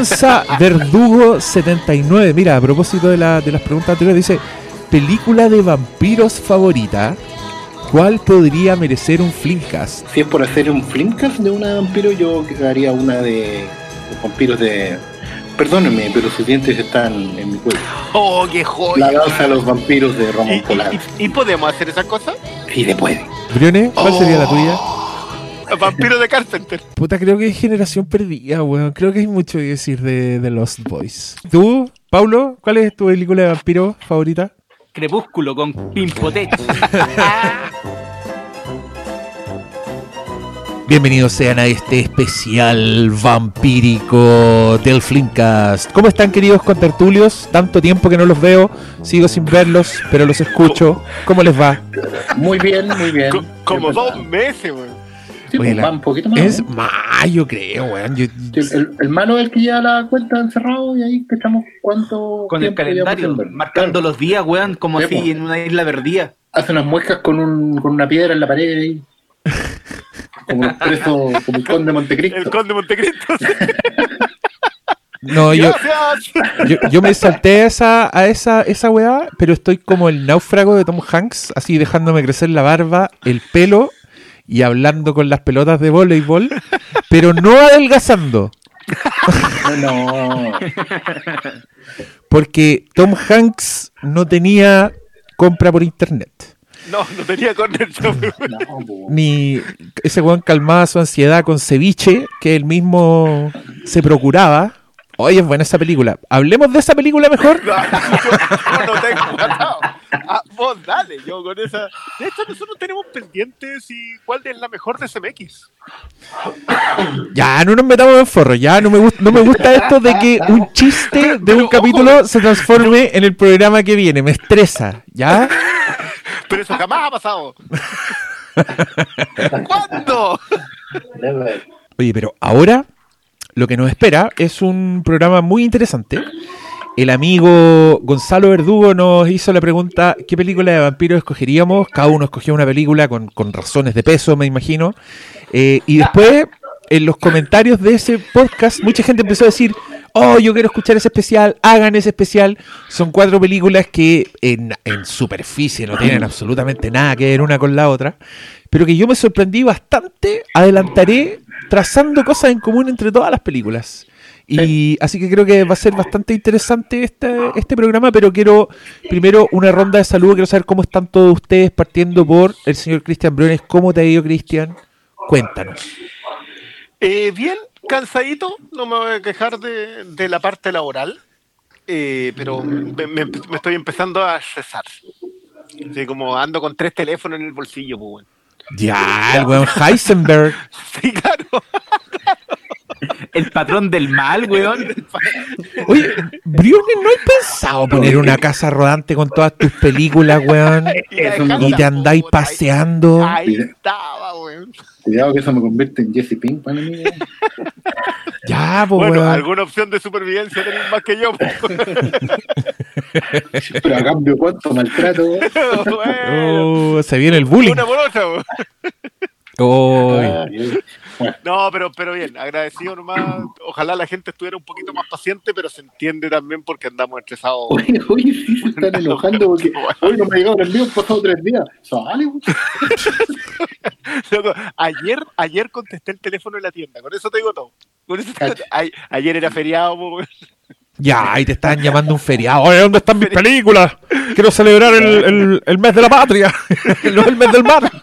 Gonza Verdugo 79. Mira, a propósito de, la- de las preguntas anteriores, dice: Película de vampiros favorita. ¿Cuál podría merecer un Flimcast? Si es por hacer un flimcast de una de vampiro, yo haría una de los vampiros de. Perdónenme, pero sus dientes están en mi cuello. Oh, qué La joya. danza de los vampiros de ¿Y, Roman y- y- y podemos hacer esa cosa? Sí, se puede. Briones, ¿cuál sería la tuya? Vampiro de Carpenter. Puta, creo que es generación perdida, weón. Creo que hay mucho que decir de, de Lost Boys. ¿Tú, Paulo, cuál es tu película de vampiro favorita? Crepúsculo con Pimpotech. Bienvenidos sean a este especial vampírico del Flimcast. ¿Cómo están, queridos contertulios? Tanto tiempo que no los veo, sigo sin verlos, pero los escucho. ¿Cómo les va? Muy bien, muy bien. Co- como dos meses, weón. Sí, Oye, pues, la- va un poquito más. Es ¿no? mayo, creo, weón. Yo- Sí, el, el malo es el que lleva la cuenta encerrado y ahí cachamos cuánto. Con el calendario, marcando los días, weón, como Sí, así po. en una isla perdida. Hace unas muescas con, un, con una piedra en la pared ahí. Como los presos, como el conde de Montecristo. El Conde Montecristo. no, yo, yo, yo me salté a esa, a esa, esa weá, pero estoy como el náufrago de Tom Hanks, así dejándome crecer la barba, el pelo y hablando con las pelotas de voleibol, pero no adelgazando. No, Porque Tom Hanks no tenía compra por internet. No, no tenía po. Ni ese weón calmaba su ansiedad con ceviche que él mismo se procuraba. Oye, es buena esa película. Hablemos de esa película mejor. No, yo, yo no tengo. Ah, vos dale, yo con esa. De hecho, nosotros tenemos pendientes y cuál es la mejor de CMX. Ya, no nos metamos en forro. Ya, no me, gusta, no me gusta esto de que un chiste de un capítulo se transforme en el programa que viene. Me estresa. ¿Ya? Pero eso jamás ha pasado. ¿Cuándo? Oye, pero ahora lo que nos espera es un programa muy interesante. El amigo Gonzalo Verdugo nos hizo la pregunta, ¿qué película de vampiros escogeríamos? Cada uno escogió una película con, con razones de peso, me imagino. Eh, y después, en los comentarios de ese podcast, mucha gente empezó a decir, oh, yo quiero escuchar ese especial, hagan ese especial. Son cuatro películas que en, en superficie no tienen absolutamente nada que ver una con la otra, pero que yo me sorprendí bastante, adelantaré trazando cosas en común entre todas las películas. Y así que creo que va a ser bastante interesante este, este programa, pero quiero primero una ronda de saludo, quiero saber cómo están todos ustedes, partiendo por el señor Cristian Briones. ¿Cómo te ha ido, Cristian? Cuéntanos. Eh, bien, cansadito, no me voy a quejar de, de la parte laboral, eh, pero me, me- me estoy empezando a cesar. Así como ando con tres teléfonos en el bolsillo, pues bueno. Ya, el weón Heisenberg. Sí, claro. El patrón del mal, weón. Oye, Briones, ¿no has pensado poner una casa rodante con todas tus películas, weón? Y te andáis paseando. Ahí estaba, weón. Cuidado que eso me convierte en Jesse Pink para mí. Ya, pues, Bueno, weón. alguna opción de supervivencia tenéis más que yo. pues. Pero a cambio, ¿cuánto maltrato? Bueno, Oh, se viene el bullying. una por otra, weón. Oh, No, pero, pero bien, agradecido nomás. Ojalá la gente estuviera un poquito más paciente, pero se entiende también porque andamos estresados. Oye, oye, sí se están enojando porque hoy no me ha llegado el envío, han pasado tres días. Sale. Loco, ayer, ayer contesté el teléfono en la tienda, con eso te digo todo. Con eso te digo todo. Ay- ayer era feriado. Ya, y te estaban llamando un feriado. Oye, ¿dónde están mis películas? Quiero celebrar el, el- el mes de la patria, no el mes del mar.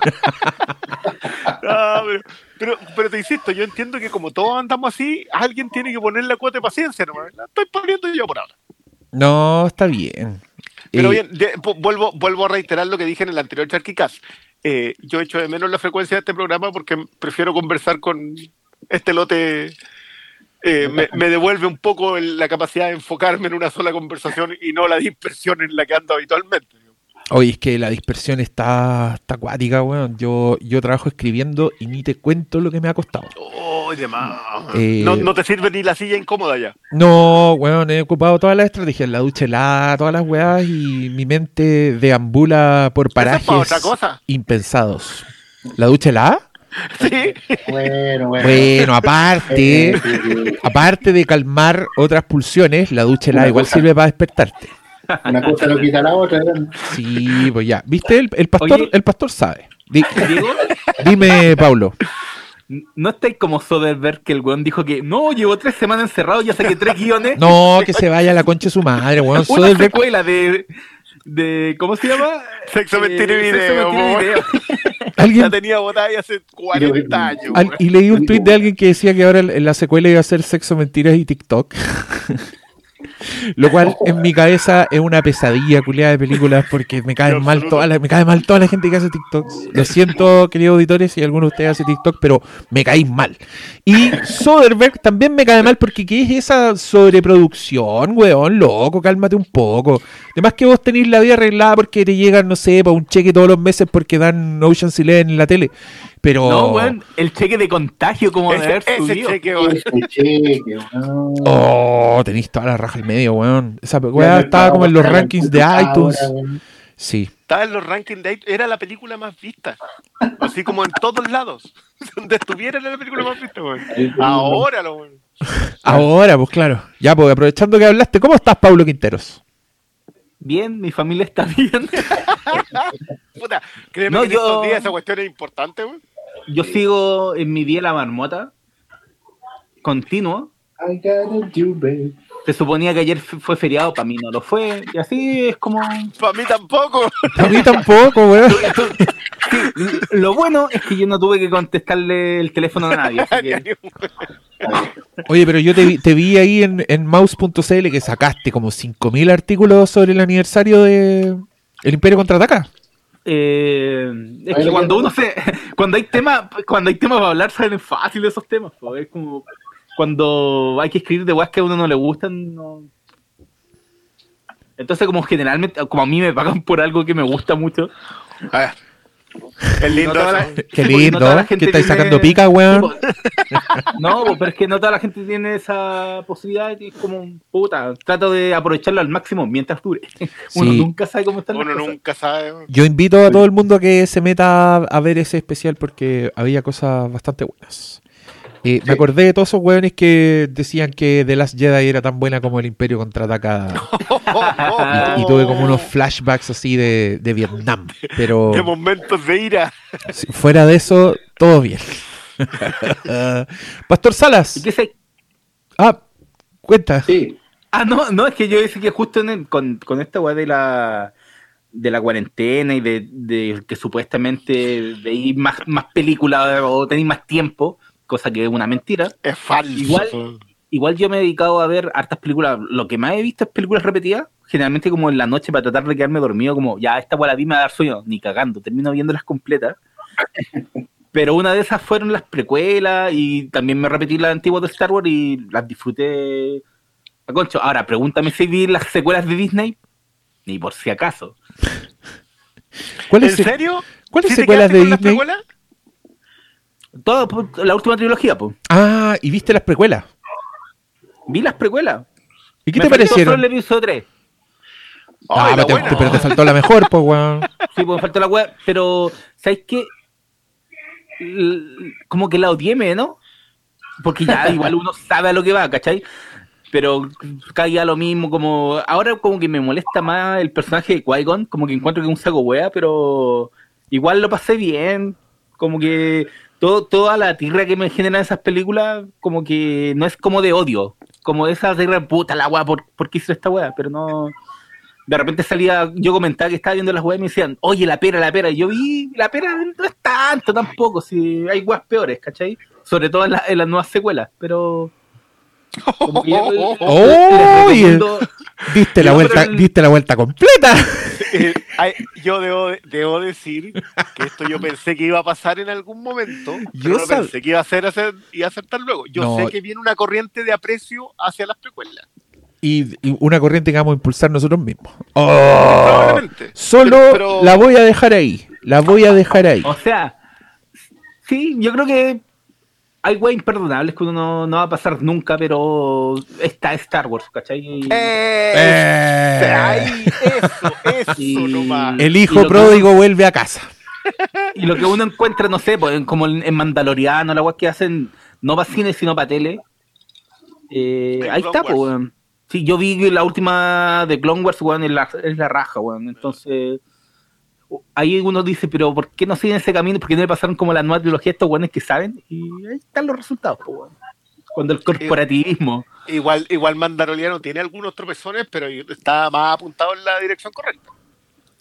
No, pero, pero, pero te insisto, yo entiendo que como todos andamos así, alguien tiene que poner la cuota de paciencia nomás. La estoy poniendo yo por ahora. No, está bien. Pero Eh, bien, de- vuelvo, vuelvo a reiterar lo que dije en el anterior Charquicas. Eh, yo echo de menos la frecuencia de este programa porque prefiero conversar con este lote. Eh, me, me devuelve un poco el- la capacidad de enfocarme en una sola conversación y no la dispersión en la que ando habitualmente. Oye, es que la dispersión está, está acuática, weón. Yo, yo trabajo escribiendo y ni te cuento lo que me ha costado. Oh, demás. Eh, no, no te sirve ni la silla incómoda ya. No, weón, he ocupado todas las estrategias, la ducha helada, todas las weas y mi mente deambula por es parajes impensados. ¿La ducha helada? Sí. Bueno, bueno. Bueno, aparte, Eh, sí, sí. aparte de calmar otras pulsiones, la ducha helada igual cosa. sirve para despertarte. Una cosa no quita la otra. ¿verdad? Sí, pues ya. ¿Viste? El, el pastor, Oye. el pastor sabe. Di- dime, Paulo. ¿no estáis como Soderbergh que el weón dijo que no, llevo tres semanas encerrado, ya saqué tres guiones? No, que se vaya a la concha de su madre, weón. Una Soderbergh- secuela de, de. ¿Cómo se llama? Sexo, mentira y Eh, video, Sexo, mentira y po. video. La alguien tenía botada ya hace 40 años. al- y leí un tweet de alguien que decía que ahora en la secuela iba a ser sexo, mentiras y TikTok. Lo cual en mi cabeza es una pesadilla culiada de películas porque me cae mal toda la, me cae mal toda la gente que hace TikTok. Lo siento, queridos auditores, si alguno de ustedes hace TikTok, pero me caéis mal. Y Soderbergh también me cae mal porque ¿qué es esa sobreproducción, weón? Loco, cálmate un poco. Además que vos tenéis la vida arreglada porque te llegan, no sé, para un cheque todos los meses porque dan Ocean's Eleven en la tele. Pero... No, weón, el cheque de contagio como de haber ese subido. cheque, weón. Ese cheque, weón. Oh, tenéis toda la raja al medio, weón. Esa no estaba como en los rankings de iTunes. weón. Sí. Estaba en los rankings de iTunes, era la película más vista. Así como en todos lados. Donde estuviera era la película más vista, weón. Ahora lo weón. Ahora, pues claro. Ya, pues aprovechando que hablaste, ¿cómo estás, Pablo Quinteros? Bien, mi familia está bien. Puta, créeme No, que yo- estos días esa cuestión es importante, weón. Yo sigo en mi día la marmota. Continuo. I gotta do, babe. Se suponía que ayer fue feriado, para mí no lo fue. Y así es como. Para mí tampoco. A mí tampoco, weón. Sí, lo bueno es que yo no tuve que contestarle el teléfono a nadie. así que- Oye, pero yo te vi, te vi ahí en, en mouse.cl que sacaste como 5.000 artículos sobre el aniversario de El Imperio Contraataca. Eh, es que cuando uno se. Cuando hay temas, cuando hay temas para hablar, salen fácil esos temas. po. Es como. Cuando hay que escribir de weas que a uno no le gustan, no. Entonces, como generalmente, como a mí me pagan por algo que me gusta mucho. A ver. Es lindo No la-. Qué no lindo. ¿Qué gente estáis tiene- sacando pica, weón? No, po, pero es que no toda la gente tiene esa posibilidad y es como, puta, trato de aprovecharlo al máximo mientras dure. Uno Sí. nunca sabe cómo están las Uno cosas. nunca sabe. weón. Yo invito a todo el mundo a que se meta a ver ese especial porque había cosas bastante buenas. Eh, Me acordé de todos esos weones que decían que The Last Jedi era tan buena como el Imperio contraataca. Y, y tuve como unos flashbacks así de, de Vietnam. Pero De momentos de ira. si- fuera de eso, todo bien. Pastor ¿Y Salas. qué sé? Ah, cuenta. Sí, Ah, no, no, es que yo decía que justo en el- con, con esta weá de la de la cuarentena y de, de que supuestamente veis más, más películas o tenéis más tiempo, cosa que es una mentira. Es falso. Igual- Igual yo me he dedicado a ver hartas películas. Lo que más he visto es películas repetidas. Generalmente como en la noche para tratar de quedarme dormido, como ya esta weá la vi me va a dar sueño, ni cagando, termino viéndolas completas. Pero una de esas fueron las precuelas y también me repetí las antiguas de Star Wars y las disfruté a concho. Ahora, pregúntame si vi las secuelas de Disney, ni por si acaso. ¿En ¿Cuáles se- serio? ¿Cuáles ¿Sí secuelas de Disney? precuelas? Todo, po, la última trilogía, pues. Ah, y viste las precuelas. Vi las precuelas. ¿Y qué Me te parecieron? solo el episodio 3. Ah, pero, te, pero te faltó la mejor, pues, weón. Sí, pues me faltó la web, pero ¿sabes qué? L- Como que la odié, ¿no? Porque ya igual uno sabe a lo que va, ¿cachai? Pero caía lo mismo, como ahora como que me molesta más el personaje de Qui-Gon, como que encuentro que es un saco wea, pero igual lo pasé bien, como que todo, toda la tierra que me generan esas películas, como que no es como de odio, como esa tierra puta la wea, ¿por, ¿por qué hizo esta wea? Pero no, de repente salía, yo comentaba que estaba viendo las weas y me decían, oye, la pera, la pera. Y yo vi, la pera no es tanto tampoco, si hay weas peores, ¿cachai? Sobre todo en, la- en las nuevas secuelas, pero... como que yo- Oh, recomiendo- Diste la vuelta, pero el- diste la vuelta completa. Eh, yo debo, debo decir que esto yo pensé que iba a pasar en algún momento. Yo no sab- pensé que iba a ser hacer, iba a ser tan luego. Yo No. sé que viene una corriente de aprecio hacia las precuelas. Y, y una corriente que vamos a impulsar nosotros mismos. Oh, Probablemente. solo Pero- pero- la voy a dejar ahí. La voy a dejar ahí. O sea, sí, yo creo que hay weas imperdonables que uno no, no va a pasar nunca, pero está Star Wars, ¿cachai? Y- Eh, Eh. Ahí, eso, eso Y- nomás. El hijo lo que- pródigo vuelve a casa. Y lo que uno encuentra, no sé, pues, como en Mandaloriano, la weá que hacen, no para cine, sino para tele. Eh, ahí está, pues. Sí, yo vi la última de Clone Wars, weón, es la, es la raja, weón. Entonces, ahí uno dice, pero ¿por qué no siguen ese camino? ¿Por qué no le pasaron como la nueva trilogía a estos weones que saben? Y ahí están los resultados, pues, weón. Cuando el corporativismo. Igual, igual Mandaloriano tiene algunos tropezones, pero está más apuntado en la dirección correcta.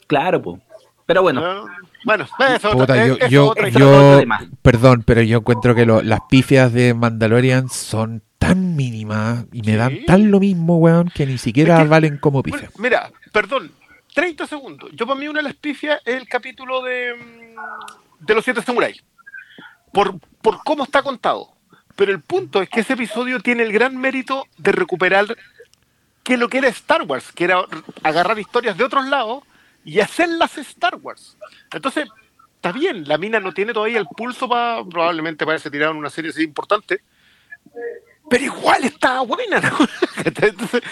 Claro, pues. Pero bueno, ¿no? Bueno, eso Puta, yo, eso yo, otra es otro yo- tema. perdón, pero yo encuentro que lo- las pifias de Mandalorian son tan mínimas y me Sí. dan tan lo mismo, weón, que ni siquiera Es que- valen como pifias. Mira, perdón, 30 segundos. Yo para mí una de las pifias es el capítulo de, mm, de los siete samuráis. Por, por cómo está contado. Pero el punto es que ese episodio tiene el gran mérito de recuperar que lo que era Star Wars, que era agarrar historias de otros lados y hacerlas Star Wars. Entonces, está bien, la mina no tiene todavía el pulso para, probablemente para ese tirar una serie así importante, pero igual está buena, ¿no? Entonces,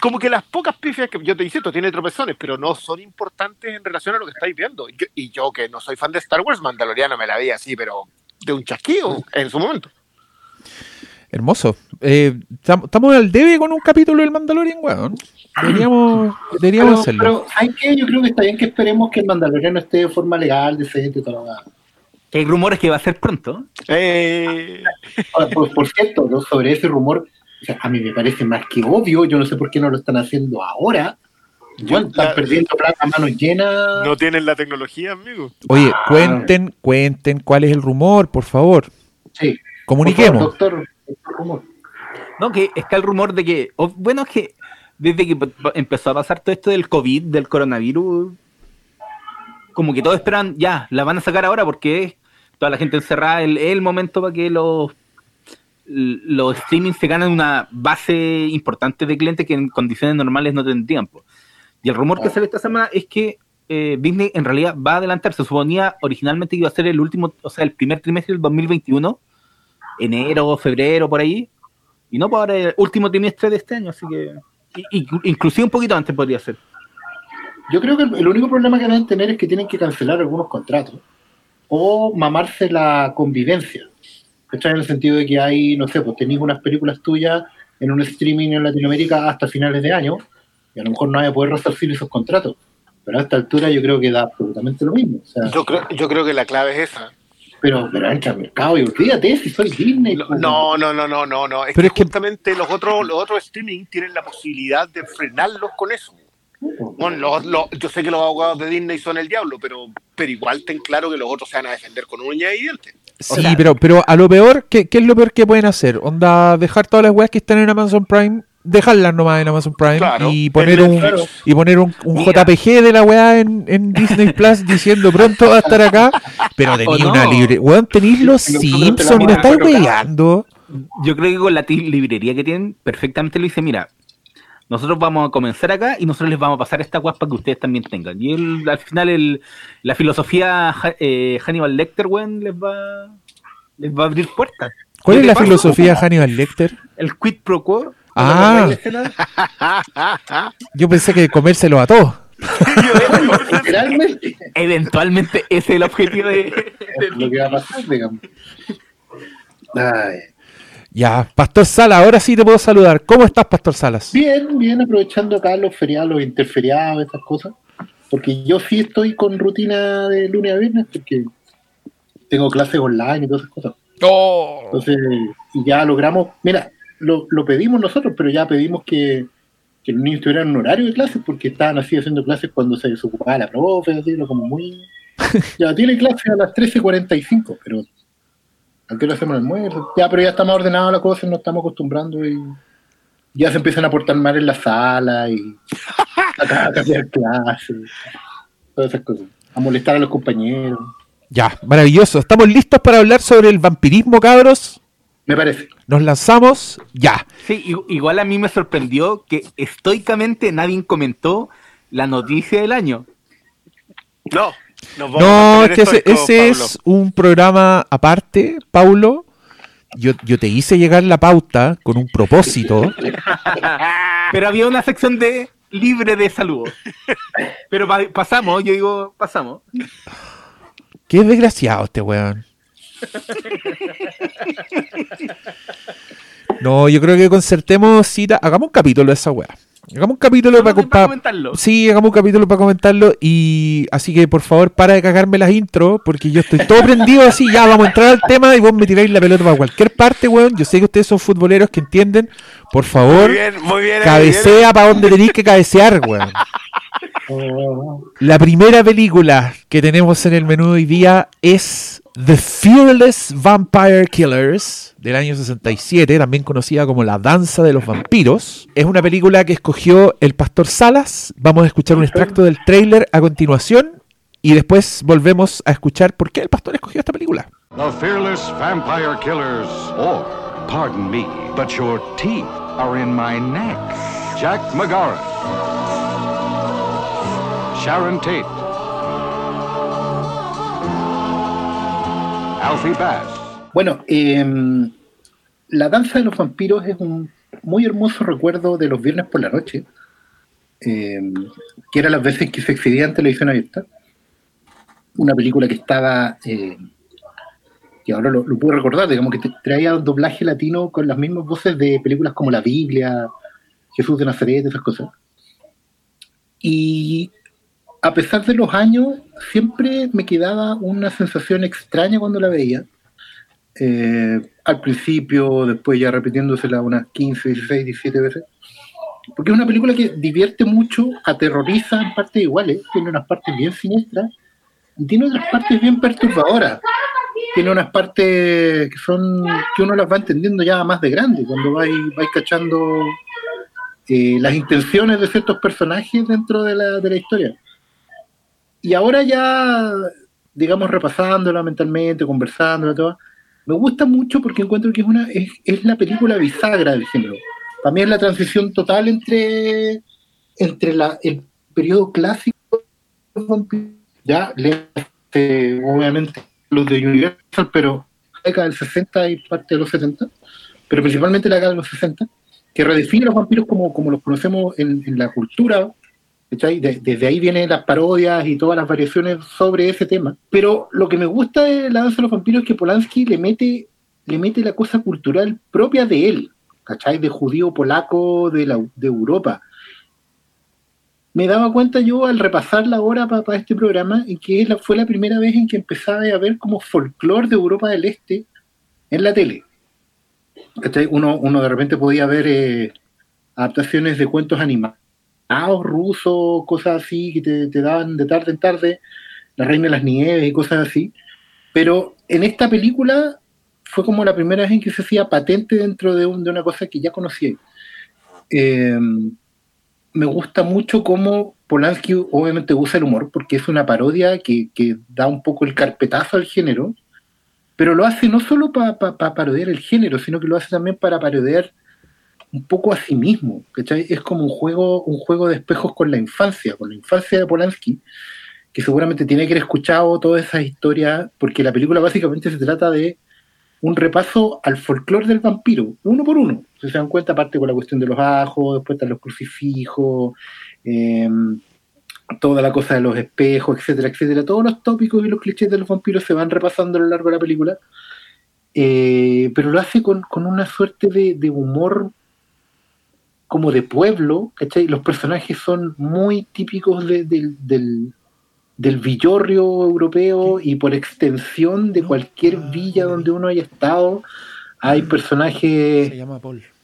como que las pocas pifias que yo te insisto, tiene tropezones, pero no son importantes en relación a lo que estáis viendo. Y yo, y yo que no soy fan de Star Wars, Mandaloriano me la vi así, pero de un chasquido en su momento. Hermoso. Eh, tam- Estamos al debe con un capítulo del Mandalorian, weón. Deberíamos, deberíamos Pero, hacerlo. pero, ¿saben qué? Yo creo que está bien que esperemos que el Mandaloriano esté de forma legal, decente y todo lo demás. que hay rumores que va a ser pronto. Eh, Ahora, por, por cierto, ¿no? sobre ese rumor, o sea, a mí me parece más que obvio, yo no sé por qué no lo están haciendo ahora. Bueno, están la- perdiendo plata a manos llenas. no tienen la tecnología, amigo. Oye, cuenten, cuenten cuál es el rumor, por favor. Sí. Comuniquemos. Por favor, doctor, doctor rumor. No, que está el rumor de que, bueno, es que desde que empezó a pasar todo esto del COVID, del coronavirus, como que todos esperan, ya, la van a sacar ahora porque toda la gente encerrada, el- es el momento para que los los streaming se ganen una base importante de clientes que en condiciones normales no tendrían. po. Y el rumor que sale esta semana es que eh, Disney en realidad va a adelantar. Se suponía originalmente que iba a ser el último, o sea, el primer trimestre del 2021, enero, febrero, por ahí. Y no para el último trimestre de este año, así que. y- y- inclusive un poquito antes podría ser. Yo creo que el, el único problema que a tener es que tienen que cancelar algunos contratos o mamarse la convivencia. ¿Cachai? En el sentido de que hay, no sé, pues tenéis unas películas tuyas en un streaming en Latinoamérica hasta finales de año y a lo mejor no vaya a poder resarcir esos contratos. Pero a esta altura yo creo que da absolutamente lo mismo. O sea, Yo creo, yo creo que la clave es esa. pero, pero entra al mercado y olvídate si soy Disney. No, pues. no, no, no, no, no, no. Es Pero que es que- justamente los otros, los otros streaming tienen la posibilidad de frenarlos con eso. Bueno, los- los- yo sé que los abogados de Disney son el diablo, pero, pero igual ten claro que los otros se van a defender con uña y dientes. Sí, pero, pero a lo peor, ¿qué, qué es lo peor que pueden hacer? Onda, dejar todas las weas que están en Amazon Prime, dejarlas nomás en Amazon Prime Claro, y poner un y poner un. JPG de la weá en, en Disney Plus diciendo pronto va a estar acá, pero tenéis no. una libre. Weón, tenéis los Simpsons, me estáis weyando. Yo creo que con la ti- librería que tienen, perfectamente lo dice, mira, nosotros vamos a comenzar acá y nosotros les vamos a pasar esta guapa que ustedes también tengan. Y el- al final el, la filosofía eh, Hannibal Lecter, weón, les va, les va a abrir puertas. ¿Cuál es de la paso, filosofía de Hannibal Lecter? El quid pro quo. Ah. Yo pensé que comérselo a todos. Literalmente Eventualmente ese es el objetivo de... es lo que va a pasar, digamos. Ay. Ya, Pastor Sala, ahora sí te puedo saludar. ¿Cómo estás, Pastor Salas? Bien, bien, aprovechando acá los feriados, los interferiados, estas cosas. Porque yo sí estoy con rutina de lunes a viernes, porque tengo clases online y todas esas cosas. Entonces, y ya logramos, mira, lo, lo pedimos nosotros, pero ya pedimos que, que los niños tuvieran un horario de clases, porque estaban así haciendo clases cuando se desocupaba la profe, así, lo como muy... Ya tiene clase a las 13.45, pero ¿a qué hora hacemos el almuerzo? Ya, pero ya está más ordenado la cosa, nos estamos acostumbrando y ya se empiezan a portar mal en la sala y a, a cambiar clases, todas esas cosas, a molestar a los compañeros, Ya, maravilloso. ¿Estamos listos para hablar sobre el vampirismo, cabros? me parece. Nos lanzamos ya. Sí, igual a mí me sorprendió que estoicamente nadie comentó la noticia del año. No, No, es que ese, es un programa aparte, Paulo. Yo, yo te hice llegar la pauta con un propósito. Pero había una sección de libre de saludos. Pero pa- pasamos, yo digo, pasamos. Qué desgraciado este weón. No, yo creo que concertemos cita. Hagamos un capítulo de esa weá. Hagamos un capítulo para, comentarlo. Sí, hagamos un capítulo para comentarlo. Y así que por favor, para de cagarme las intros, porque yo estoy todo prendido así. Ya vamos a entrar al tema y vos me tiráis la pelota para cualquier parte, weón. Yo sé que ustedes son futboleros que entienden. Por favor, cabecea para donde tenéis que cabecear, weón. La primera película que tenemos en el menú hoy día es The Fearless Vampire Killers del año 67, también conocida como La Danza de los Vampiros. Es una película que escogió el pastor Salas. Vamos a escuchar un extracto del trailer a continuación y después volvemos a escuchar por qué el pastor escogió esta película. The Fearless Vampire Killers, or, pardon me, but your teeth are in my neck. Jack McGarrett. Sharon Tate. Bueno, em, La Danza de los Vampiros es un muy hermoso recuerdo de los viernes por la noche, em, que eran las veces que se exhibía en televisión abierta. Una película que estaba, eh, que ahora lo, puedo recordar, digamos que traía un doblaje latino con las mismas voces de películas como La Biblia, Jesús de Nazaret, esas cosas. Y a pesar de los años, siempre me quedaba una sensación extraña cuando la veía. Eh, al principio, después ya repitiéndosela unas 15, 16, 17 veces. Porque es una película que divierte mucho, aterroriza en partes iguales, tiene unas partes bien siniestras y tiene otras partes bien perturbadoras. Tiene unas partes que son que uno las va entendiendo ya más de grande, cuando vais, vais cachando eh, las intenciones de ciertos personajes dentro de la, de la historia y ahora ya, digamos, repasándola mentalmente, conversándola, todo, me gusta mucho porque encuentro que es una es, la película bisagra del género. Mí es la transición total entre, entre la, el periodo clásico ya obviamente los de Universal, pero década del 60 y parte de los 70, pero principalmente la década de los 60, que redefine los vampiros como, como los conocemos en, en la cultura desde ahí vienen las parodias y todas las variaciones sobre ese tema. Pero lo que me gusta de La Danza de los Vampiros es que Polanski le mete, le mete la cosa cultural propia de él, ¿cachai? De judío polaco de, la, de Europa. Me daba cuenta yo al repasar la hora para este programa en que fue la primera vez en que empezaba a ver como folclore de Europa del Este en la tele. Uno, uno de repente podía ver eh, adaptaciones de cuentos animados rusos, cosas así que te, te, daban de tarde en tarde, La Reina de las Nieves y cosas así. Pero en esta película fue como la primera vez en que se hacía patente dentro de, de una cosa que ya conocía. Eh, me gusta mucho cómo Polanski obviamente usa el humor, porque es una parodia que, que da un poco el carpetazo al género, pero lo hace no solo para parodiar el género, sino que lo hace también para parodiar un poco a sí mismo, ¿cachai? Es como un juego, un juego de espejos con la infancia, con la infancia de Polanski, que seguramente tiene que haber escuchado todas esas historias, porque la película básicamente se trata de un repaso al folclore del vampiro, uno por uno. Si se dan cuenta, aparte con la cuestión de los ajos, después están los crucifijos, em, toda la cosa de los espejos, etcétera, etcétera. Todos los tópicos y los clichés de los vampiros se van repasando a lo largo de la película, eh, pero lo hace con, una suerte de humor como de pueblo, ¿cachai? Los personajes son muy típicos del, del villorrio europeo y por extensión de cualquier villa donde uno haya estado, hay personajes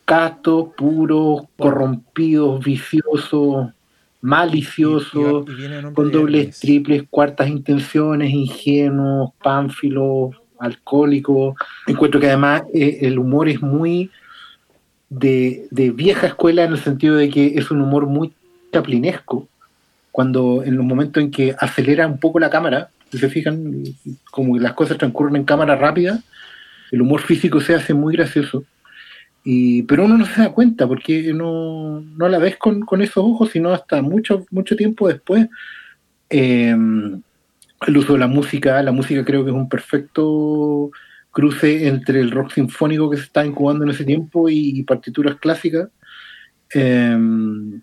castos, puros, corrompidos, viciosos, maliciosos, con dobles, triples, cuartas intenciones, ingenuos, pánfilos, alcohólicos. Encuentro que además eh, el humor es muy de, vieja escuela en el sentido de que es un humor muy chaplinesco, cuando en los momentos en que acelera un poco la cámara, si se fijan, como que las cosas transcurren en cámara rápida, el humor físico se hace muy gracioso. Y, pero uno no se da cuenta porque no, no la ves con, esos ojos, sino hasta mucho, mucho tiempo después. Em, el uso de la música, la música creo que es un perfecto cruce entre el rock sinfónico que se está incubando en ese tiempo y, partituras clásicas. Em,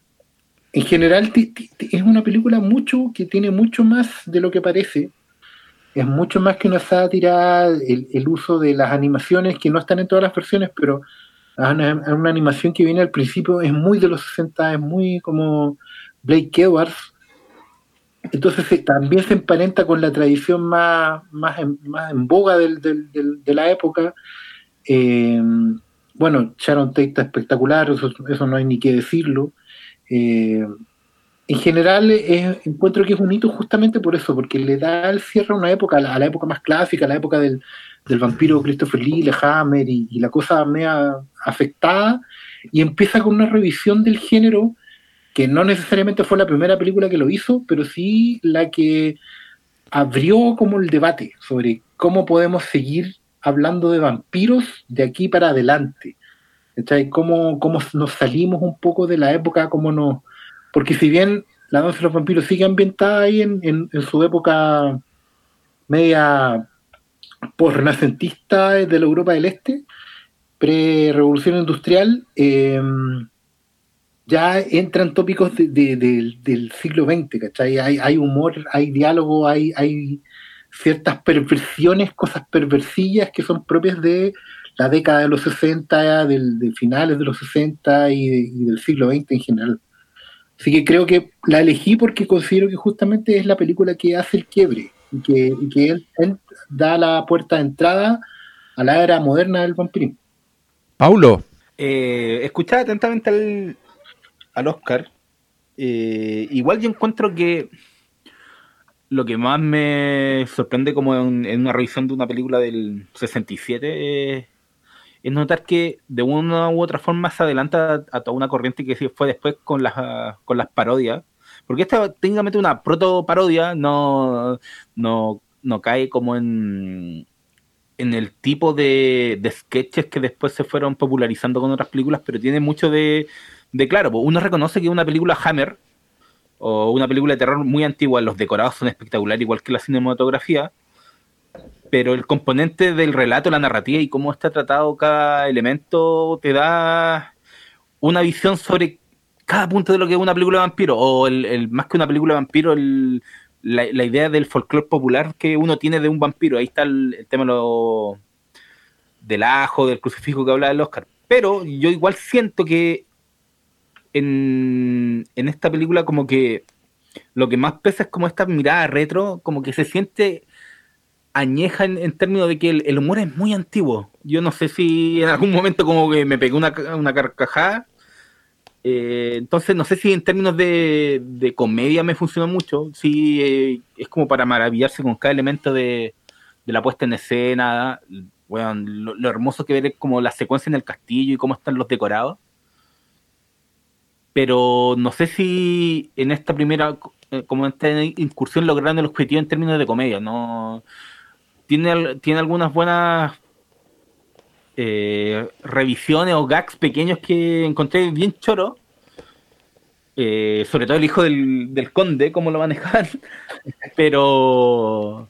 en general es una película mucho que tiene mucho más de lo que parece, es mucho más que una sátira, el, el uso de las animaciones que no están en todas las versiones, pero una, una animación que viene al principio es muy de los 60, es muy como Blake Edwards. Entonces también se emparenta con la tradición más, más, en, más boga del, de la época. Eh, bueno, Sharon Tate está espectacular, eso, eso, no hay ni que decirlo. Eh, en general encuentro que es un hito justamente por eso, porque le da el cierre a una época, a la, época más clásica, a la época del, del vampiro Christopher Lee, Hammer y, y, la cosa media afectada, y empieza con una revisión del género que no necesariamente fue la primera película que lo hizo, pero sí la que abrió como el debate sobre cómo podemos seguir hablando de vampiros de aquí para adelante. ¿Cómo, cómo nos salimos un poco de la época, cómo nos... Porque si bien la danza de los vampiros sigue ambientada ahí en, en, su época media post-renacentista de la Europa del Este, pre-revolución industrial, eh, ya entran tópicos del siglo XX, ¿cachai? Hay, hay humor, hay diálogo, hay, hay ciertas perversiones, cosas perversillas que son propias de la década de los 60, del, de finales de los 60 y, del siglo XX en general. Así que creo que la elegí porque considero que justamente es la película que hace el quiebre y que, que él, da la puerta de entrada a la era moderna del vampirismo. Paulo. Eh, escuchaba atentamente al, al Oscar. Eh, igual yo encuentro que lo que más me sorprende como en, una revisión de una película del 67 es, es notar que de una u otra forma se adelanta a, toda una corriente que fue después con las, con las parodias. Porque esta técnicamente una proto parodia no, no, no cae como en, en el tipo de, de sketches que después se fueron popularizando con otras películas, pero tiene mucho de, de claro, uno reconoce que una película Hammer o una película de terror muy antigua, los decorados son espectaculares, igual que la cinematografía, pero el componente del relato, la narrativa y cómo está tratado cada elemento te da una visión sobre cada punto de lo que es una película de vampiro, o el, más que una película de vampiro, la, idea del folclore popular que uno tiene de un vampiro. Ahí está el, tema lo, del ajo, del crucifijo que habla el Oscar. Pero yo igual siento que en, esta película como que lo que más pesa es como esta mirada retro, como que se siente añeja en, términos de que el, humor es muy antiguo. Yo no sé si en algún momento como que me pegué una, una carcajada. Eh, entonces no sé si en términos de, de comedia me funcionó mucho. Sí, eh, es como para maravillarse con cada elemento de, de la puesta en escena. Bueno, lo, lo, hermoso que ver es como la secuencia en el castillo y cómo están los decorados pero no sé si en esta primera, eh, como esta incursión lograron el objetivo en términos de comedia, no tiene, tiene algunas buenas eh, revisiones o gags pequeños que encontré bien choro. Eh, sobre todo el hijo del, conde, cómo lo manejan, pero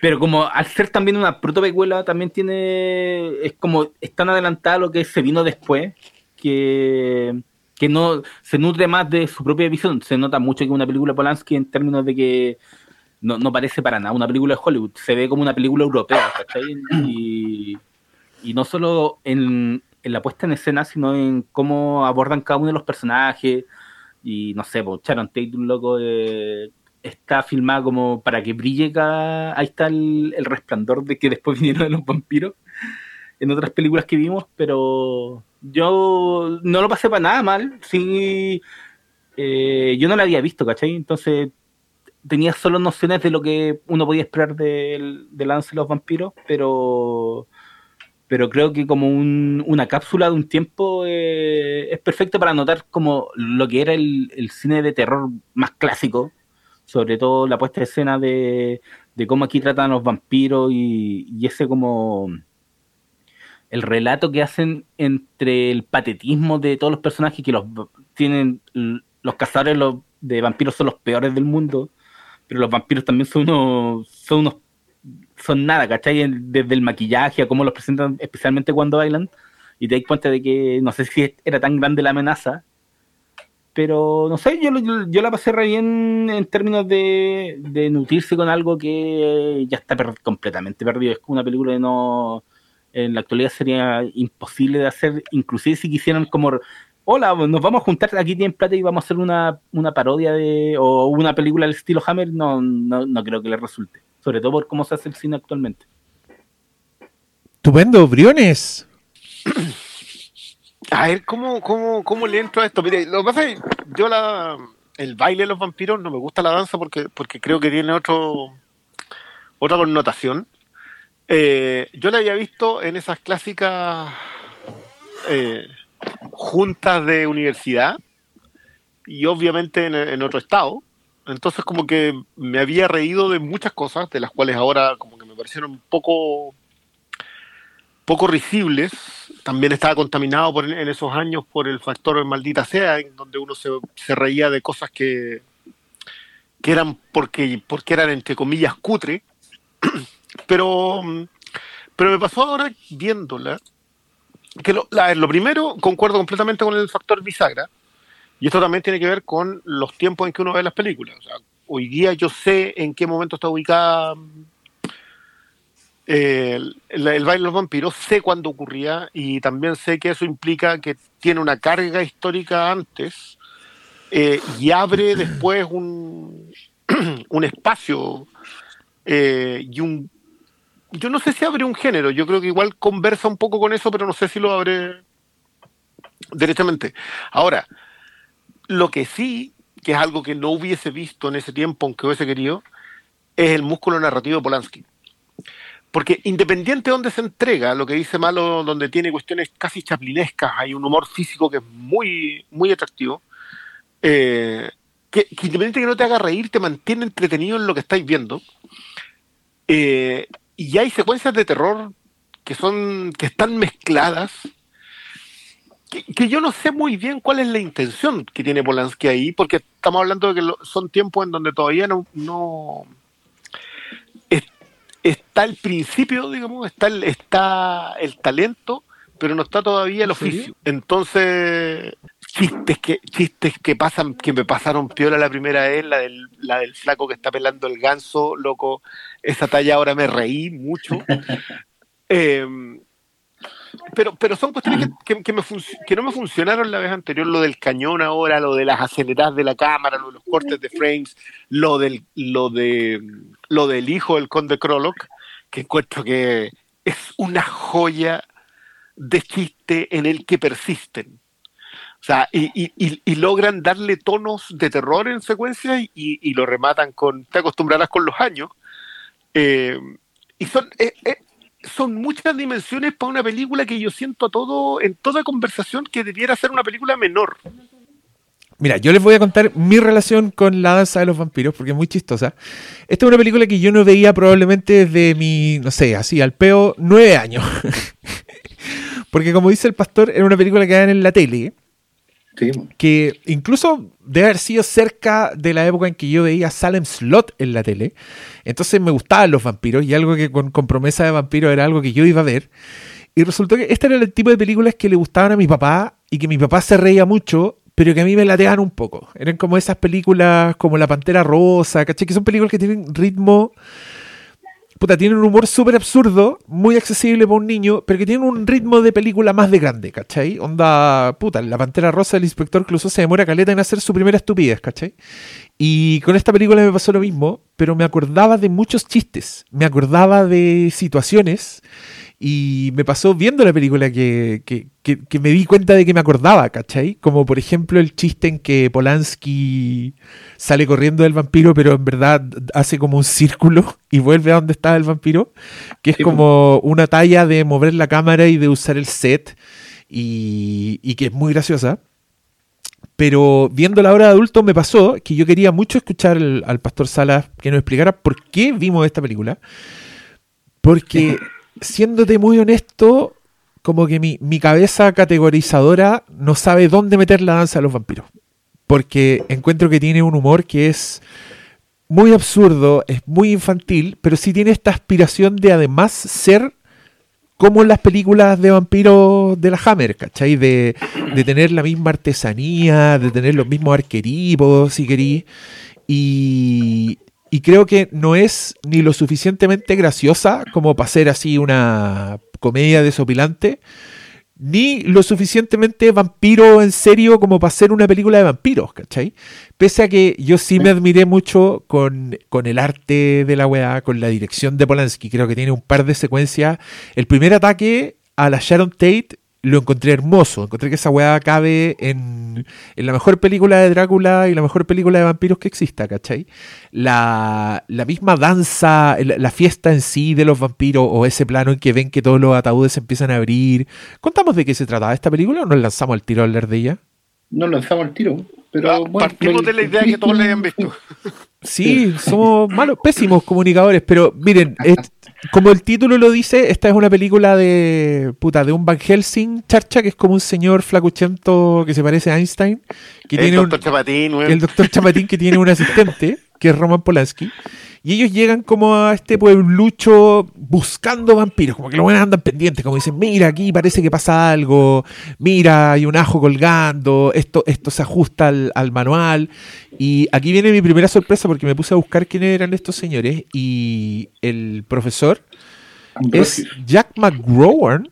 pero como al ser también una protopecuela también tiene es como están adelantada lo que se vino después que que no se nutre más de su propia visión. Se nota mucho que una película Polanski en términos de que no, no parece para nada una película de Hollywood, se ve como una película europea, ¿cachai? Y, y no solo en, en, la puesta en escena, sino en cómo abordan cada uno de los personajes. Y no sé, pues Sharon Tate, un loco, eh, está filmada como para que brille cada. Ahí está el, el resplandor de que después vinieron los vampiros en otras películas que vimos, pero yo no lo pasé para nada mal. Sí, eh, yo no la había visto, ¿cachai? Entonces tenía solo nociones de lo que uno podía esperar del, del lance de los vampiros, pero pero creo que como una cápsula de un tiempo eh, es perfecto para notar como lo que era el, cine de terror más clásico, sobre todo la puesta de escena de, de cómo aquí tratan a los vampiros y, y ese como el relato que hacen entre el patetismo de todos los personajes que los tienen los cazadores de vampiros son los peores del mundo pero los vampiros también son unos son unos son nada ¿cachai? desde el maquillaje a cómo los presentan especialmente cuando bailan y te das cuenta de que no sé si era tan grande la amenaza Pero no sé, yo, yo, la pasé re bien en términos de, de nutrirse con algo que ya está completamente perdido. Es una película que no. En la actualidad sería imposible de hacer, inclusive si quisieran como. Hola, nos vamos a juntar aquí tienen plata y vamos a hacer una, una parodia de. o una película del estilo Hammer, no, no, no creo que les resulte. Sobre todo por cómo se hace el cine actualmente. Estupendo, Briones. A ver, ¿cómo, cómo, cómo le entro a esto? Mire, lo que pasa es que yo la, el baile de los vampiros no me gusta la danza porque, porque creo que tiene otro otra connotación. Eh, yo la había visto en esas clásicas eh, juntas de universidad y obviamente en, en, otro estado. Entonces como que me había reído de muchas cosas, de las cuales ahora como que me parecieron poco poco risibles. También estaba contaminado por, en esos años por el factor maldita sea, en donde uno se, reía de cosas que, que eran porque, porque eran entre comillas cutre. Pero, pero me pasó ahora viéndola que lo, lo primero, concuerdo completamente con el factor bisagra, y esto también tiene que ver con los tiempos en que uno ve las películas. hoy día yo sé en qué momento está ubicada el, baile de los vampiros, sé cuándo ocurría y también sé que eso implica que tiene una carga histórica antes eh, y abre después un, un espacio eh, y un... Yo no sé si abre un género, yo creo que igual conversa un poco con eso, pero no sé si lo abre directamente. Ahora, lo que sí, que es algo que no hubiese visto en ese tiempo, aunque hubiese querido, es el músculo narrativo de Polanski. Porque independiente de dónde se entrega, lo que dice Malo, donde tiene cuestiones casi chaplinescas, hay un humor físico que es muy, muy atractivo, eh, que, independiente de que no te haga reír, te mantiene entretenido en lo que estáis viendo. Eh, y hay secuencias de terror que son que están mezcladas que, yo no sé muy bien cuál es la intención que tiene Polanski ahí porque estamos hablando de que son tiempos en donde todavía no, no está el principio, digamos, está el, está el talento, pero no está todavía el oficio. Entonces, chistes que, chistes que pasan, que me pasaron piola la primera vez, la del, la del flaco que está pelando el ganso, loco, esa talla ahora me reí mucho. eh, pero, pero son cuestiones que, que, me que, no me funcionaron la vez anterior, lo del cañón ahora, lo de las aceleradas de la cámara, lo de los cortes de frames, lo del, lo de lo del hijo del conde Krolok, que encuentro que es una joya de chiste en el que persisten. O sea, y, y, logran darle tonos de terror en secuencia y, lo rematan con, te acostumbrarás con los años. Eh, y son, eh, eh, son muchas dimensiones para una película que yo siento todo, en toda conversación que debiera ser una película menor. Mira, yo les voy a contar mi relación con La Danza de los Vampiros, porque es muy chistosa. Esta es una película que yo no veía probablemente desde mi, no sé, así, al peo, nueve años. porque como dice el pastor, era una película que dan en la tele. Que incluso debe haber sido cerca de la época en que yo veía Salem Slot en la tele. Entonces me gustaban los vampiros y algo que con, promesa de vampiro era algo que yo iba a ver. Y resultó que este era el tipo de películas que le gustaban a mi papá y que mi papá se reía mucho, pero que a mí me lateaban un poco. Eran como esas películas como La Pantera Rosa, ¿caché? Que son películas que tienen ritmo puta, tienen un humor súper absurdo, muy accesible para un niño, pero que tienen un ritmo de película más de grande, ¿cachai? Onda, puta, la pantera rosa del inspector incluso se demora caleta en hacer su primera estupidez, ¿cachai? Y con esta película me pasó lo mismo, pero me acordaba de muchos chistes, me acordaba de situaciones y me pasó viendo la película que, me di cuenta de que me acordaba, ¿cachai? Como por ejemplo el chiste en que Polanski sale corriendo del vampiro, pero en verdad hace como un círculo y vuelve a donde estaba el vampiro, que es como una talla de mover la cámara y de usar el set y, y que es muy graciosa. Pero viendo la hora de adulto me pasó que yo quería mucho escuchar al pastor Salas que nos explicara por qué vimos esta película. Porque siéndote muy honesto, como que mi, cabeza categorizadora no sabe dónde meter la danza de los vampiros. Porque encuentro que tiene un humor que es muy absurdo, es muy infantil, pero sí tiene esta aspiración de además ser como en las películas de vampiros de la Hammer, ¿cachai? De, de tener la misma artesanía, de tener los mismos arqueripos, si querís. Y, y creo que no es ni lo suficientemente graciosa como para ser así una comedia desopilante, ni lo suficientemente vampiro en serio como para ser una película de vampiros, ¿cachai? Pese a que yo sí me admiré mucho con, con el arte de la weá, con la dirección de Polanski, creo que tiene un par de secuencias. El primer ataque a la Sharon Tate lo encontré hermoso. Encontré que esa weá cabe en, la mejor película de Drácula y la mejor película de vampiros que exista, ¿cachai? La, misma danza, la, fiesta en sí de los vampiros o ese plano en que ven que todos los ataúdes se empiezan a abrir. ¿Contamos de qué se trataba esta película o nos lanzamos al tiro a hablar de ella? Nos lanzamos al tiro. Pero ah, partimos de la idea que todos la hayan visto. Sí, somos malos, pésimos comunicadores, pero miren, como el título lo dice, esta es una película de puta, de un Van Helsing charcha que es como un señor flacuchento que se parece a Einstein, que el tiene doctor Chapatín, el doctor Chapatín que tiene un asistente que es Roman Polanski y ellos llegan como a este pueblucho buscando vampiros, como que los buenos andan pendientes, como dicen, mira, aquí parece que pasa algo, mira, hay un ajo colgando, esto, esto se ajusta al, manual. Y aquí viene mi primera sorpresa porque me puse a buscar quiénes eran estos señores y el profesor es Jack McGrowan,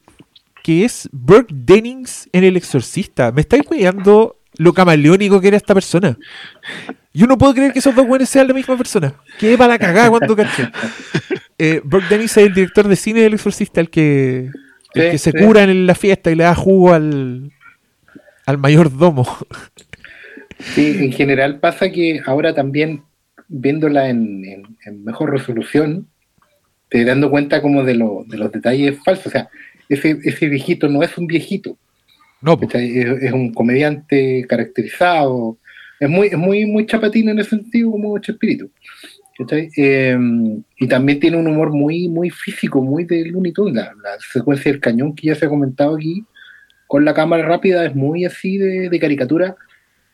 que es Burke Dennings en El Exorcista. Me estáis cuidando lo camaleónico que era esta persona. Yo no puedo creer que esos dos buenos sean la misma persona. ¿Qué para la cagada cuando caché? Eh, Burke Dennis es el director de cine del exorcista, el que, que se cura en la fiesta y le da jugo al, al mayordomo. Sí, en general pasa que ahora también, viéndola en, mejor resolución, te dando cuenta como de, de los detalles falsos. O sea, ese, ese viejito no es un viejito. No, es, un comediante caracterizado, es muy, es muy, muy chapatín en ese sentido como Chespirito. Eh, y también tiene un humor muy, muy físico, muy de Looney Tunes. La, secuencia del cañón que ya se ha comentado aquí, con la cámara rápida, es muy así de, caricatura,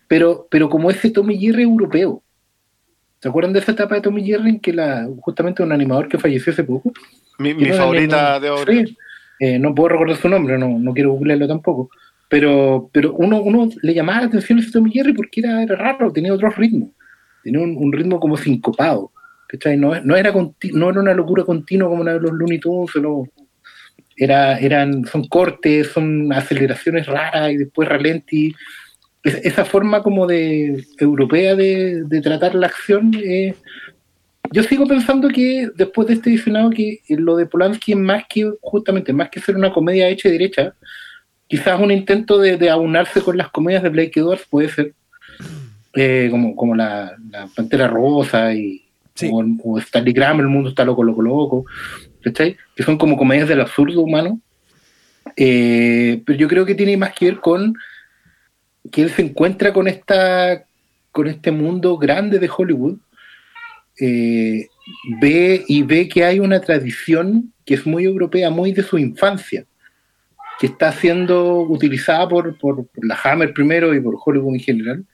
pero, pero como ese Tommy Jerry europeo. ¿Se acuerdan de esa etapa de Tommy Jerry en que la, justamente un animador que falleció hace poco? Mi, favorita de ahora. Eh, no puedo recordar su nombre, no, no quiero googlearlo tampoco pero, pero uno, uno le llamaba la atención ese Tommy Jerry porque era, raro, tenía otro ritmo, tenía un, ritmo como sincopado, No, no, era no era una locura continua como la de los Looney Tunes, era, eran, son cortes, son aceleraciones raras y después ralenti. esa forma como de europea de, tratar la acción, eh, yo sigo pensando que después de este visionado que lo de Polanski es más que, justamente, más que ser una comedia hecha y derecha, quizás un intento de, aunarse con las comedias de Blake Edwards puede ser eh, como, como la, Pantera Rosa y o, Stanley Graham, El mundo está loco, loco, loco, ¿cachai? Que son como comedias del absurdo humano. Eh, pero yo creo que tiene más que ver con que él se encuentra con esta con este mundo grande de Hollywood eh, ve y ve que hay una tradición que es muy europea, muy de su infancia que está siendo utilizada por, por, la Hammer primero y por Hollywood en general.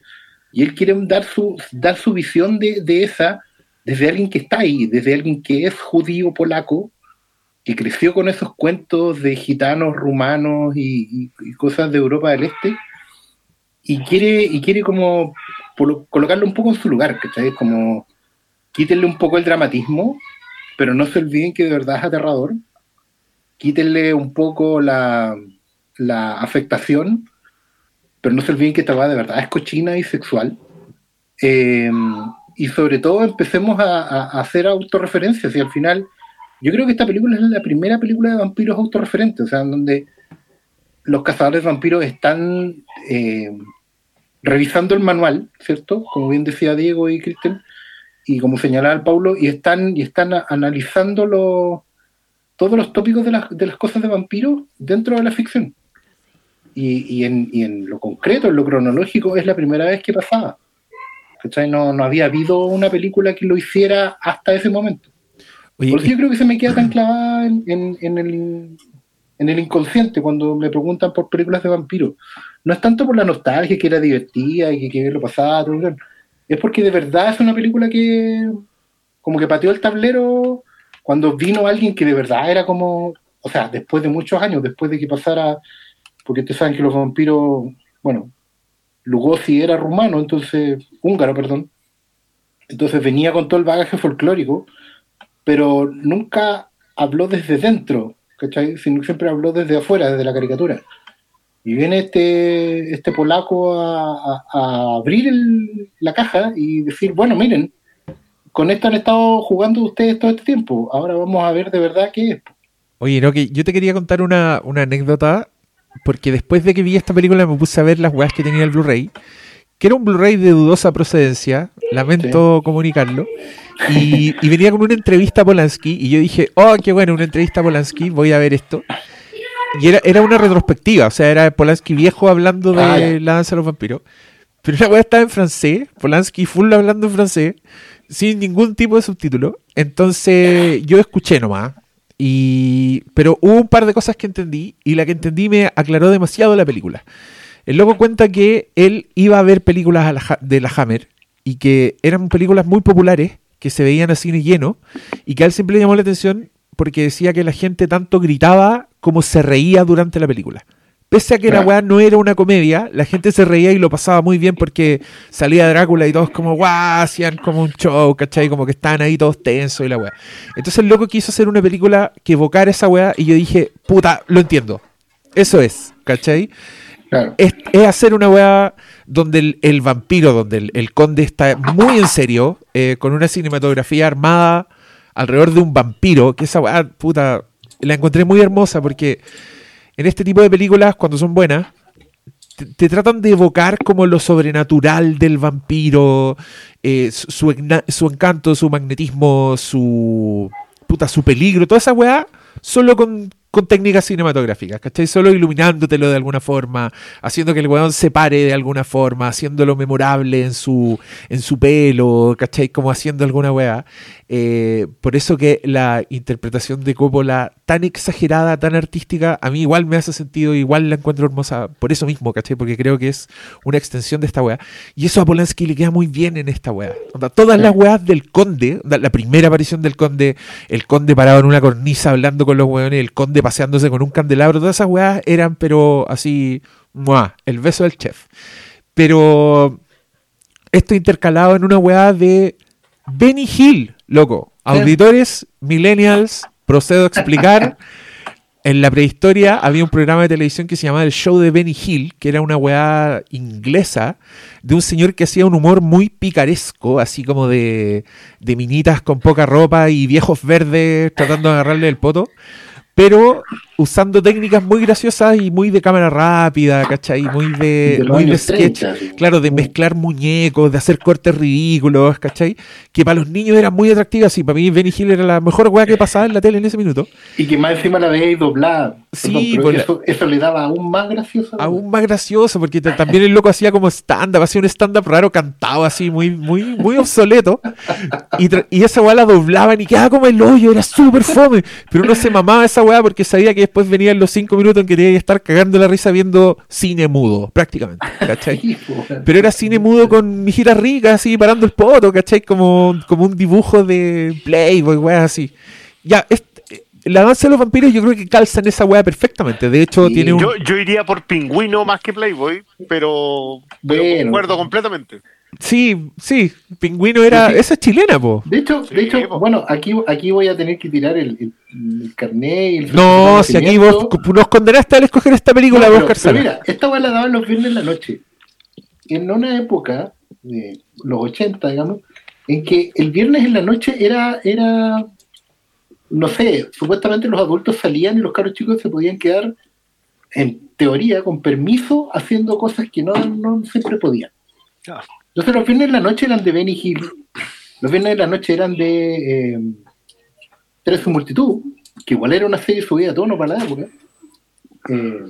Y él quiere dar su, dar su visión de, de, esa desde alguien que está ahí, desde alguien que es judío polaco, que creció con esos cuentos de gitanos rumanos y, cosas de Europa del Este, y quiere, y quiere como colocarlo un poco en su lugar, ¿cachai? Como quítenle un poco el dramatismo, pero no se olviden que de verdad es aterrador quítenle un poco la, afectación, pero no se olviden que esta va de verdad es cochina y sexual. Em, y sobre todo empecemos a, hacer autorreferencias y al final yo creo que esta película es la primera película de vampiros autorreferentes, o sea, en donde los cazadores de vampiros están em, revisando el manual, ¿cierto? Como bien decía Diego y Cristian, y como señalaba el Paulo, y están, y están analizando los todos los tópicos de las, de las cosas de vampiros dentro de la ficción. Y, y, en, y, en, lo concreto, en lo cronológico, es la primera vez que pasaba. No, no había habido una película que lo hiciera hasta ese momento. Por eso yo creo que se me queda tan clavada en, en, el, en el inconsciente cuando me preguntan por películas de vampiros. No es tanto por la nostalgia, que era divertida y que, que lo pasaba, es porque de verdad es una película que como que pateó el tablero cuando vino alguien que de verdad era como o sea, después de muchos años, después de que pasara, porque ustedes saben que los vampiros, bueno, Lugosi era rumano, entonces, húngaro, perdón, entonces venía con todo el bagaje folclórico, pero nunca habló desde dentro, ¿cachai? Sino siempre habló desde afuera, desde la caricatura. Y viene este, este polaco a, abrir la caja y decir, bueno, miren, con esto han estado jugando ustedes todo este tiempo, ahora vamos a ver de verdad qué es. Oye, no, que yo te quería contar una, una anécdota, porque después de que vi esta película me puse a ver las weas que tenía el Blu-ray que era un Blu-ray de dudosa procedencia, lamento comunicarlo, y, venía con una entrevista a Polanski, y yo dije, oh, qué bueno, una entrevista a Polanski, voy a ver esto. Y era, era una retrospectiva, o sea, era Polanski viejo hablando de ah, la danza de los vampiros. Pero la weá estaba en francés, Polanski full hablando en francés, sin ningún tipo de subtítulo. Entonces yo escuché nomás. Y, pero hubo un par de cosas que entendí y la que entendí me aclaró demasiado la película. El loco cuenta que él iba a ver películas de la Hammer y que eran películas muy populares, que se veían a cine lleno, y que a él siempre le llamó la atención porque decía que la gente tanto gritaba como se reía durante la película. Pese a que la weá no era una comedia, la gente se reía y lo pasaba muy bien porque salía Drácula y todos como guau, hacían como un show, ¿cachai? Como que estaban ahí todos tensos y la weá. Entonces el loco quiso hacer una película que evocara esa weá y yo dije, puta, lo entiendo. Eso es, ¿cachai? Es, hacer una weá donde el, vampiro, donde el, conde está muy en serio, eh, con una cinematografía armada alrededor de un vampiro, que esa weá, puta, la encontré muy hermosa porque en este tipo de películas, cuando son buenas, te, tratan de evocar como lo sobrenatural del vampiro, eh, su, su, encanto, su magnetismo, su, puta, su peligro, toda esa weá, solo con con técnicas cinematográficas, ¿cachai? Solo iluminándotelo de alguna forma, haciendo que el weón se pare de alguna forma, haciéndolo memorable en su, en su pelo, ¿cachai? Como haciendo alguna weá. Eh, por eso que la interpretación de Coppola tan exagerada, tan artística, a mí igual me hace sentido, igual la encuentro hermosa, por eso mismo, ¿cachai? Porque creo que es una extensión de esta weá. Y eso a Polanski le queda muy bien en esta weá. Todas las weas del conde, la primera aparición del conde, el conde parado en una cornisa hablando con los weones, el conde paseándose con un candelabro, todas esas weas eran, pero así, ¡mua! el beso del chef. Pero esto intercalado en una weá de Benny Hill, loco. Auditores, millennials, procedo a explicar. En la prehistoria había un programa de televisión que se llamaba El Show de Benny Hill, que era una weá inglesa, de un señor que hacía un humor muy picaresco, así como de, de minitas con poca ropa y viejos verdes tratando de agarrarle el poto pero usando técnicas muy graciosas y muy de cámara rápida, ¿cachai? Muy de, muy de sketch, claro, de mezclar muñecos, de hacer cortes ridículos, ¿cachai? Que para los niños era muy atractivas y para mí Benny Hill era la mejor weá que pasaba en la tele en ese minuto. Y que más encima la veía doblada. Sí, pues eso, le daba aún más gracioso. Aún más gracioso, porque también el loco hacía como stand-up, hacía un stand-up raro cantado así, muy, muy, muy obsoleto. Y, y esa weá la doblaban y quedaba como el hoyo, era súper fome. Pero uno se mamaba esa weá porque sabía que después venían los cinco minutos en que tenía que estar cagando la risa viendo cine mudo, prácticamente, ¿cachai? Pero era cine mudo con mi gira rica, así, parando el poto, ¿cachai? Como, como un dibujo de Playboy, weá, así. Ya, este la danza de los vampiros yo creo que calza en esa weá perfectamente. De hecho, tiene un. Yo, iría por pingüino más que Playboy, pero, pero concuerdo completamente. Sí, sí, Pingüino era. Esa es chilena, po. De hecho, de hecho bueno, aquí, aquí voy a tener que tirar el, el, carnet y el. No, si aquí vos nos condenaste al escoger esta película de Oscar pero Mira, esta weá la daban los viernes en la noche. En una época, de los 80, digamos, en que el viernes en la noche era, era no sé, supuestamente los adultos salían y los caros chicos se podían quedar, en teoría, con permiso, haciendo cosas que no, siempre podían. Entonces los viernes de la noche eran de Benny Hill, los viernes de la noche eran de eh, Tres su multitud, que igual era una serie subida a tono para la época. Eh,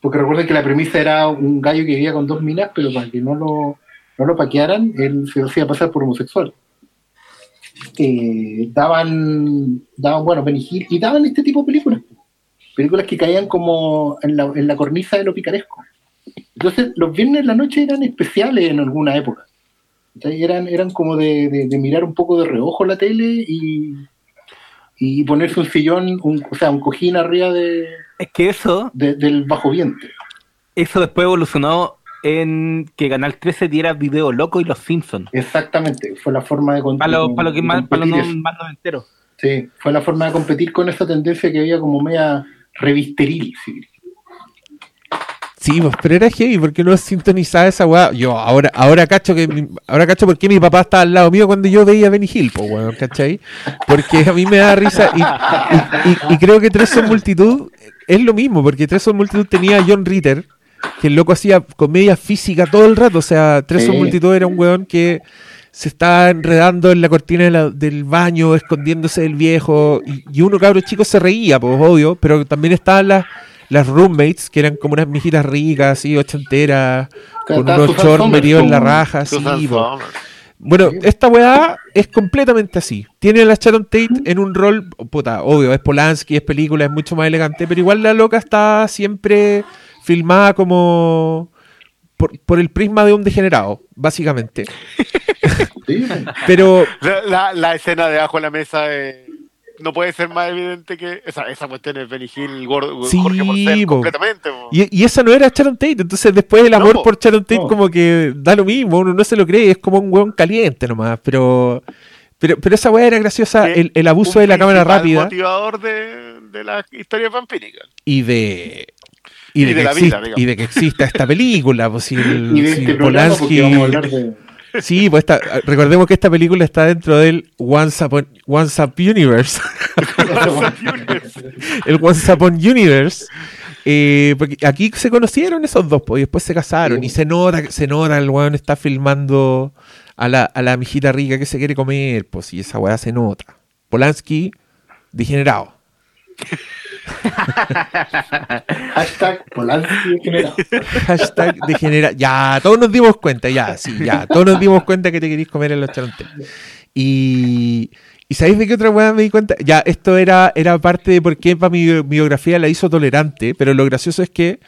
porque recuerden que la premisa era un gallo que vivía con dos minas, pero para que no lo, no lo paquearan, él se hacía pasar por homosexual eh, daban, daban, bueno, Benny y daban este tipo de películas. Películas que caían como en la, en la cornisa de lo picaresco. Entonces, los viernes de la noche eran especiales en alguna época. Eran, eran como de, mirar un poco de reojo la tele y, y ponerse un sillón, un, o sea, un cojín arriba de. Es que eso. del bajo vientre. Eso después evolucionó en que Canal 13 diera Video Loco y Los Simpsons. Exactamente, fue la forma de Para lo, para lo que más, para los más enteros. Sí, fue la forma de competir con esa tendencia que había como media revisteril. ¿sí? Sí, pues, pero era heavy porque no sintonizaba esa weá. Yo ahora, ahora cacho que ahora cacho por qué mi papá estaba al lado mío cuando yo veía Benny Hill, pues weón, ¿cachai? Porque a mí me da risa y, creo que Tres son multitud es lo mismo, porque Tres son multitud tenía a John Ritter, que el loco hacía comedia física todo el rato. O sea, Tres son multitud era un weón que se estaba enredando en la cortina del baño, escondiéndose del viejo, y, uno cabro chico se reía, pues obvio, pero también estaban las las roommates, que eran como unas mijitas ricas, así, ochenteras, con unos shorts metidos en la raja, así. Bueno, esta weá es completamente así. Tiene a la Sharon Tate en un rol, puta, obvio, es Polanski, es película, es mucho más elegante, pero igual la loca está siempre filmada como por, por el prisma de un degenerado, básicamente. pero la, la, escena de abajo en la mesa de no puede ser más evidente que esa, esa cuestión es Benny Hill, gordo, sí, Jorge Porcel, completamente. Y, y, esa no era Sharon Tate, entonces después el amor por Sharon Tate como que da lo mismo, uno no se lo cree, es como un hueón caliente nomás, pero... Pero, pero esa weá era graciosa, el, el, abuso de la cámara rápida. motivador de, de la historia vampírica. Y de, y, de, la vida, y de que exista esta película, pues si, el, y de este Polanski... Sí, pues recordemos que esta película está dentro del Once Upon, Once Universe. el Once Upon Universe. Eh, porque aquí se conocieron esos dos, pues, y después se casaron. Y se nota, se nota, el weón está filmando a la, a la mijita rica que se quiere comer, pues, y esa weá se nota. Polanski, degenerado. Hashtag Polanski degenerado. Hashtag degenerado. Ya, todos nos dimos cuenta, ya, sí, ya. Todos nos dimos cuenta que te querías comer en los charontes. Y, ¿Y sabéis de qué otra weá me di cuenta? Ya, esto era, era parte de por qué para mi biografía la hizo tolerante, pero lo gracioso es que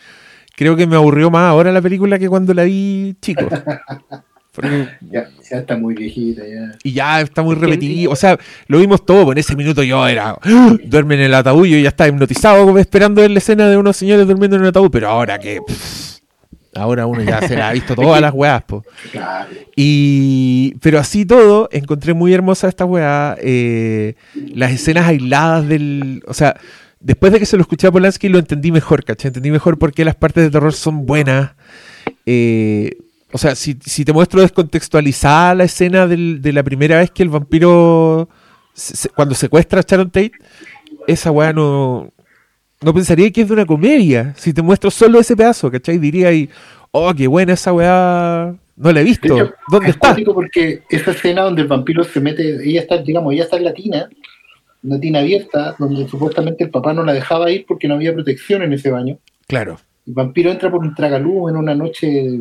creo que me aburrió más ahora la película que cuando la vi chico. ya, ya, está muy viejita ya. Y ya está muy repetido. O sea, lo vimos todo. En ese minuto yo era. ¡Ah! Duerme en el ataúd y ya está hipnotizado esperando ver la escena de unos señores durmiendo en el ataúd. Pero ahora que. ahora uno ya se la ha visto todas las weas, Y. Pero así todo, encontré muy hermosa esta wea. Eh, las escenas aisladas del. O sea. Después de que se lo escuché a Polanski lo entendí mejor, ¿cachai? Entendí mejor por qué las partes de terror son buenas. Eh, o sea, si, te muestro descontextualizada la escena de la primera vez que el vampiro, cuando secuestra a Sharon Tate, esa weá no, no pensaría que es de una comedia. Si te muestro solo ese pedazo, ¿cachai? Diría ahí, oh, qué buena esa weá, no la he visto. ¿Dónde está? porque esa escena donde el vampiro se mete, ella está, digamos, ella está en la tina, una tina abierta, donde supuestamente el papá no la dejaba ir porque no había protección en ese baño. Claro. El vampiro entra por un tragaluz en una noche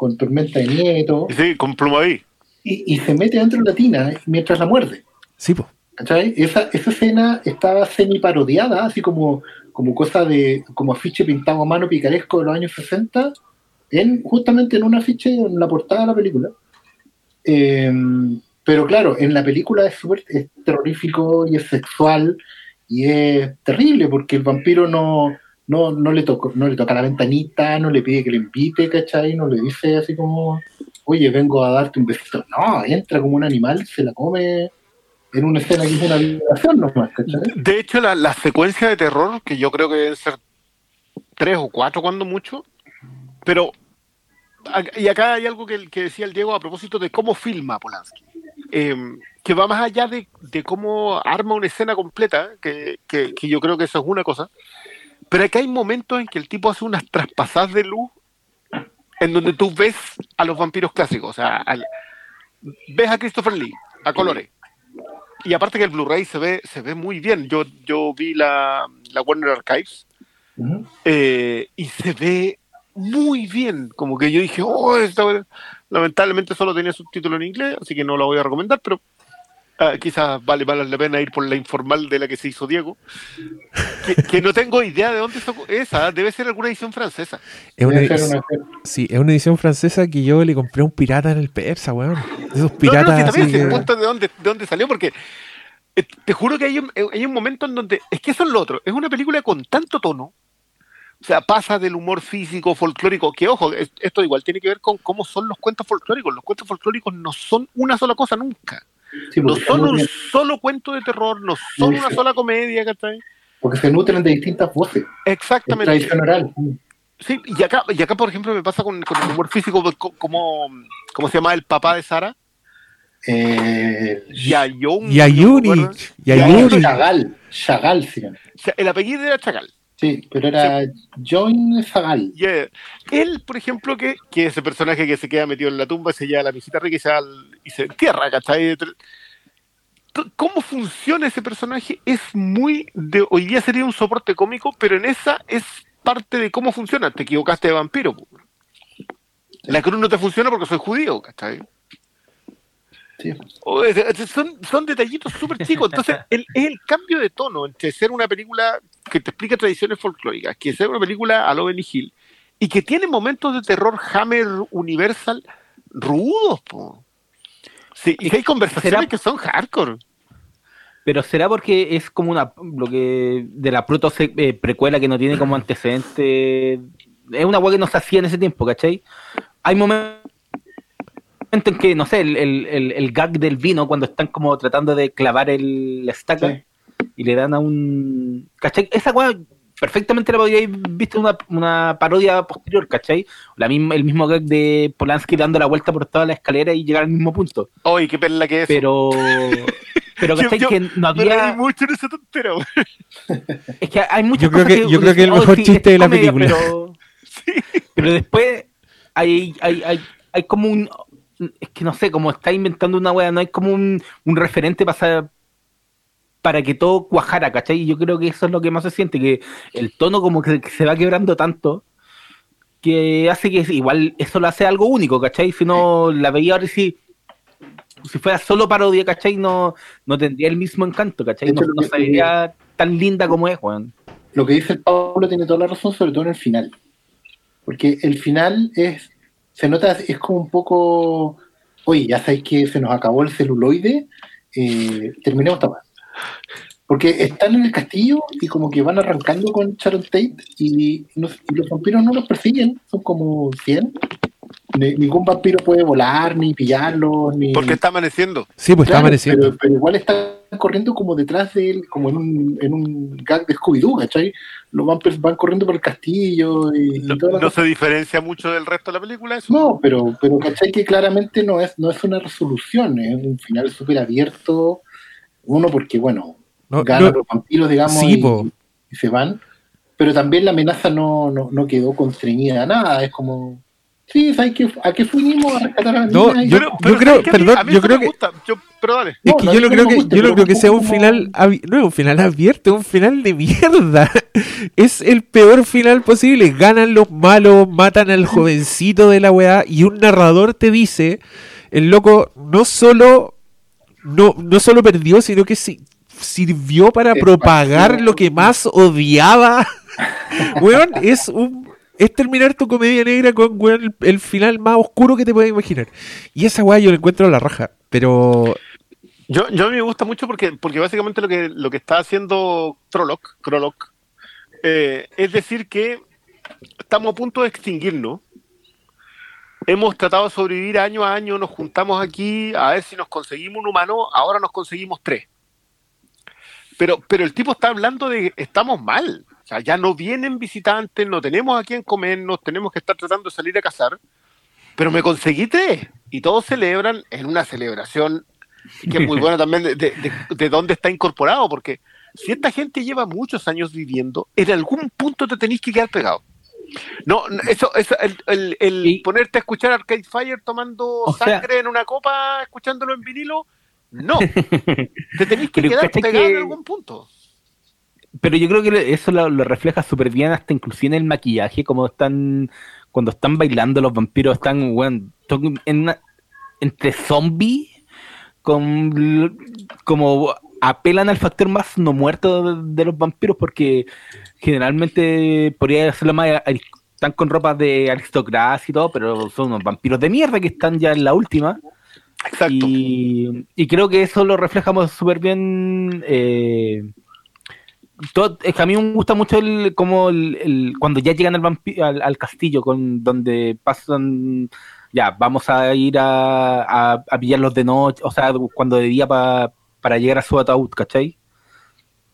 con tormenta de nieve y todo. Sí, con ahí. Y, y, se mete dentro de la tina mientras la muerde. Sí, pues. Esa, esa escena estaba semi parodiada, así como, como cosa de, como afiche pintado a mano picaresco de los años 60, en, justamente en un afiche en la portada de la película. Em, pero claro, en la película es, super, es terrorífico y es sexual y es terrible porque el vampiro no, no, no, le toco, no le toca la ventanita, no le pide que le invite, ¿cachai? No le dice así como, oye, vengo a darte un besito. No, entra como un animal, se la come en una escena que es una violación nomás, ¿cachai? De hecho, la, la secuencia de terror, que yo creo que deben ser tres o cuatro cuando mucho, pero y acá hay algo que, que, decía el Diego a propósito de cómo filma Polanski, eh, que va más allá de, de, cómo arma una escena completa, que, que, yo creo que eso es una cosa, pero aquí hay momentos en que el tipo hace unas traspasadas de luz en donde tú ves a los vampiros clásicos. O sea, ves a Christopher Lee a colores. Y aparte que el Blu-ray se ve, se ve muy bien. Yo, yo vi la, la Warner Archives eh, y se ve muy bien. Como que yo dije, oh, esta... lamentablemente solo tenía subtítulo en inglés, así que no la voy a recomendar, pero Ah, quizás vale, vale la pena ir por la informal de la que se hizo Diego, que, no tengo idea de dónde es esa, debe ser alguna edición francesa. Es una, edición, sí, es una edición francesa que yo le compré a un pirata en el persa, weón. Esos piratas. No, no, también de, dónde, de dónde salió, porque Eh, te juro que hay un, eh, hay un momento en donde. Es que eso es lo otro. Es una película con tanto tono. O sea, pasa del humor físico, folclórico, que ojo, esto igual tiene que ver con cómo son los cuentos folclóricos. Los cuentos folclóricos no son una sola cosa nunca. No son un solo cuento de terror, no son una sola comedia, ¿cachai? Porque se nutren de distintas voces. Exactamente. Tradición oral. Sí, y acá, y acá, por ejemplo, me pasa con, con el humor físico, como, ¿cómo se llama el papá de Sara? Eh, Yayun. Yayuni. Yayuni. Chagal. Chagal, sí. El apellido era Chagal. Sí, pero era John Zagal. Él, por ejemplo, que, que ese personaje que se queda metido en la tumba, se lleva la visita rica y se, y se entierra, ¿cachai? ¿Cómo funciona ese personaje? Es muy de. Hoy día sería un soporte cómico, pero en esa es parte de cómo funciona. Te equivocaste de vampiro. La cruz no te funciona porque soy judío, ¿cachai? Son, son detallitos súper chicos. Entonces, el, es el cambio de tono entre ser una película que te explica tradiciones folclóricas, que ser una película a lo Benny Hill, y que tiene momentos de terror Hammer Universal rudos. Po. Sí, y hay conversaciones que son hardcore. Pero será porque es como una lo que de la proto eh, precuela que no tiene como antecedente. Es una hueá que no se hacía en ese tiempo, ¿cachai? Hay momentos en que, no sé, el, el, el, gag del vino, cuando están como tratando de clavar el estaca y le dan a un. ¿cachai? Esa weá perfectamente la podríais visto una, una parodia posterior, ¿cachai? La misma, el mismo gag de Polanski dando la vuelta por toda la escalera y llegar al mismo punto. ¡Ay, qué perla que es! Pero. Pero ¿cachai? que no había. mucho en esa tontera, Es que hay muchas yo creo que, Yo creo que el mejor chiste de la película. Pero, pero después hay, hay, hay, hay como un es que no sé, como está inventando una wea, no hay como un, referente para, para que todo cuajara, ¿cachai? Y yo creo que eso es lo que más se siente, que el tono como que se va quebrando tanto que hace que igual eso lo hace algo único, ¿cachai? Si no la veía ahora si, si fuera solo parodia, ¿cachai? No, no tendría el mismo encanto, ¿cachai? No, no sería tan linda como es, Juan. Lo que dice el Pablo tiene toda la razón, sobre todo en el final. Porque el final es se nota, es como un poco, oye, ya sabéis que se nos acabó el celuloide, eh, terminemos esta Porque están en el castillo y como que van arrancando con Sharon Tate y, los vampiros no los persiguen, son como 100. ningún vampiro puede volar, ni pillarlo, ni... Porque está amaneciendo. Sí, pues está amaneciendo. pero, igual están corriendo como detrás de él, como en un, en un gag de Scooby-Doo, ¿cachai? los vampers van corriendo por el castillo y, no, se diferencia mucho del resto de la película eso no pero pero ¿cachai? que claramente no es no es una resolución es un final súper abierto uno porque bueno ganan los vampiros digamos y, se van pero también la amenaza no, no, no quedó constreñida a nada es como Sí, ¿sabes qué? ¿A qué fuimos a rescatar a la no, yo, yo creo, perdón, yo creo que. pero dale. Es que yo no creo que, yo no creo que sea un final, no un final abierto, un final de mierda. Es el peor final posible. Ganan los malos, matan al jovencito de la weá y un narrador te dice, el loco no solo, no, no solo perdió, sino que sirvió para propagar lo que más odiaba. Weón, es un es terminar tu comedia negra con el, final más oscuro que te puedas imaginar. Y esa weá yo la encuentro a la raja, pero... Yo, yo a mí me gusta mucho porque, porque básicamente lo que, lo que está haciendo Trolloc, eh, es decir que estamos a punto de extinguirnos. Hemos tratado de sobrevivir año a año, nos juntamos aquí a ver si nos conseguimos un humano, ahora nos conseguimos tres. Pero, pero el tipo está hablando de estamos mal sea, ya no vienen visitantes, no tenemos a quién comernos, tenemos que estar tratando de salir a cazar, pero me conseguí tres. Y todos celebran en una celebración que es muy buena también de, de, dónde está incorporado, porque si esta gente lleva muchos años viviendo, en algún punto te tenéis que quedar pegado. No, eso, eso el, el, ponerte a escuchar Arcade Fire tomando sangre en una copa, escuchándolo en vinilo, no. te tenéis que quedar pegado en algún punto pero yo creo que eso lo, refleja súper bien hasta inclusive en el maquillaje, como están, cuando están bailando los vampiros, están, bueno, en entre zombies, con, como apelan al factor más no muerto de, los vampiros, porque generalmente podría hacerlo más, están con ropa de aristocracia y todo, pero son unos vampiros de mierda que están ya en la última. Exacto. Y, creo que eso lo reflejamos súper bien. Eh, es que a mí me gusta mucho el como el, cuando ya llegan al, al, castillo con donde pasan ya vamos a ir a, a, pillarlos de noche o sea cuando de día para llegar a su ataúd ¿cachai?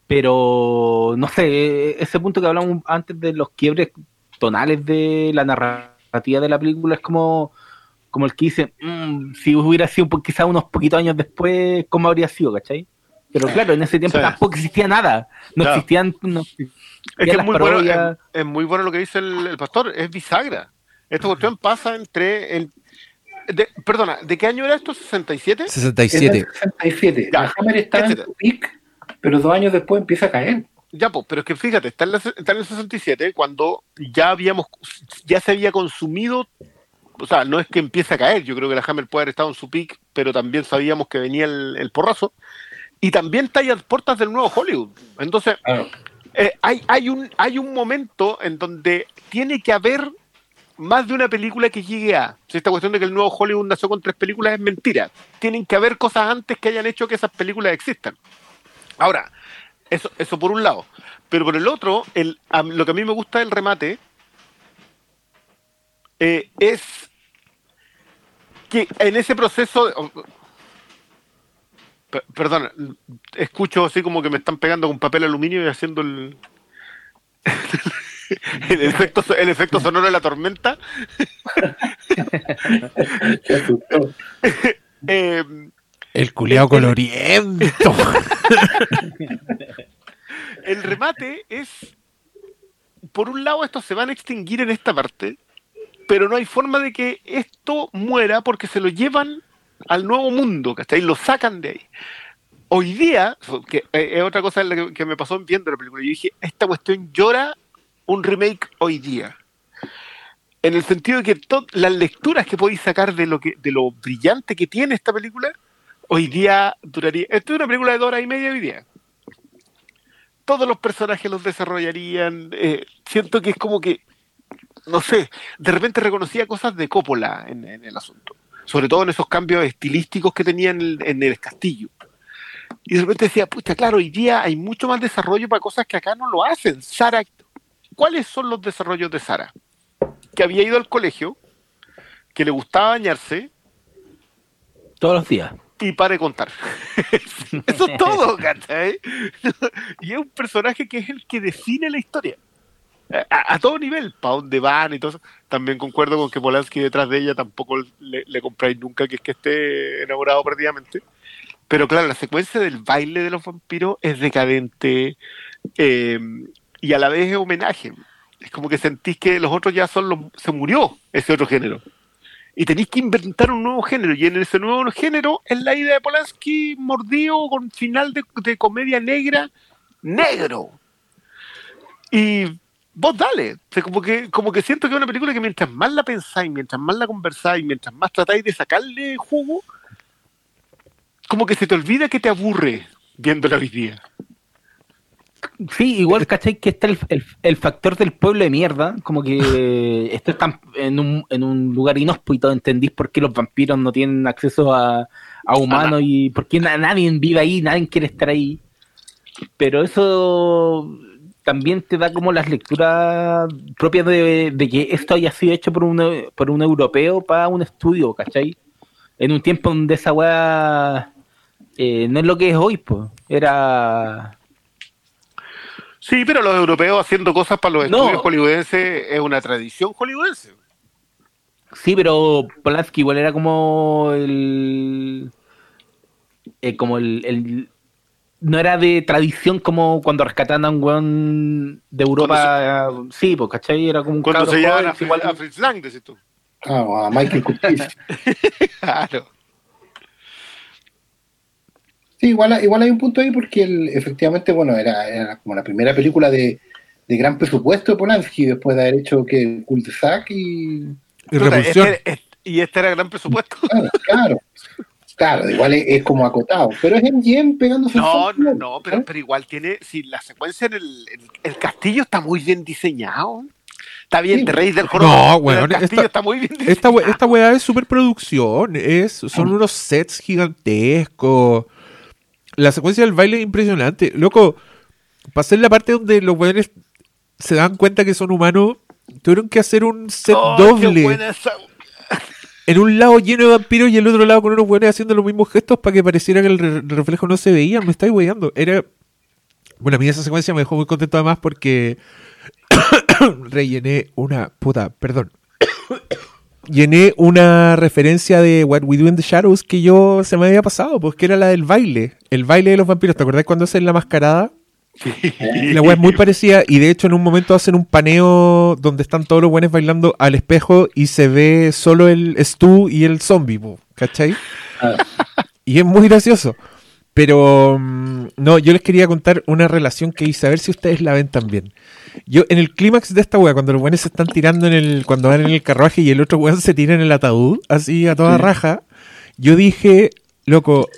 Pero no sé ese punto que hablamos antes de los quiebres tonales de la narrativa de la película es como como el que dice mm, si hubiera sido quizás unos poquitos años después ¿cómo habría sido? ¿cachai? Pero claro, en ese tiempo tampoco existía nada. No existían. es que es muy, bueno, es, muy, bueno, lo que dice el, pastor, es bisagra. Esta cuestión pasa entre. El, perdona, ¿de qué año era esto? ¿67? 67. 67. Ya, Hammer está en su peak, pero dos años después empieza a caer. Ya, pues, pero es que fíjate, está en, está en el 67 cuando ya habíamos, ya se había consumido o sea, no es que empiece a caer, yo creo que la Hammer puede haber estado en su peak, pero también sabíamos que venía el, el porrazo y también está ahí a puertas del nuevo Hollywood. Entonces, eh, hay, hay, un, hay un momento en donde tiene que haber más de una película que llegue a. Si esta cuestión de que el nuevo Hollywood nació con tres películas es mentira. Tienen que haber cosas antes que hayan hecho que esas películas existan. Ahora, eso, eso por un lado. Pero por el otro, el, lo que a mí me gusta del remate eh, es que en ese proceso, perdón, escucho así como que me están pegando con papel aluminio y haciendo el. el, efecto, el efecto sonoro de la tormenta. eh, el culeado coloriento. el remate es. Por un lado, estos se van a extinguir en esta parte, pero no hay forma de que esto muera porque se lo llevan al nuevo mundo, ¿cachai? Lo sacan de ahí. Hoy día, que es otra cosa que me pasó viendo la película, yo dije, esta cuestión llora un remake hoy día. En el sentido de que las lecturas que podéis sacar de lo, que, de lo brillante que tiene esta película, hoy día duraría... Esto es una película de dos horas y media hoy día. Todos los personajes los desarrollarían. Eh, siento que es como que, no sé, de repente reconocía cosas de Coppola en el asunto sobre todo en esos cambios estilísticos que tenía en el, castillo. Y de repente decía, pucha, claro, hoy día hay mucho más desarrollo para cosas que acá no lo hacen. Sara, ¿cuáles son los desarrollos de Sara? Que había ido al colegio, que le gustaba bañarse. Todos los días. Y para de contar. Eso es todo, ¿cachai? y es un personaje que es el que define la historia a, todo nivel, para dónde van y todo eso. También concuerdo con que Polanski detrás de ella tampoco le, compráis nunca que es que esté enamorado perdidamente. Pero claro, la secuencia del baile de los vampiros es decadente eh, y a la vez es homenaje. Es como que sentís que los otros ya son los. Se murió ese otro género. Y tenéis que inventar un nuevo género. Y en ese nuevo género es la idea de Polanski mordido con final de, de comedia negra, negro. Y vos dale. como, que, como que siento que es una película que mientras más la pensáis, mientras más la conversáis, mientras más tratáis de sacarle jugo, como que se te olvida que te aburre viéndola hoy día. Sí, igual, ¿cachai? Que está el, factor del pueblo de mierda, como que esto está en un, en un lugar inhóspito, entendís por qué los vampiros no tienen acceso a, a humanos y por qué nadie vive ahí, nadie quiere estar ahí. Pero eso también te da como las lecturas propias de, que esto haya sido hecho por un, por un europeo para un estudio, ¿cachai? En un tiempo donde esa weá eh, no es lo que es hoy, pues. Era. Sí, pero los europeos haciendo cosas para los estudios hollywoodenses es una tradición hollywoodense. Sí, pero Polanski igual era como el. Eh, como el, no era de tradición como cuando rescataban a un weón de Europa. Sí, pues, ¿cachai? Era como un Cuando se llaman a, a, Fritz Lang, decís tú. Ah, a Michael Curtis. claro. Sí, igual, igual hay un punto ahí porque el, efectivamente, bueno, era, era, como la primera película de, de gran presupuesto de Polanski después de haber hecho que Cul de Sac y... Y Revolución. Este, y este era gran presupuesto. Claro, claro. Claro, igual es, como acotado, pero es en Yen pegándose No, no, no, pero, pero igual tiene, si la secuencia en el, el, castillo está muy bien diseñado. Está bien, te reís del horror. No, weón, esta, está muy bien. Esta, esta weá es superproducción. Es, son unos sets gigantescos. La secuencia del baile es impresionante. Loco, pasé en la parte donde los weones se dan cuenta que son humanos. Tuvieron que hacer un set oh, doble. En un lado lleno de vampiros y el otro lado con unos weones haciendo los mismos gestos para que pareciera que el, reflejo no se veía. Me estáis weyando. Era. Bueno, a mí esa secuencia me dejó muy contento además porque rellené una puta, perdón. Llené una referencia de What We Do in the Shadows que yo se me había pasado, pues que era la del baile, el baile de los vampiros. ¿Te acordás cuando hacen la mascarada? La web es muy parecida y de hecho en un momento hacen un paneo donde están todos los buenos bailando al espejo y se ve solo el Stu y el zombie, ¿cachai? Ah. Y es muy gracioso. Pero mm, no, yo les quería contar una relación que hice, a ver si ustedes la ven también. Yo, en el clímax de esta weá, cuando los weones se están tirando en el. cuando van en el carruaje y el otro weón se tira en el ataúd, así a toda raja, yo dije, loco,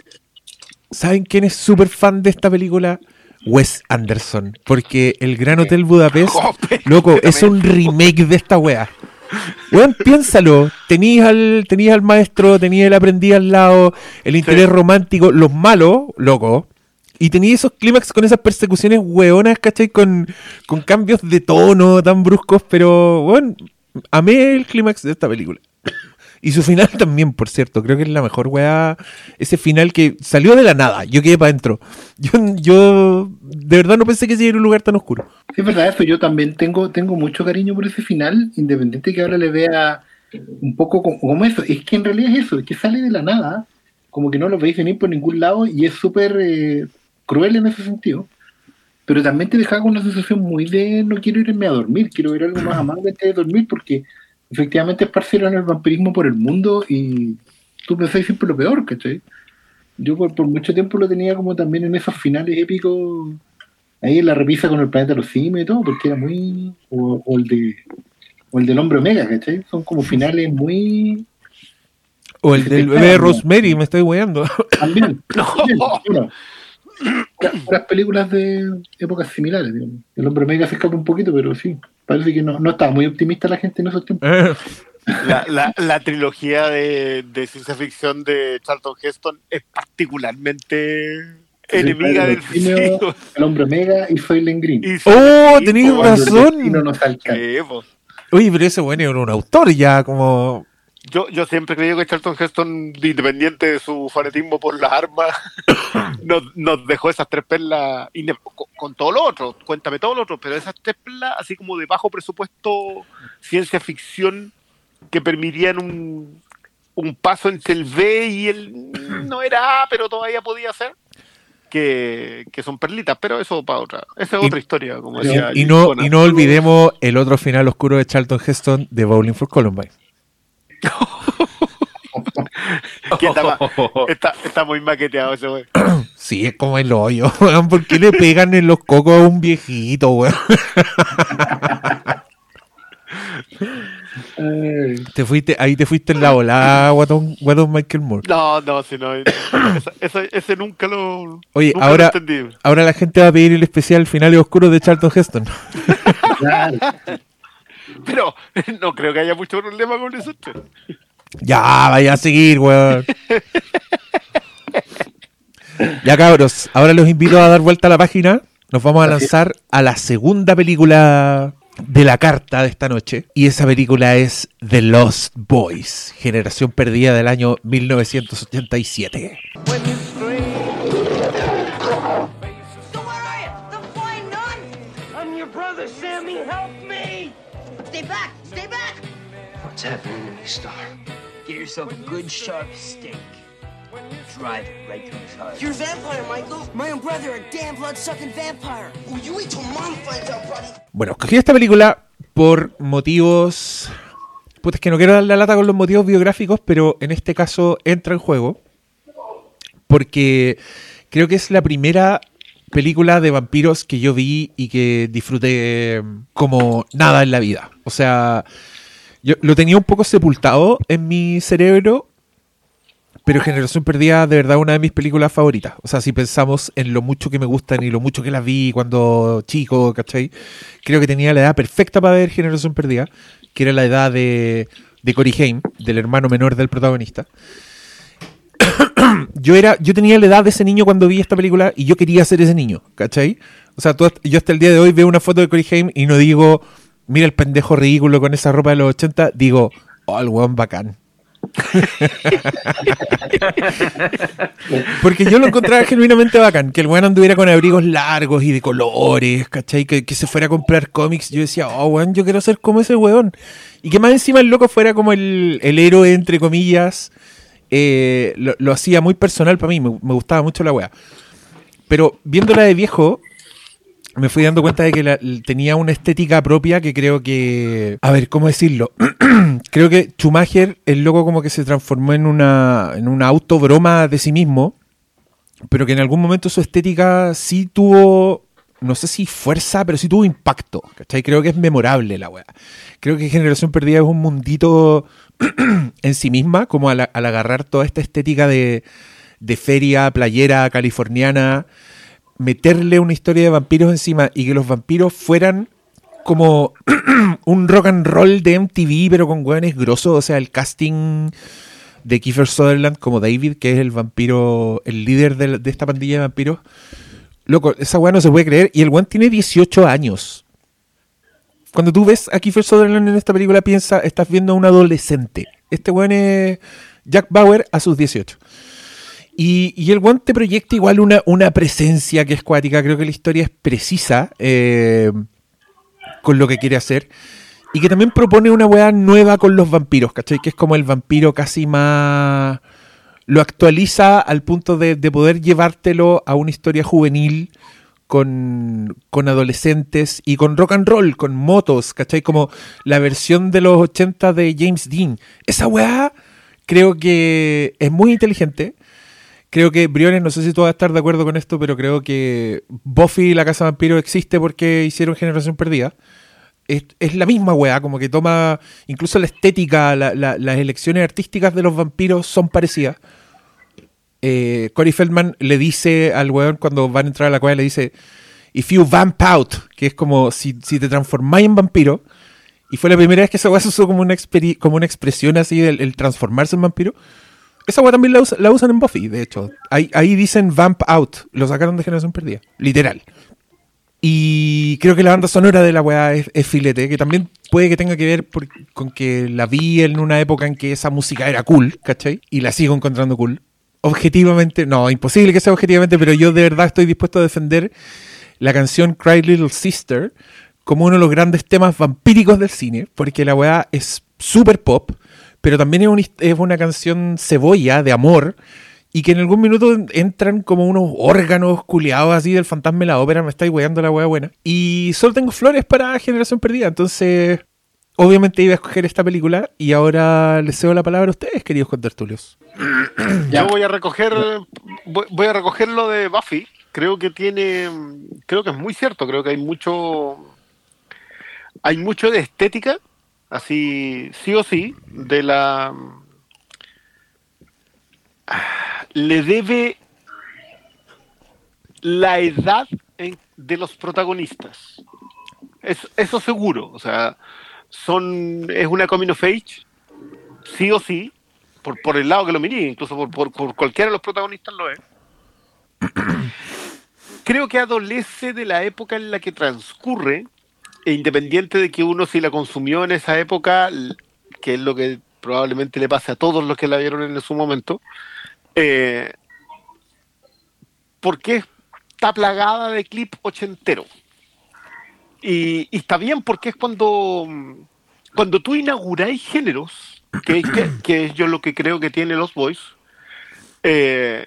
¿saben quién es súper fan de esta película? Wes Anderson. Porque el Gran Hotel Budapest, loco, es un remake de esta weá. Weón, piénsalo. Tenías al, tenías al maestro, tenías el aprendiz al lado, el interés romántico, los malos, loco. Y tenía esos clímax con esas persecuciones hueonas, ¿cachai? Con, con cambios de tono tan bruscos, pero bueno, amé el clímax de esta película. Y su final también, por cierto, creo que es la mejor weá. Ese final que salió de la nada, yo quedé para adentro. Yo, yo de verdad no pensé que se un lugar tan oscuro. Sí, es verdad, eso yo también tengo, tengo mucho cariño por ese final, independiente que ahora le vea un poco como, eso. Es que en realidad es eso, es que sale de la nada, como que no lo veis venir por ningún lado y es súper eh, cruel en ese sentido, pero también te deja con una sensación muy de no quiero irme a dormir, quiero ver algo más amable antes de dormir, porque efectivamente esparcieron el vampirismo por el mundo y tú pensás siempre lo peor, ¿cachai? Yo por, mucho tiempo lo tenía como también en esos finales épicos, ahí en la repisa con el planeta de los simios y todo, porque era muy. O, el de. O el del hombre omega, ¿cachai? Son como finales muy. O el del bebé Rosemary, me estoy guiando. También. No las películas de épocas similares. El hombre mega se escapa un poquito, pero sí, parece que no, no estaba muy optimista la gente en esos tiempos. Eh. La, la, trilogía de, ciencia ficción de Charlton Heston es particularmente enemiga del cine. El hombre mega y Soylent Green. ¡Oh, tenéis razón! Oye, pero ese bueno era un autor ya como yo, yo siempre he creído que Charlton Heston, independiente de su fanatismo por las armas, nos, dejó esas tres perlas con, todo lo otro. Cuéntame todo lo otro, pero esas tres perlas, así como de bajo presupuesto, ciencia ficción, que permitirían un, un paso entre el B y el no era A, pero todavía podía ser. Que, son perlitas, pero eso para otra. Esa es otra historia, como decía. Y no, y no olvidemos el otro final oscuro de Charlton Heston de Bowling for Columbine. está, muy maqueteado ese wey. Sí, es como el hoyo, ¿Por qué le pegan en los cocos a un viejito, weón? te fuiste, ahí te fuiste en la volada, Guatón, Michael Moore. No, no, si no. ese, nunca lo. Oye, ahora, ahora la gente va a pedir el especial Finales Oscuros de Charlton Heston. Pero no creo que haya mucho problema con eso. Ya, vaya a seguir, weón. ya, cabros, ahora los invito a dar vuelta a la página. Nos vamos a lanzar a la segunda película de la carta de esta noche. Y esa película es The Lost Boys, generación perdida del año 1987. What's happening to Star? Get yourself a good sharp steak. Drive it right through his heart. You're a vampire, Michael. My own brother, a damn blood-sucking vampire. Oh, you wait till mom finds out, buddy. Bueno, escogí esta película por motivos... Pues es que no quiero dar la lata con los motivos biográficos, pero en este caso entra en juego. Porque creo que es la primera película de vampiros que yo vi y que disfruté como nada en la vida. O sea, yo lo tenía un poco sepultado en mi cerebro Pero Generación Perdida, de verdad, una de mis películas favoritas. O sea, si pensamos en lo mucho que me gustan y lo mucho que las vi cuando chico, ¿cachai? Creo que tenía la edad perfecta para ver Generación Perdida, que era la edad de, de Cory Haim, del hermano menor del protagonista. yo era, yo tenía la edad de ese niño cuando vi esta película y yo quería ser ese niño, ¿cachai? O sea, yo hasta el día de hoy veo una foto de Cory Haim y no digo, mira el pendejo ridículo con esa ropa de los 80, digo, oh, el weón bacán. Porque yo lo encontraba genuinamente bacán, que el weón anduviera con abrigos largos y de colores, ¿cachai? Que, se fuera a comprar cómics. Yo decía, oh, weón, yo quiero ser como ese weón. Y que más encima el loco fuera como el, héroe, entre comillas. Eh, lo, hacía muy personal para mí, me, me, gustaba mucho la weá. Pero viéndola de viejo, me fui dando cuenta de que tenía una estética propia que creo que. A ver, ¿cómo decirlo? creo que Schumacher, el loco, como que se transformó en una, en una autobroma de sí mismo, pero que en algún momento su estética sí tuvo. No sé si fuerza, pero sí tuvo impacto. ¿cachai? Creo que es memorable la weá. Creo que Generación Perdida es un mundito en sí misma, como al, agarrar toda esta estética de, de feria, playera, californiana meterle una historia de vampiros encima y que los vampiros fueran como un rock and roll de MTV, pero con hueones grosos. O sea, el casting de Kiefer Sutherland como David, que es el vampiro, el líder de, esta pandilla de vampiros. Loco, esa weá no se puede creer. Y el weón tiene 18 años. Cuando tú ves a Kiefer Sutherland en esta película, piensa, estás viendo a un adolescente. Este weón es Jack Bauer a sus 18. Y, el guante proyecta igual una, una presencia que es cuática. Creo que la historia es precisa eh, con lo que quiere hacer. Y que también propone una weá nueva con los vampiros, ¿cachai? Que es como el vampiro casi más. Lo actualiza al punto de, poder llevártelo a una historia juvenil con, con, adolescentes y con rock and roll, con motos, ¿cachai? Como la versión de los 80 de James Dean. Esa weá creo que es muy inteligente. Creo que, Briones, no sé si tú vas a estar de acuerdo con esto, pero creo que Buffy y la Casa Vampiro existe porque hicieron Generación Perdida. Es, la misma weá, como que toma, incluso la estética, las elecciones artísticas de los vampiros son parecidas. Eh, Corey Feldman le dice al weón cuando van a entrar a la cueva, le dice, if you vamp out, que es como si, te transformáis en vampiro, y fue la primera vez que esa weá se usó como una, como una expresión así, el transformarse en vampiro esa weá también la, usan en Buffy, de hecho. Ahí, dicen Vamp Out. Lo sacaron de Generación Perdida. Literal. Y creo que la banda sonora de la weá es, filete, que también puede que tenga que ver con que la vi en una época en que esa música era cool, ¿cachai? Y la sigo encontrando cool. Objetivamente, no, imposible que sea objetivamente, pero yo de verdad estoy dispuesto a defender la canción Cry Little Sister como uno de los grandes temas vampíricos del cine, porque la weá es super pop pero también es, una canción cebolla de amor y que en algún minuto entran como unos órganos culiados así del fantasma de la ópera, me estáis weando la wea buena. Y solo tengo flores para Generación Perdida, entonces obviamente iba a escoger esta película y ahora les cedo la palabra a ustedes, queridos contertulios. Yo voy a recoger voy a recoger lo de Buffy. Creo que tiene creo que es muy cierto, creo que hay mucho hay mucho de estética así sí o sí, de la... Le debe la edad de los protagonistas. eso seguro, o sea, son es una coming of age, sí o sí, por, por el lado que lo miré, incluso por, por, por cualquiera de los protagonistas lo es. Creo que adolece de la época en la que transcurre independiente de que uno si la consumió en esa época, que es lo que probablemente le pase a todos los que la vieron en su momento, eh, porque está plagada de clip ochentero. Y, está bien porque es cuando, cuando tú inauguráis géneros, que, que, es yo lo que creo que tiene los boys, eh,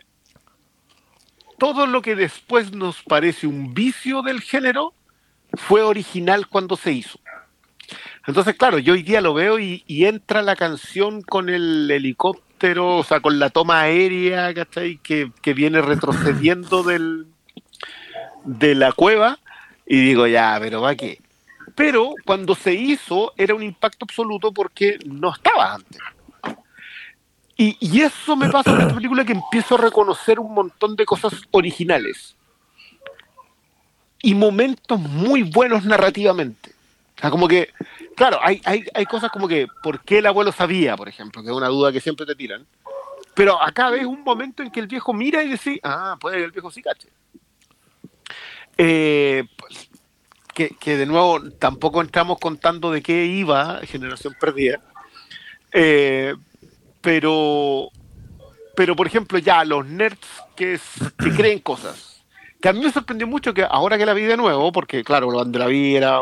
todo lo que después nos parece un vicio del género, fue original cuando se hizo. Entonces, claro, yo hoy día lo veo y, entra la canción con el helicóptero, o sea, con la toma aérea, ¿cachai? Que, que viene retrocediendo del, de la cueva y digo, ya, pero va qué. Pero cuando se hizo era un impacto absoluto porque no estaba antes. Y, eso me pasa con esta película que empiezo a reconocer un montón de cosas originales. Y momentos muy buenos narrativamente. O sea, como que, claro, hay, hay, hay cosas como que, ¿por qué el abuelo sabía, por ejemplo? Que es una duda que siempre te tiran. Pero acá ves un momento en que el viejo mira y dice, ah, puede que el viejo sí cache. Eh, pues, que, que, de nuevo tampoco entramos contando de qué iba Generación Perdida. Eh, pero, pero por ejemplo, ya los nerds que, creen cosas. Que a mí me sorprendió mucho que ahora que la vi de nuevo, porque claro, cuando la vi era,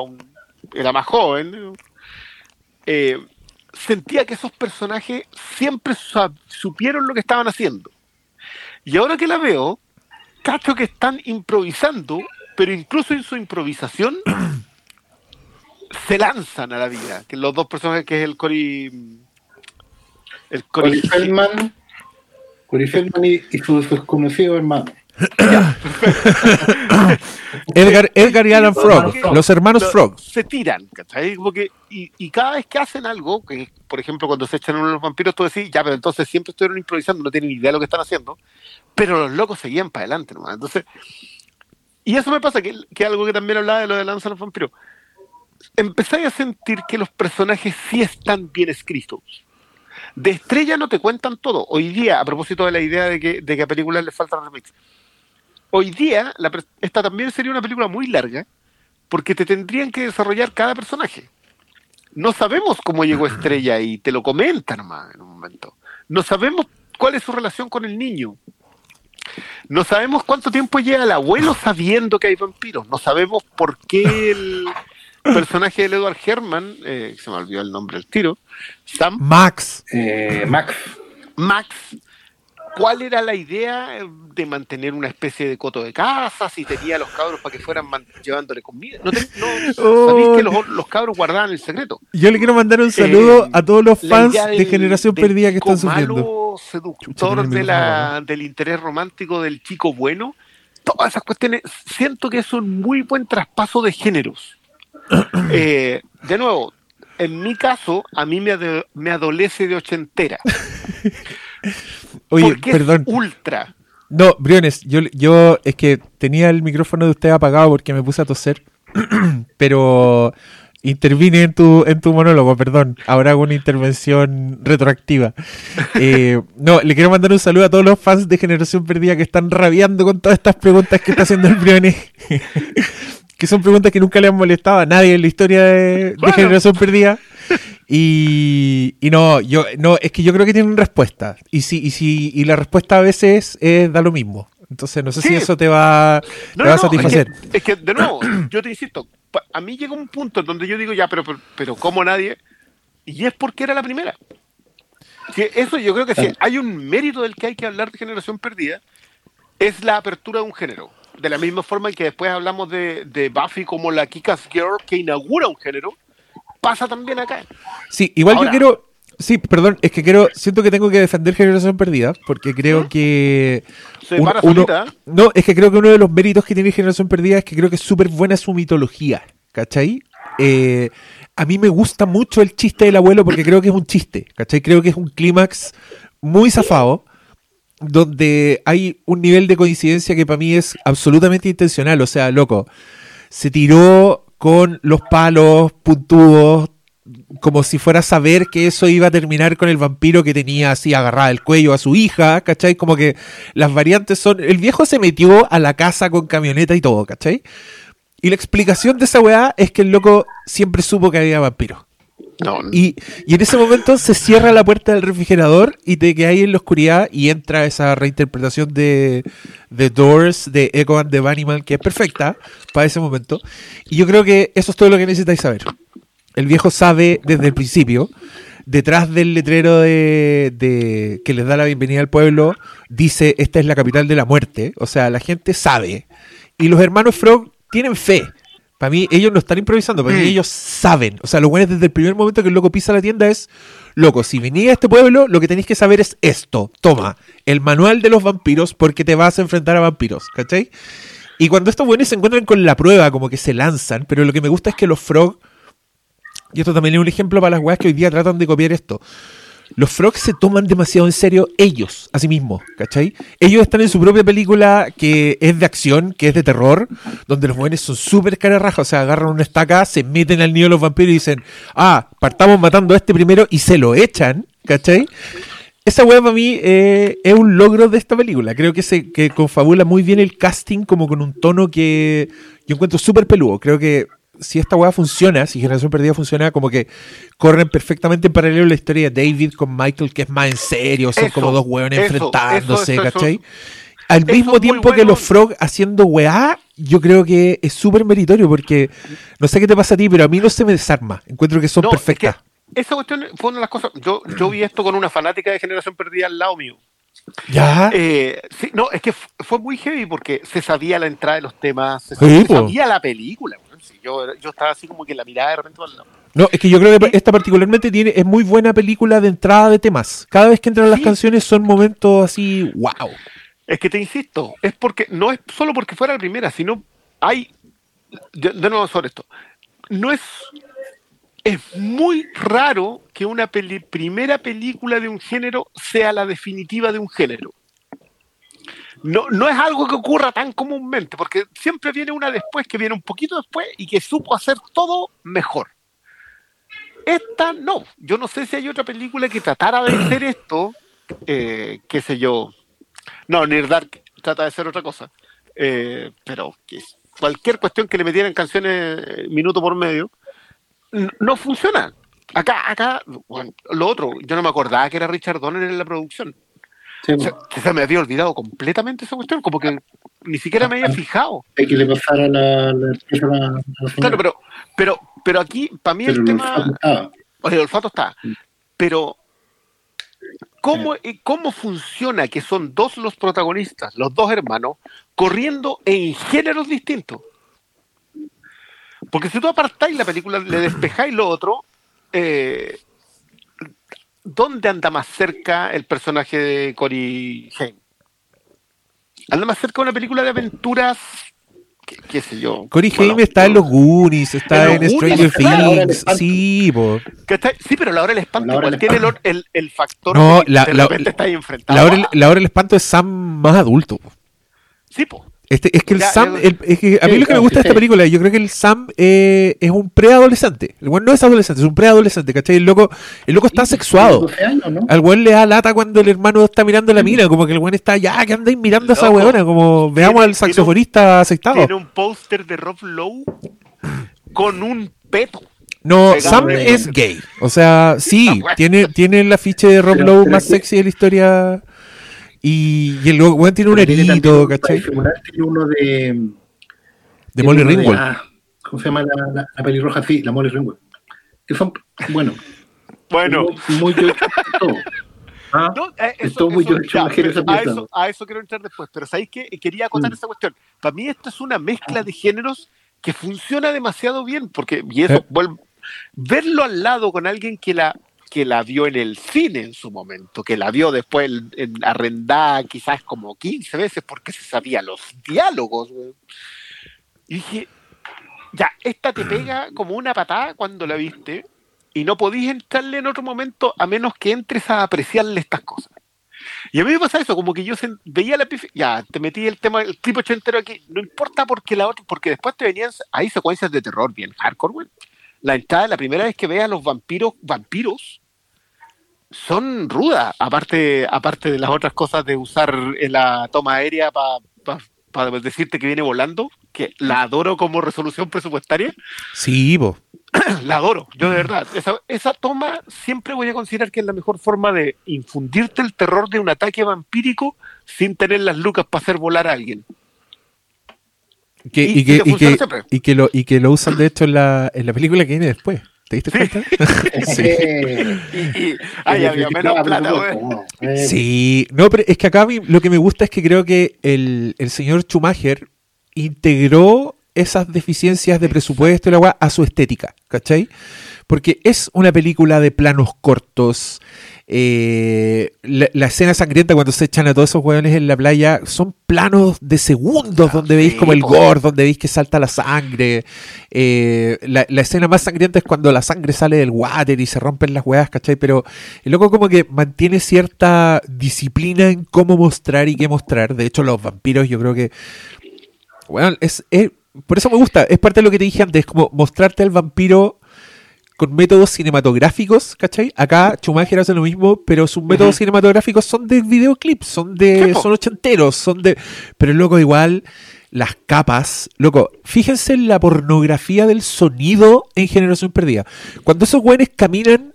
era más joven, eh, sentía que esos personajes siempre supieron lo que estaban haciendo. Y ahora que la veo, cacho que están improvisando, pero incluso en su improvisación se lanzan a la vida. Que los dos personajes, que es el Cory el Cory Feldman, Feldman y, su desconocido hermano. Edgar, Edgar y Alan Frog, los hermanos Frog. Se tiran, ¿cachai? y, y, cada vez que hacen algo, que por ejemplo cuando se echan uno de los vampiros, tú decís, ya, pero entonces siempre estuvieron improvisando, no tienen ni idea de lo que están haciendo, pero los locos seguían para adelante nomás. Entonces, y eso me pasa, que, que algo que también hablaba de lo de Lanza los vampiros. Empezáis a sentir que los personajes sí están bien escritos de estrella no te cuentan todo. Hoy día, a propósito de la idea de que, de que a películas les falta remix, hoy día esta también sería una película muy larga porque te tendrían que desarrollar cada personaje. No sabemos cómo llegó Estrella y te lo comentan nomás en un momento. No sabemos cuál es su relación con el niño. No sabemos cuánto tiempo lleva el abuelo sabiendo que hay vampiros. No sabemos por qué el, personaje del Edward Herman, eh, se me olvidó el nombre del tiro, Sam. Max. Eh, Max. Max. ¿Cuál era la idea de mantener una especie de coto de casa? Si tenía a los cabros para que fueran llevándole comida. No, sabéis que los, cabros guardaban el secreto. Yo le quiero mandar un saludo eh, a todos los fans de Generación Perdida que están sufriendo. seductor de la, del interés romántico del chico bueno. Todas esas cuestiones, siento que es un muy buen traspaso de géneros. Eh, de nuevo, en mi caso, a mí me, me adolece de ochentera. Oye, perdón. ultra. No, Briones, yo, yo es que tenía el micrófono de usted apagado porque me puse a toser, pero intervine en tu, en tu monólogo, perdón. Ahora hago una intervención retroactiva. Eh, no, le quiero mandar un saludo a todos los fans de Generación Perdida que están rabiando con todas estas preguntas que está haciendo el Briones que son preguntas que nunca le han molestado a nadie en la historia de, Generación Perdida. Y, y, no, yo no, es que yo creo que tienen respuesta. Y si, y si, y la respuesta a veces es da lo mismo. Entonces no sé si eso te va, te va a satisfacer. Es que, de nuevo, yo te insisto, a mí llega un punto donde yo digo ya, pero, pero, pero ¿cómo nadie? Y es porque era la primera. Que eso yo creo que si hay un mérito del que hay que hablar de generación perdida, es la apertura de un género de la misma forma en que después hablamos de, Buffy como la Kikas Girl que inaugura un género, pasa también acá. Sí, igual yo quiero. Sí, perdón, es que quiero. Siento que tengo que defender Generación Perdida, porque creo que. Se para uno, No, es que creo que uno de los méritos que tiene Generación Perdida es que creo que es súper buena su mitología, ¿cachai? Eh, a mí me gusta mucho el chiste del abuelo porque creo que es un chiste, ¿cachai? Creo que es un clímax muy zafado donde hay un nivel de coincidencia que para mí es absolutamente intencional. O sea, loco, se tiró con los palos puntudos, como si fuera a saber que eso iba a terminar con el vampiro que tenía así agarrada el cuello a su hija, ¿cachai? Como que las variantes son. El viejo se metió a la casa con camioneta y todo, ¿cachai? Y la explicación de esa weá es que el loco siempre supo que había vampiros. Y, en ese momento se cierra la puerta del refrigerador y te quedas ahí en la oscuridad y entra esa reinterpretación de, The Doors, de Echo and the Bunnyman, que es perfecta para ese momento. Y yo creo que eso es todo lo que necesitáis saber. El viejo sabe desde el principio, detrás del letrero de, que les da la bienvenida al pueblo, dice, esta es la capital de la muerte. O sea, la gente sabe. Y los hermanos Frog tienen fe para mí, ellos no están improvisando, para mí mm. ellos saben. O sea, lo bueno es desde el primer momento que el loco pisa la tienda es, loco, si venís a este pueblo, lo que tenéis que saber es esto. Toma, el manual de los vampiros porque te vas a enfrentar a vampiros, ¿cachai? Y cuando estos buenos se encuentran con la prueba, como que se lanzan, pero lo que me gusta es que los Frog, y esto también es un ejemplo para las weas que hoy día tratan de copiar esto, los frogs se toman demasiado en serio ellos, a sí mismos, ¿cachai? Ellos están en su propia película que es de acción, que es de terror, donde los jóvenes son súper raja, o sea, agarran una estaca, se meten al nido de los vampiros y dicen, ah, partamos matando a este primero y se lo echan, ¿cachai? Esa weá para mí eh, es un logro de esta película. Creo que se que confabula muy bien el casting, como con un tono que yo encuentro súper peludo. Creo que si esta weá funciona, si Generación Perdida funciona, como que corren perfectamente en paralelo la historia de David con Michael, que es más en serio, son como dos weones enfrentándose, ¿cachai? Al mismo tiempo que los Frog haciendo weá, yo creo que es súper meritorio porque no sé qué te pasa a ti, pero a mí no se me desarma. Encuentro que son perfectas. esa cuestión fue una de las cosas. Yo, yo vi esto con una fanática de Generación Perdida al lado mío. Ya. Eh, sí, no, es que fue muy heavy porque se sabía la entrada de los temas, se, sabía la película yo, yo estaba así como que la mirada de repente. No, es que yo creo que esta particularmente tiene es muy buena película de entrada de temas. Cada vez que entran las canciones son momentos así, wow. Es que te insisto, es porque no es solo porque fuera la primera, sino hay de, nuevo sobre esto. No es es muy raro que una primera película de un género sea la definitiva de un género no, no es algo que ocurra tan comúnmente, porque siempre viene una después, que viene un poquito después y que supo hacer todo mejor. Esta no. Yo no sé si hay otra película que tratara de hacer esto, eh, qué sé yo. No, Dark trata de hacer otra cosa. Eh, pero cualquier cuestión que le metieran canciones eh, minuto por medio, no funciona. Acá, acá, lo otro, yo no me acordaba que era Richard Donner en la producción. Que se me había olvidado completamente esa cuestión, como que ni siquiera me había fijado. Hay que le pasara la, la, Claro, pero, pero, pero aquí, para mí el tema. O sea, el olfato está. Pero, ¿cómo, ¿cómo funciona que son dos los protagonistas, los dos hermanos, corriendo en géneros distintos? Porque si tú apartáis la película, le despejáis lo otro, eh, ¿dónde anda más cerca el personaje de Cory Haim? Anda más cerca de una película de aventuras, qué, sé yo. Cory Haim está en los Goonies, está en, Stranger Things, sí, po. sí, pero la hora del espanto igual tiene el, el, factor no, de, la, de repente está ahí enfrentado. La hora, la hora del espanto es Sam más adulto. Sí, po. Este, es que el Sam, es que a mí lo que me gusta de esta película, yo creo que el Sam eh, es un preadolescente. El güey no es adolescente, es un preadolescente, ¿cachai? El loco, el loco está sexuado. Al güey le da lata cuando el hermano está mirando la mina, como que el güey está ya, que andáis mirando a esa weona, como veamos al saxofonista aceptado. Tiene un póster de Rob Lowe con un peto. No, Sam es gay. O sea, sí, tiene, tiene el afiche de Rob Lowe más sexy de la historia y, y el weón tiene un herito, ¿cachai? Tiene uno de. De Molly Ringwald. Ah, ¿Cómo se llama la, la, pelirroja? Sí, la Molly Ringwald. Que son, bueno. Bueno. Muy, muy todo. Ah, no, eh, eso, muy ya, a, eso, a eso quiero entrar después, pero ¿sabéis qué? Quería acotar mm. esa cuestión. Para mí esto es una mezcla de géneros que funciona demasiado bien, porque, y eso, eh. verlo al lado con alguien que la que la vio en el cine en su momento, que la vio después en, arrendada quizás como 15 veces porque se sabía los diálogos. Y dije, ya, esta te pega como una patada cuando la viste y no podís entrarle en otro momento a menos que entres a apreciarle estas cosas. Y a mí me pasa eso, como que yo veía la ya, te metí el tema, el tipo entero aquí, no importa porque la otra, porque después te venían, hay secuencias de terror bien hardcore, güey la entrada, la primera vez que veas a los vampiros, vampiros, son rudas, aparte, aparte de las otras cosas de usar la toma aérea para decirte que viene volando, que la adoro como resolución presupuestaria. Sí, vos. La adoro, yo de verdad. Esa, esa toma siempre voy a considerar que es la mejor forma de infundirte el terror de un ataque vampírico sin tener las lucas para hacer volar a alguien y, que, y, que, lo, y que lo usan de hecho en la, en la película que viene después. ¿Te diste cuenta? sí. y, había menos plata, Sí, no, pero es que acá lo que me gusta es que creo que el, el señor Schumacher integró esas deficiencias de presupuesto y la a su estética, ¿cachai? porque es una película de planos cortos. Eh, la, escena sangrienta cuando se echan a todos esos hueones en la playa son planos de segundos donde veis como el gore, donde veis que salta la sangre. Eh, la, escena más sangrienta es cuando la sangre sale del water y se rompen las huevas, ¿cachai? Pero el loco como que mantiene cierta disciplina en cómo mostrar y qué mostrar. De hecho, los vampiros yo creo que... Bueno, es, es por eso me gusta, es parte de lo que te dije antes, como mostrarte al vampiro con métodos cinematográficos, ¿cachai? Acá Schumacher hace lo mismo, pero sus métodos cinematográficos son de videoclips, son de. son ochenteros, son de. Pero loco, igual, las capas. Loco, fíjense en la pornografía del sonido en Generación Perdida. Cuando esos güeyes caminan,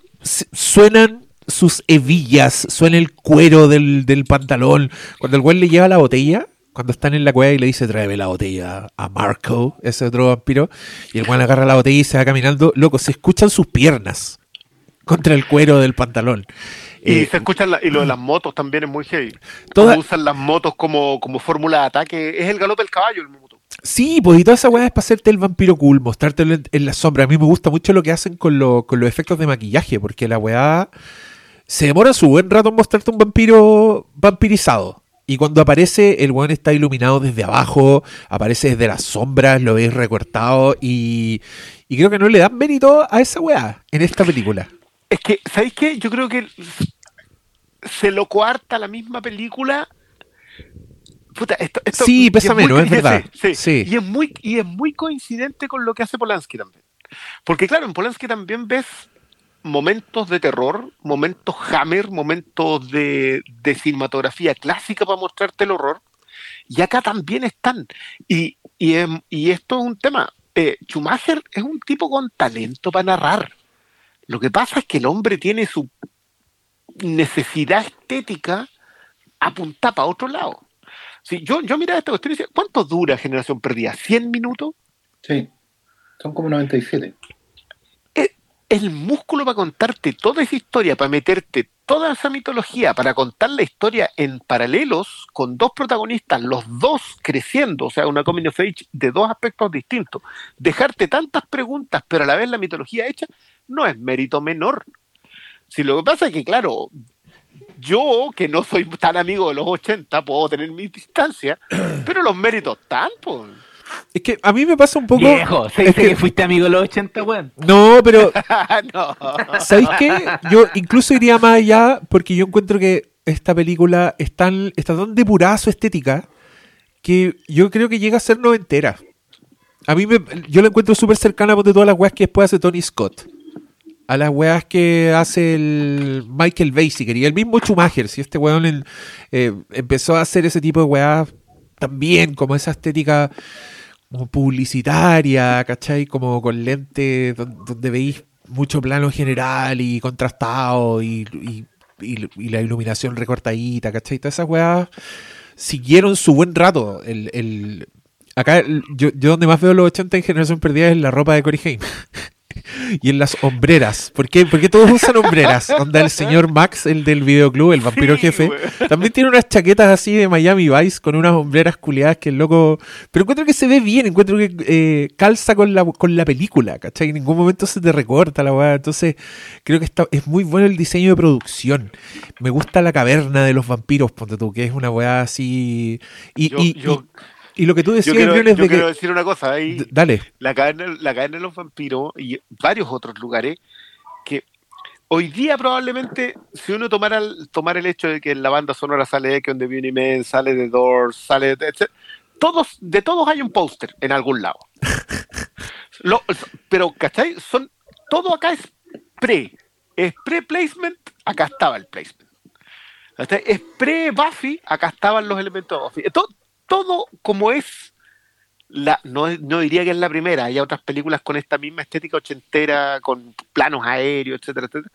suenan sus hebillas, suena el cuero del, del pantalón. Cuando el güey le lleva la botella, cuando están en la cueva y le dice, tráeme la botella a Marco, ese otro vampiro, y el Juan agarra la botella y se va caminando, loco, se escuchan sus piernas contra el cuero del pantalón. Y eh, se escuchan y lo de las motos también es muy heavy. Todas usan las motos como, como fórmula de ataque, es el galope del caballo el moto. Sí, pues y toda esa weá es para hacerte el vampiro cool, mostrártelo en, la sombra. A mí me gusta mucho lo que hacen con, con los efectos de maquillaje, porque la weá se demora su buen rato en mostrarte un vampiro vampirizado. Y cuando aparece, el weón está iluminado desde abajo, aparece desde las sombras, lo veis recortado y, y creo que no le dan mérito a esa weá en esta película. Es que, ¿sabéis qué? Yo creo que se lo coarta la misma película. Puta, esto, sí, pesa menos, es verdad. Sí, Y, es muy, y es muy coincidente con lo que hace Polanski también. Porque claro, en Polanski también ves momentos de terror, momentos Hammer, momentos de, cinematografía clásica para mostrarte el horror. Y acá también están. Y, y, esto es un tema. Eh, Schumacher es un tipo con talento para narrar. Lo que pasa es que el hombre tiene su necesidad estética apuntada para otro lado. Si yo, yo miraba esta cuestión y decía, ¿cuánto dura Generación Perdida? ¿100 minutos? Sí, son como 97 el músculo para contarte toda esa historia, para meterte toda esa mitología, para contar la historia en paralelos con dos protagonistas, los dos creciendo, o sea, una coming of age de dos aspectos distintos. Dejarte tantas preguntas, pero a la vez la mitología hecha, no es mérito menor. Si lo que pasa es que, claro, yo, que no soy tan amigo de los 80, puedo tener mi distancia, pero los méritos están, pues. Es que a mí me pasa un poco. Viejo, ¿se dice que... fuiste amigo de los 80, weón? No, pero. no. ¿Sabéis qué? Yo incluso iría más allá porque yo encuentro que esta película está tan, está tan depurada su estética que yo creo que llega a ser noventera. A mí me, yo la encuentro súper cercana de todas las weas que después hace Tony Scott. A las weas que hace el Michael Basinger y el mismo Schumacher. Si este weón eh, empezó a hacer ese tipo de weas también, como esa estética como publicitaria, ¿cachai? Como con lentes donde, veis mucho plano general y contrastado y, la iluminación recortadita, ¿cachai? Todas esas weas siguieron su buen rato. El, acá, yo, yo donde más veo los 80 en generación perdida es la ropa de Cory Haim. y en las hombreras. ¿Por qué? Porque todos usan hombreras. Onda el señor Max, el del videoclub, el vampiro jefe, también tiene unas chaquetas así de Miami Vice con unas hombreras culiadas que el loco. Pero encuentro que se ve bien, encuentro que eh, calza con la, con la película, ¿cachai? En ningún momento se te recorta la weá. Entonces, creo que está, es muy bueno el diseño de producción. Me gusta la caverna de los vampiros, ponte tú, que es una weá así. Y, y lo que tú decías, yo quiero, yo quiero decir una cosa, ahí, dale. La cadena, la cadena de los vampiros y varios otros lugares que hoy día probablemente, si uno tomara el, el hecho de que en la banda sonora sale Echo the Beauty Man, sale The Doors, sale etc., todos, de todos hay un póster en algún lado. pero, ¿cachai? Son, todo acá es pre. Es pre-placement, acá estaba el placement. Es pre-Buffy, acá estaban los elementos de Buffy. Todo, todo como es la, no, no, diría que es la primera, hay otras películas con esta misma estética ochentera, con planos aéreos, etcétera, etcétera.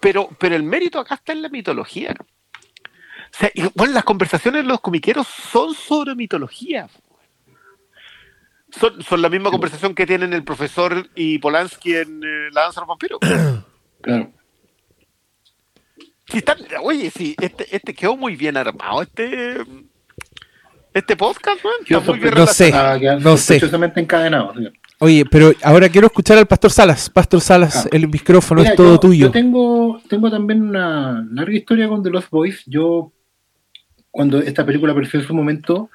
Pero, pero el mérito acá está en la mitología. O sea, bueno, las conversaciones de los comiqueros son sobre mitología. Son, son la misma conversación que tienen el profesor y Polanski en eh, La danza de los vampiros. Claro. oye, sí, este, este quedó muy bien armado. Este este podcast, no sé, no sé. encadenado. Oye, pero ahora quiero escuchar al Pastor Salas. Pastor Salas, ah. el micrófono es todo tuyo. Yo tengo, tengo también una larga historia con The Lost Boys. Yo, cuando esta película apareció en su momento,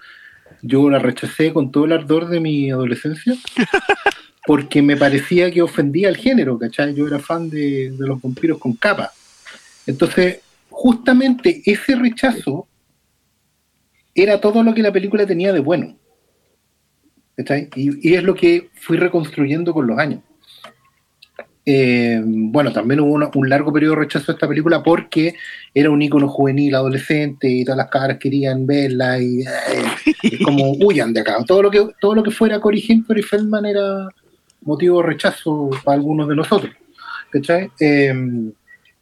yo la rechacé con todo el ardor de mi adolescencia. porque me parecía que ofendía al género, ¿cachai? Yo era fan de, de los vampiros con capa. Entonces, justamente ese rechazo era todo lo que la película tenía de bueno. Y, es lo que fui reconstruyendo con los años. Eh, bueno, también hubo un largo periodo de rechazo a esta película porque era un ícono juvenil, adolescente, y todas las caras querían verla y, eh, como huyan de acá. Todo lo que, todo lo que fuera Cory Hinton y Feldman era motivo de rechazo para algunos de nosotros. Eh,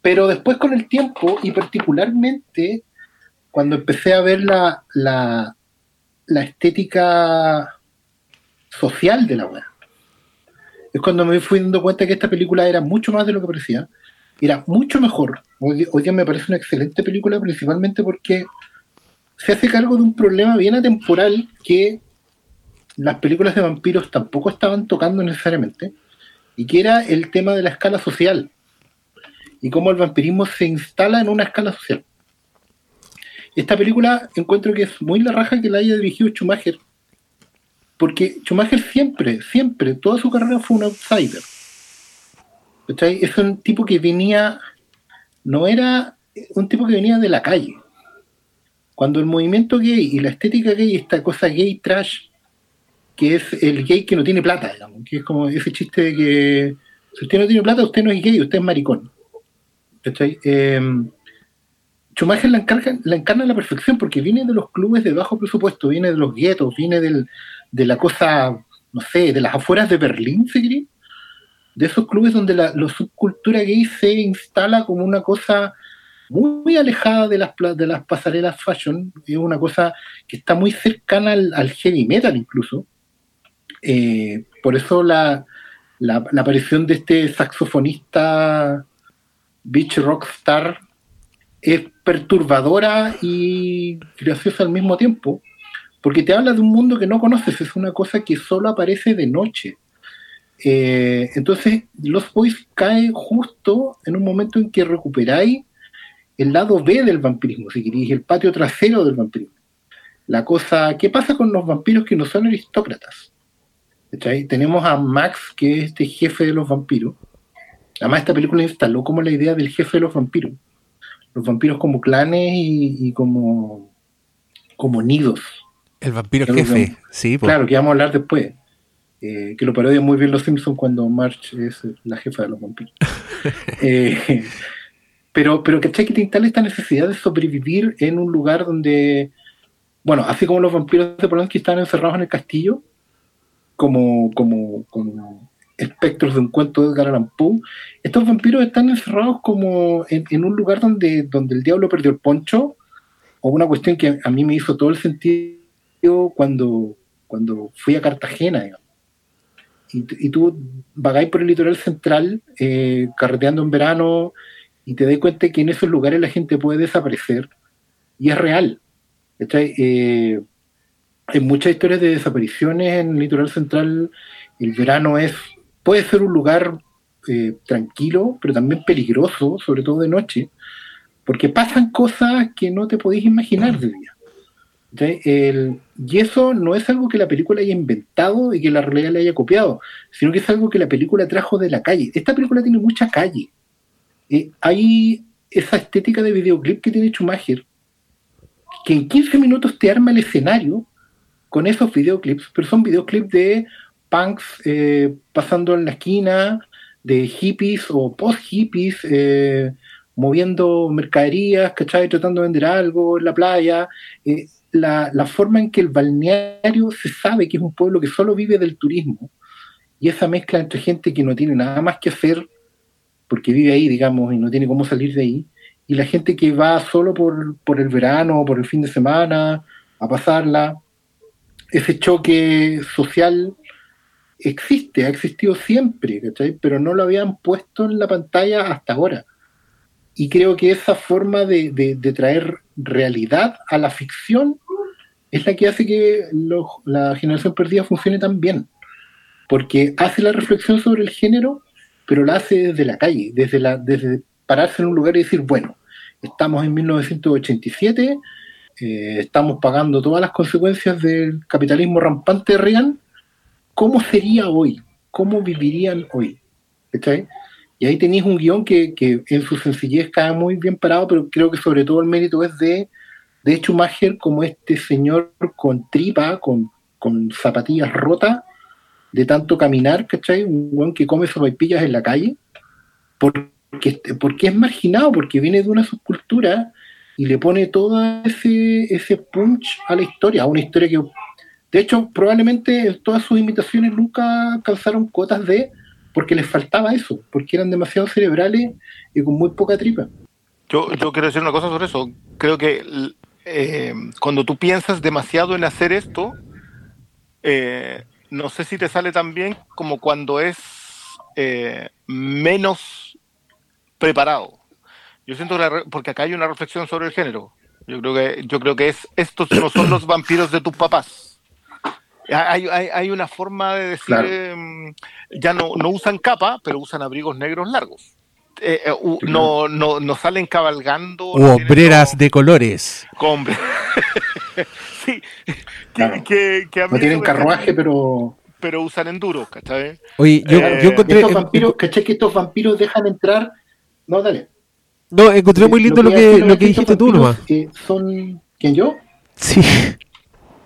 pero después con el tiempo, y particularmente cuando empecé a ver la, la, la estética social de la web. Es cuando me fui dando cuenta que esta película era mucho más de lo que parecía. Era mucho mejor. Hoy, día me parece una excelente película, principalmente porque se hace cargo de un problema bien atemporal que las películas de vampiros tampoco estaban tocando necesariamente, y que era el tema de la escala social y cómo el vampirismo se instala en una escala social. Esta película encuentro que es muy la raja que la haya dirigido Schumacher, porque Schumacher siempre, siempre, toda su carrera fue un outsider. Es un tipo que venía, no era un tipo que venía de la calle. Cuando el movimiento gay y la estética gay, esta cosa gay trash, que es el gay que no tiene plata, digamos, que es como ese chiste de que si usted no tiene plata, usted no es gay, usted es maricón. Eh, Schumacher la, la encarna a la perfección porque viene de los clubes de bajo presupuesto, viene de los guetos, viene de la cosa, no sé, de las afueras de Berlín, ¿se cree? De esos clubes donde la, subcultura gay se instala como una cosa muy alejada de las, pasarelas fashion, es una cosa que está muy cercana al, heavy metal incluso. Eh, por eso la, aparición de este saxofonista beach rockstar es perturbadora y graciosa al mismo tiempo, porque te habla de un mundo que no conoces, es una cosa que solo aparece de noche. Eh, entonces, Los Boys cae justo en un momento en que recuperáis el lado B del vampirismo, si queréis, el patio trasero del vampirismo. La cosa, ¿qué pasa con los vampiros que no son aristócratas? Tenemos a Max, que es este jefe de los vampiros. Además, esta película instaló como la idea del jefe de los vampiros. Los vampiros como clanes y, como, como nidos. El vampiro jefe, sí. Claro, que vamos a hablar después. Eh, que lo parodia muy bien los Simpsons cuando March es la jefa de los vampiros. eh, pero, pero ¿cachai? Que te instala esta necesidad de sobrevivir en un lugar donde, bueno, así como los vampiros de Polanski están encerrados en el castillo, como, como, como espectros de un cuento de Edgar Allan Poe, estos vampiros están encerrados como en, en, un lugar donde, donde el diablo perdió el poncho, o una cuestión que a mí me hizo todo el sentido cuando, cuando fui a Cartagena, Y, tú vagáis por el litoral central, eh, carreteando en verano, y te das cuenta que en esos lugares la gente puede desaparecer, y es real. Eh, muchas historias de desapariciones en el litoral central. El verano es puede ser un lugar eh, tranquilo, pero también peligroso, sobre todo de noche, porque pasan cosas que no te podéis imaginar de día y eso no es algo que la película haya inventado y que la realidad le haya copiado, sino que es algo que la película trajo de la calle. Esta película tiene mucha calle. Eh, hay esa estética de videoclip que tiene Schumacher, que en 15 minutos te arma el escenario con esos videoclips, pero son videoclips de punks eh, pasando en la esquina, de hippies o post-hippies, eh, moviendo mercaderías, ¿cachai? Tratando de vender algo en la playa la, forma en que el balneario se sabe que es un pueblo que solo vive del turismo y esa mezcla entre gente que no tiene nada más que hacer porque vive ahí, digamos, y no tiene cómo salir de ahí, y la gente que va solo por, por el verano o por el fin de semana a pasarla, ese choque social existe, ha existido siempre, pero no lo habían puesto en la pantalla hasta ahora. Y creo que esa forma de, traer realidad a la ficción es la que hace que la generación perdida funcione tan bien. porque hace la reflexión sobre el género, pero la hace desde la calle, desde, la, desde pararse en un lugar y decir, bueno, estamos en 1987, eh, estamos pagando todas las consecuencias del capitalismo rampante de Reagan, ¿cómo sería hoy? ¿Cómo vivirían hoy? Y ahí tenéis un guion que, en su sencillez cae muy bien parado, pero creo que sobre todo el mérito es de, de Schumacher como este señor con tripa, con, con zapatillas rotas, de tanto caminar, ¿cachai? Un guion que come sopaipillas en la calle, porque, porque es marginado, porque viene de una subcultura y le pone todo ese, ese punch a la historia, a una historia que, de hecho, probablemente todas sus imitaciones nunca alcanzaron cuotas de, porque les faltaba eso, porque eran demasiado cerebrales y con muy poca tripa. Yo, yo quiero decir una cosa sobre eso. Creo que eh, cuando tú piensas demasiado en hacer esto, eh, no sé si te sale tan bien como cuando es eh, menos preparado. Yo siento que porque acá hay una reflexión sobre el género. Yo creo que, yo creo que es estos no son los vampiros de tus papás. Hay, hay, una forma de decir, em, ya no, no usan capa, pero usan abrigos negros largos. Eh, eh, no, no, no, salen cabalgando. U obreras de colores. sí, que, que, no tienen carruaje, pero pero usan enduro, ¿cachai? Oye, yo, yo encontré. Estos vampiros, ¿cachai? Que estos vampiros dejan entrar. No, dale. No, encontré muy lindo lo que, lo que, dijiste tú nomás. son. ¿Quién yo? Sí.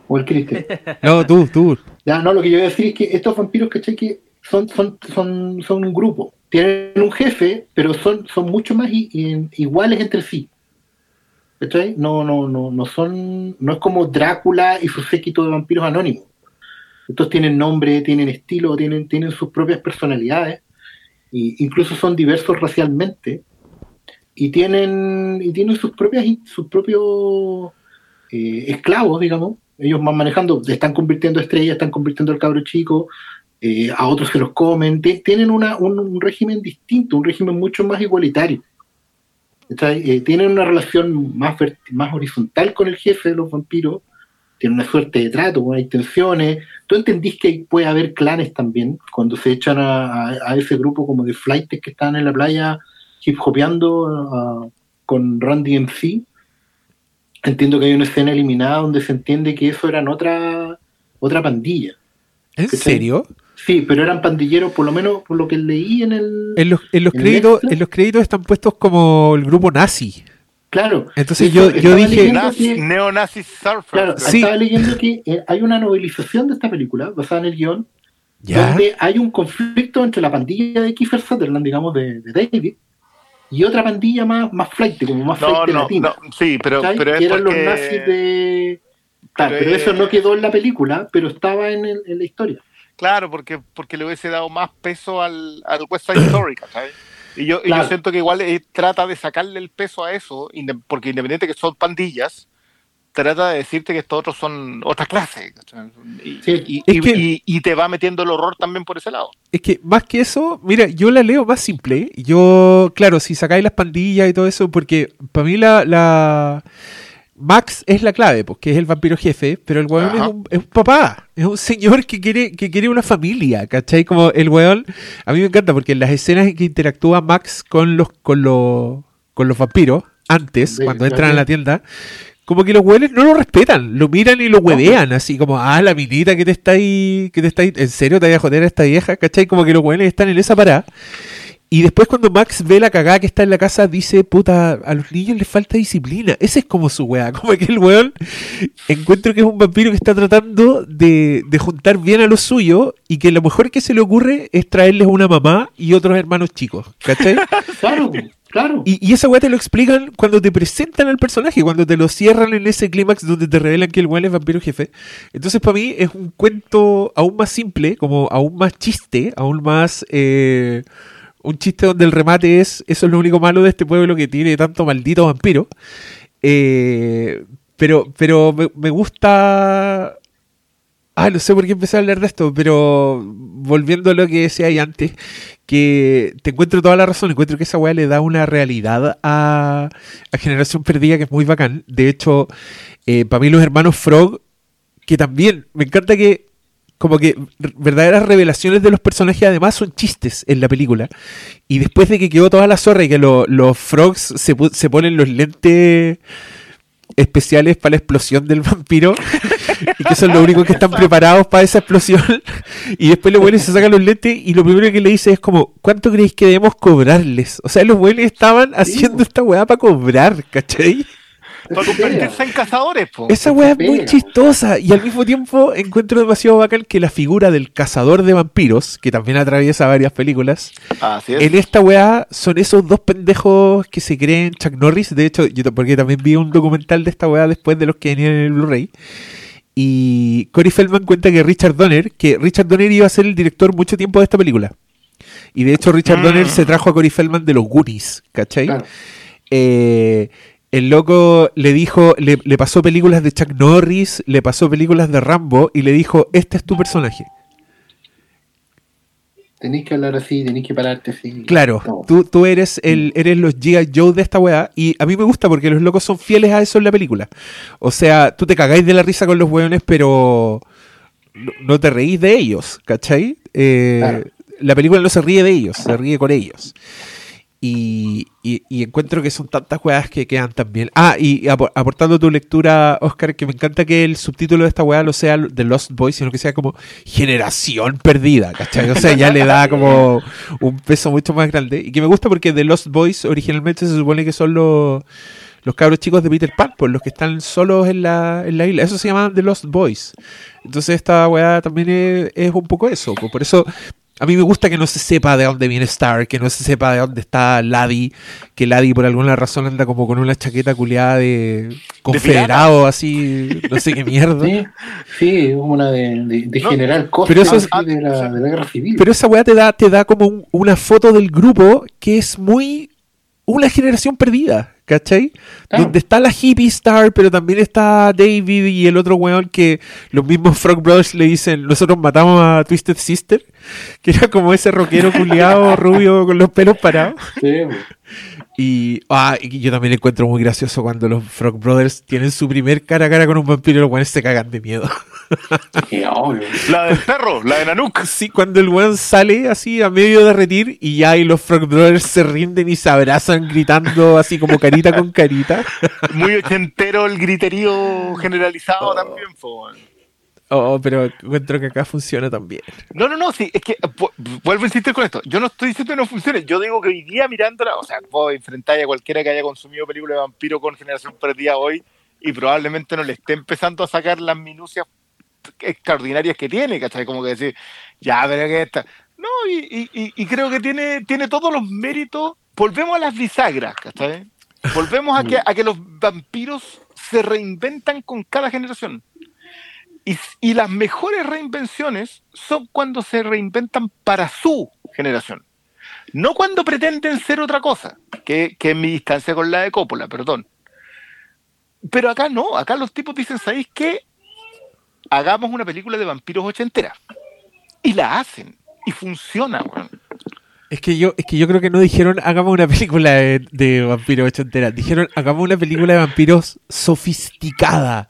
¿O el Cristian? No, tú, tú. Ya, no, lo que yo voy a decir es que estos vampiros, ¿cachai? Que son, son, son, son un grupo. Tienen un jefe, pero son, son mucho más iguales entre sí. ¿Cachai? No, no, no, no son. No es como Drácula y su séquito de vampiros anónimos. Estos tienen nombre, tienen estilo, tienen, tienen sus propias personalidades, e incluso son diversos racialmente y tienen, y tienen sus propias sus propios eh, esclavos, digamos. Ellos van manejando, están convirtiendo estrellas, están convirtiendo al cabro chico, eh, a otros se los comen. tienen una, un, régimen distinto, un régimen mucho más igualitario. Eh, tienen una relación más, horizontal con el jefe de los vampiros, tienen una suerte de trato, hay tensiones. ¿Tú entendís que puede haber clanes también cuando se echan a, a ese grupo como de flights que están en la playa hip hopeando uh, con Randy MC. Entiendo que hay una escena eliminada donde se entiende que eso eran otra, otra pandilla. ¿En serio? Sí, pero eran pandilleros, por lo menos por lo que leí en el. En los, en los créditos, en los créditos están puestos como el grupo nazi. Claro. Entonces yo, yo dije. Neonazi Surfer. Claro, estaba leyendo que eh, hay una novelización de esta película basada en el guion. Donde hay un conflicto entre la pandilla de Kiefer Sutherland, digamos, de David, y otra pandilla más, más flight, como más flight no, latina. No, sí, pero, pero es eran los nazis de. Pero, eso no quedó en la película, pero estaba en, en la historia. Claro, porque, porque le hubiese dado más peso al, al West Side Story, ¿sabes? Y yo, y yo siento que igual eh, trata de sacarle el peso a eso, porque independiente que son pandillas, trata de decirte que estos otros son otra clase. Y, te va metiendo el horror también por ese lado. Es que más que eso, mira, yo la leo más simple. Yo, claro, si sacáis las pandillas y todo eso, porque para mí la, la... Max es la clave, porque es el vampiro jefe, pero el weón es un, es un, papá, es un señor que quiere, que quiere una familia, ¿cachai? Como el weón, a mí me encanta porque en las escenas en que interactúa Max con los, con los, con los vampiros, antes, cuando entran a la tienda, como que los hueles no lo respetan, lo miran y lo huevean, así como, ah, la minita que te está ahí, que te está ahí, ¿en serio te voy a joder a esta vieja? ¿Cachai? Como que los hueles están en esa parada. Y después cuando Max ve la cagada que está en la casa, dice, puta, a los niños les falta disciplina. Ese es como su weá. Como que el weón encuentro que es un vampiro que está tratando de, de juntar bien a los suyos y que lo mejor que se le ocurre es traerles una mamá y otros hermanos chicos. ¿Cachai? claro. Y, esa weá te lo explican cuando te presentan al personaje, cuando te lo cierran en ese clímax donde te revelan que el weón es vampiro jefe. Entonces, para mí, es un cuento aún más simple, como aún más chiste, aún más. Eh, un chiste donde el remate es: eso es lo único malo de este pueblo que tiene tanto maldito vampiro. Eh, pero pero me, me gusta Ah, no sé por qué empecé a hablar de esto, pero volviendo a lo que decía ahí antes, que te encuentro toda la razón, encuentro que esa weá le da una realidad a, a Generación Perdida que es muy bacán. De hecho, eh, para mí los hermanos Frog, que también, me encanta que como que verdaderas revelaciones de los personajes además son chistes en la película. Y después de que quedó toda la zorra y que los frogs se, se ponen los lentes especiales para la explosión del vampiro y que son los únicos que están preparados para esa explosión y después los buenos se sacan los lentes y lo primero que le dice es como ¿cuánto creéis que debemos cobrarles? O sea, los buenos estaban haciendo esta weá para cobrar, ¿cachai? Para convertirse en cazadores, po. Esa weá es muy chistosa y al mismo tiempo encuentro demasiado bacán que la figura del cazador de vampiros, que también atraviesa varias películas, en esta weá son esos dos pendejos que se creen Chuck Norris. De hecho, yo porque también vi un documental de esta weá después de los que venían en el Blu-ray. Y Corey Feldman cuenta que Richard Donner, que Richard Donner iba a ser el director mucho tiempo de esta película. Y de hecho Richard mm. Donner se trajo a Corey Feldman de los Goonies, ¿cachai? Eh, el loco le dijo, le, pasó películas de Chuck Norris, le pasó películas de Rambo y le dijo, este es tu personaje. Tenéis que hablar así, tenéis que pararte así. Claro, tú, tú, eres el eres los G.I. Joe de esta weá y a mí me gusta porque los locos son fieles a eso en la película. O sea, tú te cagáis de la risa con los weones, pero no, te reís de ellos, ¿cachai? Eh, la película no se ríe de ellos, se ríe con ellos. Y, encuentro que son tantas weas que quedan también. Ah, y aportando tu lectura, Oscar, que me encanta que el subtítulo de esta wea no sea The Lost Boys, sino que sea como Generación Perdida, ¿cachai? O sea, ya le da como un peso mucho más grande. Y que me gusta porque The Lost Boys originalmente se supone que son los, los cabros chicos de Peter Pan, pues los que están solos en la, en la isla. Eso se llama The Lost Boys. Entonces esta weá también es, es un poco eso. Pues por eso a mí me gusta que no se sepa de dónde viene Star, que no se sepa de dónde está Laddie, que Laddie por alguna razón anda como con una chaqueta culiada de confederado, así, no sé qué mierda. Sí, sí una de, general pero eso es, de, la, guerra civil. Pero esa weá te da, te da como una foto del grupo que es muy una generación perdida. ¿cachai? Donde está la hippie star, pero también está David y el otro weón que los mismos Frog Brothers le dicen, nosotros matamos a Twisted Sister, que era como ese rockero culiado rubio con los pelos parados. Sí, y, ah, y yo también encuentro muy gracioso cuando los Frog Brothers tienen su primer cara a cara con un vampiro y los weones se cagan de miedo. La del perro, la de Nanook. Sí, cuando el weón sale así a medio de retir y ya y los Frog Brothers se rinden y se abrazan gritando así como carita con carita. Muy ochentero el griterío generalizado oh. también, Oh, pero encuentro que acá funciona también. No, no, no, sí, es que vuelvo a insistir con esto. Yo no estoy diciendo que no funcione. Yo digo que hoy día mirándola, o sea, vos enfrentáis a cualquiera que haya consumido películas de vampiro con Generación Perdida hoy y probablemente no le esté empezando a sacar las minucias extraordinarias que tiene, ¿cachai? Como que decir, ya, pero que esta. No, y, creo que tiene, tiene todos los méritos. Volvemos a las bisagras, ¿cachai? Volvemos a que, a que los vampiros se reinventan con cada generación. Y, las mejores reinvenciones son cuando se reinventan para su generación. No cuando pretenden ser otra cosa, que, que es mi distancia con la de Coppola, perdón. Pero acá no, acá los tipos dicen, ¿sabéis qué? Hagamos una película de vampiros ochentera. Y la hacen. Y funciona, weón. Es que yo, es que yo creo que no dijeron hagamos una película de, vampiros ochenteras. Dijeron hagamos una película de vampiros sofisticada.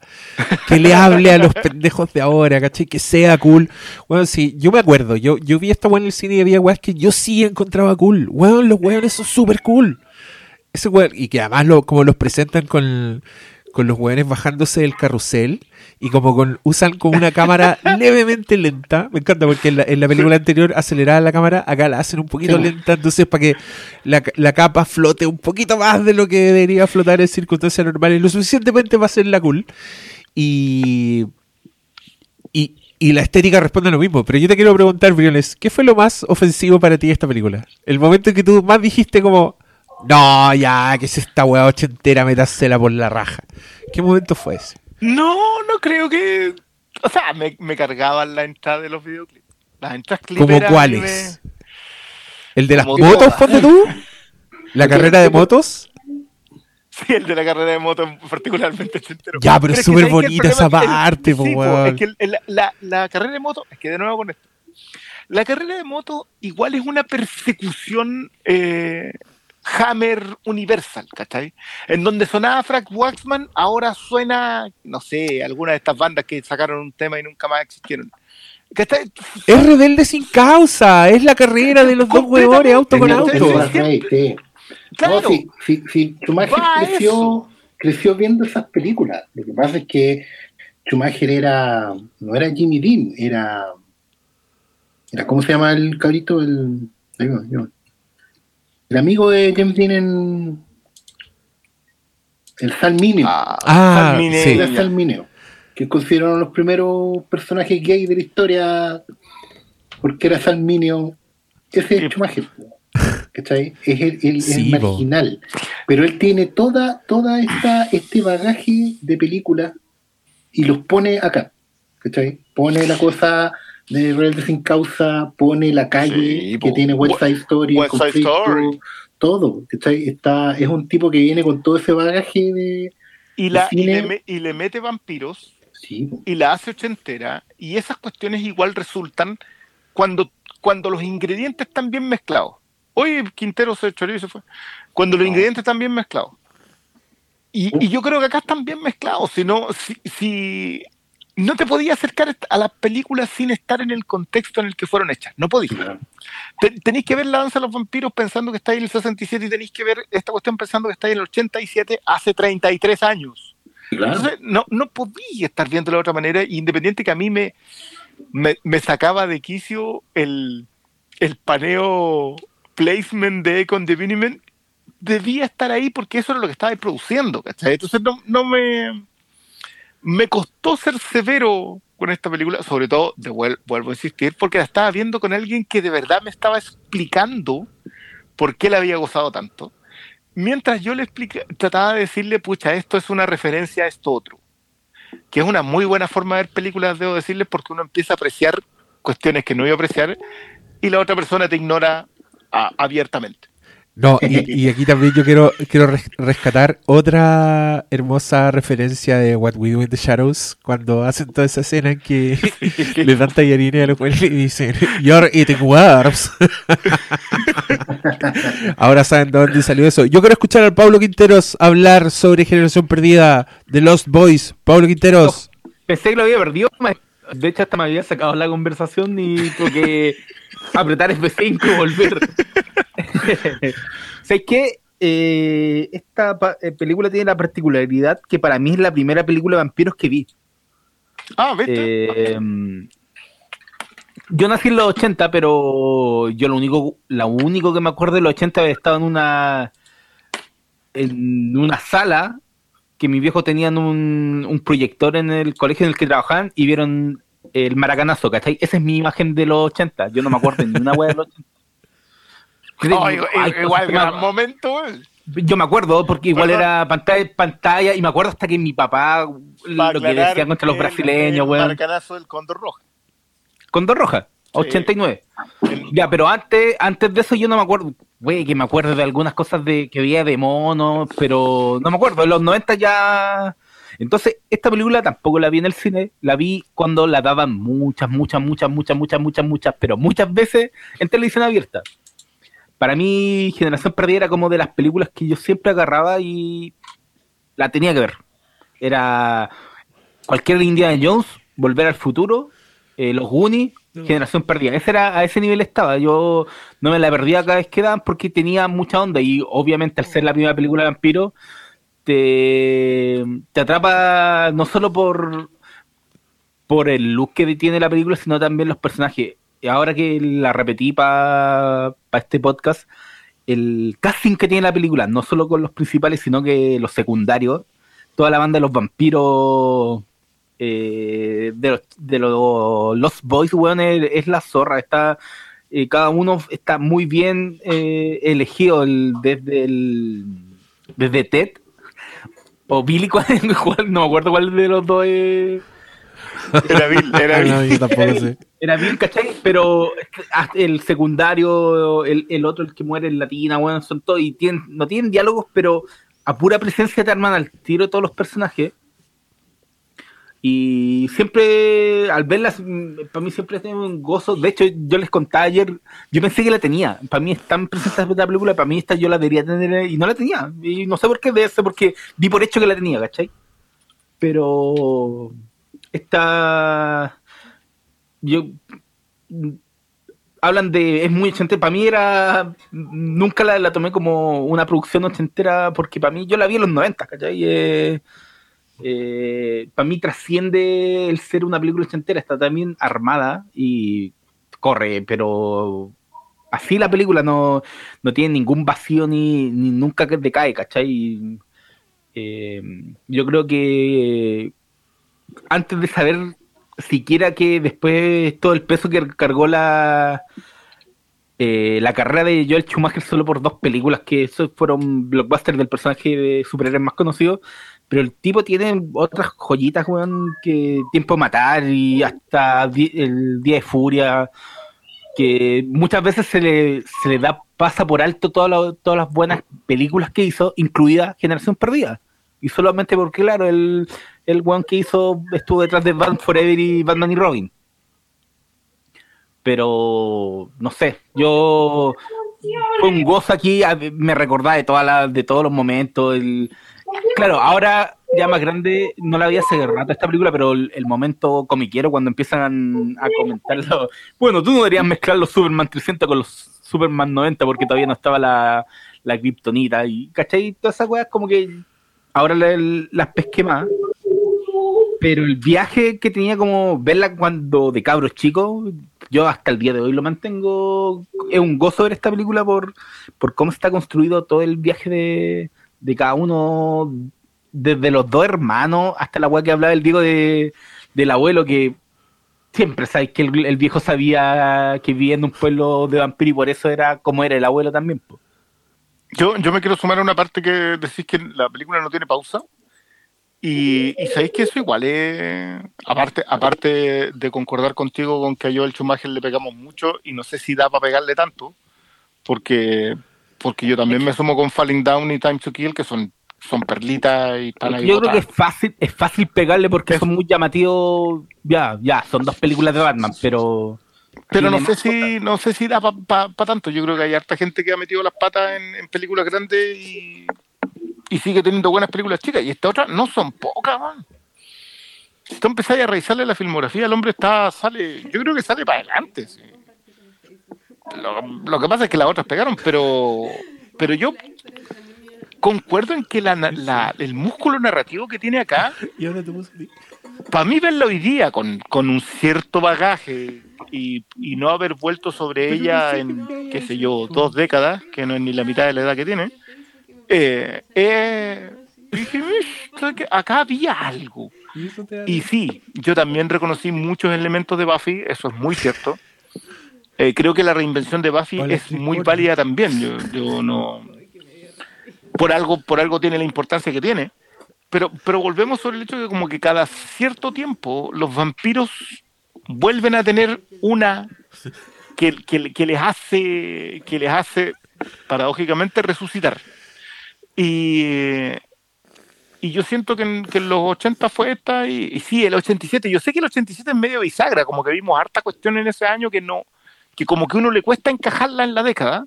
Que le hable a los pendejos de ahora, ¿cachai? Que sea cool. Bueno, sí, yo me acuerdo. Yo, yo vi esta weá en el cine y había weas que yo sí encontraba cool. Bueno, los weones son súper cool. Ese y que además lo, como los presentan con, con los weones bajándose del carrusel y como con, usan como una cámara levemente lenta. Me encanta porque en la, película anterior aceleraba la cámara, acá la hacen un poquito lenta, entonces para que la, capa flote un poquito más de lo que debería flotar en circunstancias normales, lo suficientemente va a ser la cool. Y, y, y la estética responde a lo mismo. Pero yo te quiero preguntar, Briones, ¿qué fue lo más ofensivo para ti esta película? El momento en que tú más dijiste como, no, ya, que es esta weá ochentera, metársela por la raja. ¿Qué momento fue ese? No, no creo que. O sea, me, me cargaban la entrada de los videoclips. Las entradas ¿Cómo cuáles? ¿El de las motos, ponte tú? ¿La carrera de motos? Sí, el de la carrera de motos particularmente entero. Ya, pero, es súper bonita esa parte, es, sí, es que la, la, carrera de moto, es que de nuevo con esto. La carrera de moto igual es una persecución eh, Hammer Universal, ¿cachai? En donde sonaba Frank Waxman, ahora suena, no sé, alguna de estas bandas que sacaron un tema y nunca más existieron. Es rebelde sin causa, es la carrera de los dos huevones auto con auto. Claro. sí, sí, creció, creció viendo esas películas. Lo que pasa es que Schumacher era, no era Jimmy Dean, era, era ¿cómo se llama el cabrito? El, el amigo de James Dean en el Salminio. Ah, ah sí. Salminio, que consideraron los primeros personajes gay de la historia porque era Salminio. Ese es Schumacher. ¿Cachai? Es el, marginal. Pero él tiene toda, toda esta, este bagaje de películas y los pone acá. ¿Cachai? Pone la cosa de Rebelde sin causa, pone la calle que tiene West Side Story, todo. ¿cachai? Está, es un tipo que viene con todo ese bagaje de. Y, la, y, le, mete vampiros y la hace ochentera. Y esas cuestiones igual resultan cuando, cuando los ingredientes están bien mezclados. Hoy Quintero se chorizo y se fue. Cuando los ingredientes están bien mezclados. Y, yo creo que acá están bien mezclados. Si no, si, no te podías acercar a las películas sin estar en el contexto en el que fueron hechas. No podías. tenéis que ver La Danza de los Vampiros pensando que está ahí en el 67 y tenéis que ver esta cuestión pensando que está ahí en el 87 hace 33 años. Entonces, no, no podía estar viendo de otra manera, independiente que a mí me, me, sacaba de quicio el, el paneo placement de Econ Diviniment debía estar ahí porque eso era lo que estaba produciendo, Entonces no, me, me costó ser severo con esta película, sobre todo, de vuelvo a insistir, porque la estaba viendo con alguien que de verdad me estaba explicando por qué la había gozado tanto. Mientras yo le explica, trataba de decirle, pucha, esto es una referencia a esto otro. Que es una muy buena forma de ver películas, debo decirles, porque uno empieza a apreciar cuestiones que no iba a apreciar y la otra persona te ignora abiertamente. No, y, aquí también yo quiero, quiero rescatar otra hermosa referencia de What We Do in the Shadows, cuando hacen toda esa escena en que le dan tallarines a los jueces y dicen, You're eating worms. Ahora saben de dónde salió eso. Yo quiero escuchar al Pablo Quinteros hablar sobre Generación Perdida de Lost Boys. Pablo Quinteros. pensé que lo había perdido. De hecho, hasta me había sacado la conversación y porque apretar F5 y volver. ¿Sabes qué? Eh, esta eh, película tiene la particularidad que para mí es la primera película de vampiros que vi. Ah, ¿viste? Eh, yo nací en los 80, pero yo lo único, lo único que me acuerdo de los 80 había estado en una en una sala que mis viejos tenían un, un proyector en el colegio en el que trabajaban y vieron el maracanazo, ¿cachai? Esa es mi imagen de los 80. Yo no me acuerdo ni una wea de los 80. Igual, gran momento, Yo me acuerdo, porque igual era pantalla, pantalla, y me acuerdo hasta que mi papá lo que decía contra los brasileños, weón. Maracanazo del Condor Roja. Condor Roja, 89. Ya, pero antes, antes de eso yo no me acuerdo, güey, que me acuerdo de algunas cosas de que había de monos, pero no me acuerdo, en los 90 ya entonces, esta película tampoco la vi en el cine, la vi cuando la daban muchas, muchas, muchas, muchas, muchas, muchas, muchas, pero muchas veces en televisión abierta. Para mí, Generación Perdida era como de las películas que yo siempre agarraba y la tenía que ver. Era cualquier Indiana Jones, Volver al Futuro, eh, Los Goonies, Generación Perdida. Ese era, a ese nivel estaba. Yo no me la perdía cada vez que daban porque tenía mucha onda y obviamente al ser la primera película de vampiro te, atrapa no solo por, por el look que tiene la película, sino también los personajes. Ahora que la repetí para este podcast, el casting que tiene la película, no solo con los principales, sino que los secundarios, toda la banda de los vampiros eh, de, los, de Boys, weón, es, la zorra. Está, eh, cada uno está muy bien eh, elegido el, desde el desde Ted o Billy, ¿cuál, no me acuerdo cuál de los dos es. Era Bill, era Bill. Era Bill, ¿cachai? Pero el secundario, el, el otro, el que muere en latina, bueno, son todos, y tienen, no tienen diálogos, pero a pura presencia te arman al tiro todos los personajes. Y siempre, al verlas, mm, para mí siempre tengo un gozo. De hecho, yo les contaba ayer, yo pensé que la tenía. Para mí están presentes la película, para mí esta yo la debería tener y no la tenía. Y no sé por qué, debe ser porque di por hecho que la tenía, ¿cachai? Pero esta yo hablan de es muy ochentera para mí era nunca la, tomé como una producción ochentera porque para mí yo la vi en los 90 ¿cachai? Eh, eh, para mí trasciende el ser una película ochentera está también armada y corre pero así la película no, tiene ningún vacío ni, ni nunca decae ¿cachai? Eh, yo creo que antes de saber siquiera que después todo el peso que cargó la eh, la carrera de Joel Schumacher solo por dos películas que esos fueron blockbusters del personaje de superhéroes más conocido pero el tipo tiene otras joyitas weón, que Tiempo de Matar y hasta el Día de Furia que muchas veces se le, se le da pasa por alto todas todas las buenas películas que hizo incluida Generación Perdida. Y solamente porque, claro, el, el one que hizo estuvo detrás de Batman Forever y Batman y Robin. Pero, no sé, yo un gozo aquí, me recordaba de, todas de todos los momentos. El, claro, ahora ya más grande, no la había hace rato esta película, pero el, momento comiquero cuando empiezan a comentarlo. Bueno, tú no deberías mezclar los Superman 300 con los Superman 90 porque todavía no estaba la, la Kryptonita. Y, ¿cachai? Todas esas cosas como que ahora las pesqué más. Pero el viaje que tenía como verla cuando de cabros chicos, yo hasta el día de hoy lo mantengo. Es un gozo ver esta película por, por cómo está construido todo el viaje de, de cada uno, desde los dos hermanos hasta la weá que hablaba el Diego de, del abuelo, que siempre sabéis que el, viejo sabía que vivía en un pueblo de vampiros y por eso era como era el abuelo también. Yo, yo me quiero sumar a una parte que decís que la película no tiene pausa. Y, y sabéis que eso igual es. Aparte, aparte de concordar contigo con que a Joel Schumacher le pegamos mucho, y no sé si da para pegarle tanto, porque, porque yo también me sumo con Falling Down y Time to Kill, que son, son perlitas y para Yo creo que es fácil, es fácil pegarle porque son muy llamativos. Ya, ya, son dos películas de Batman, pero pero no sé si no sé si da para tanto. Yo creo que hay harta gente que ha metido las patas en, películas grandes y, sigue teniendo buenas películas chicas. Y estas otras no son pocas, man. Si tú empezáis a revisarle la filmografía, el hombre está sale, yo creo que sale para adelante. Lo, que pasa es que las otras pegaron, pero pero yo concuerdo en que la, el músculo narrativo que tiene acá, para mí verlo hoy día con, con un cierto bagaje y, no haber vuelto sobre ella en, qué sé yo, dos décadas, que no es ni la mitad de la edad que tiene, eh, eh, dije, acá había algo. Y sí, yo también reconocí muchos elementos de Buffy, eso es muy cierto. Eh, creo que la reinvención de Buffy es muy válida también. Yo, yo, no. Por algo, por algo tiene la importancia que tiene. Pero, pero volvemos sobre el hecho de que como que cada cierto tiempo los vampiros vuelven a tener una que, les hace que les hace paradójicamente resucitar. Y, y yo siento que en, los 80 fue esta, y, sí, el 87. Yo sé que el 87 es medio bisagra, como que vimos harta cuestión en ese año que no, que como que uno le cuesta encajarla en la década,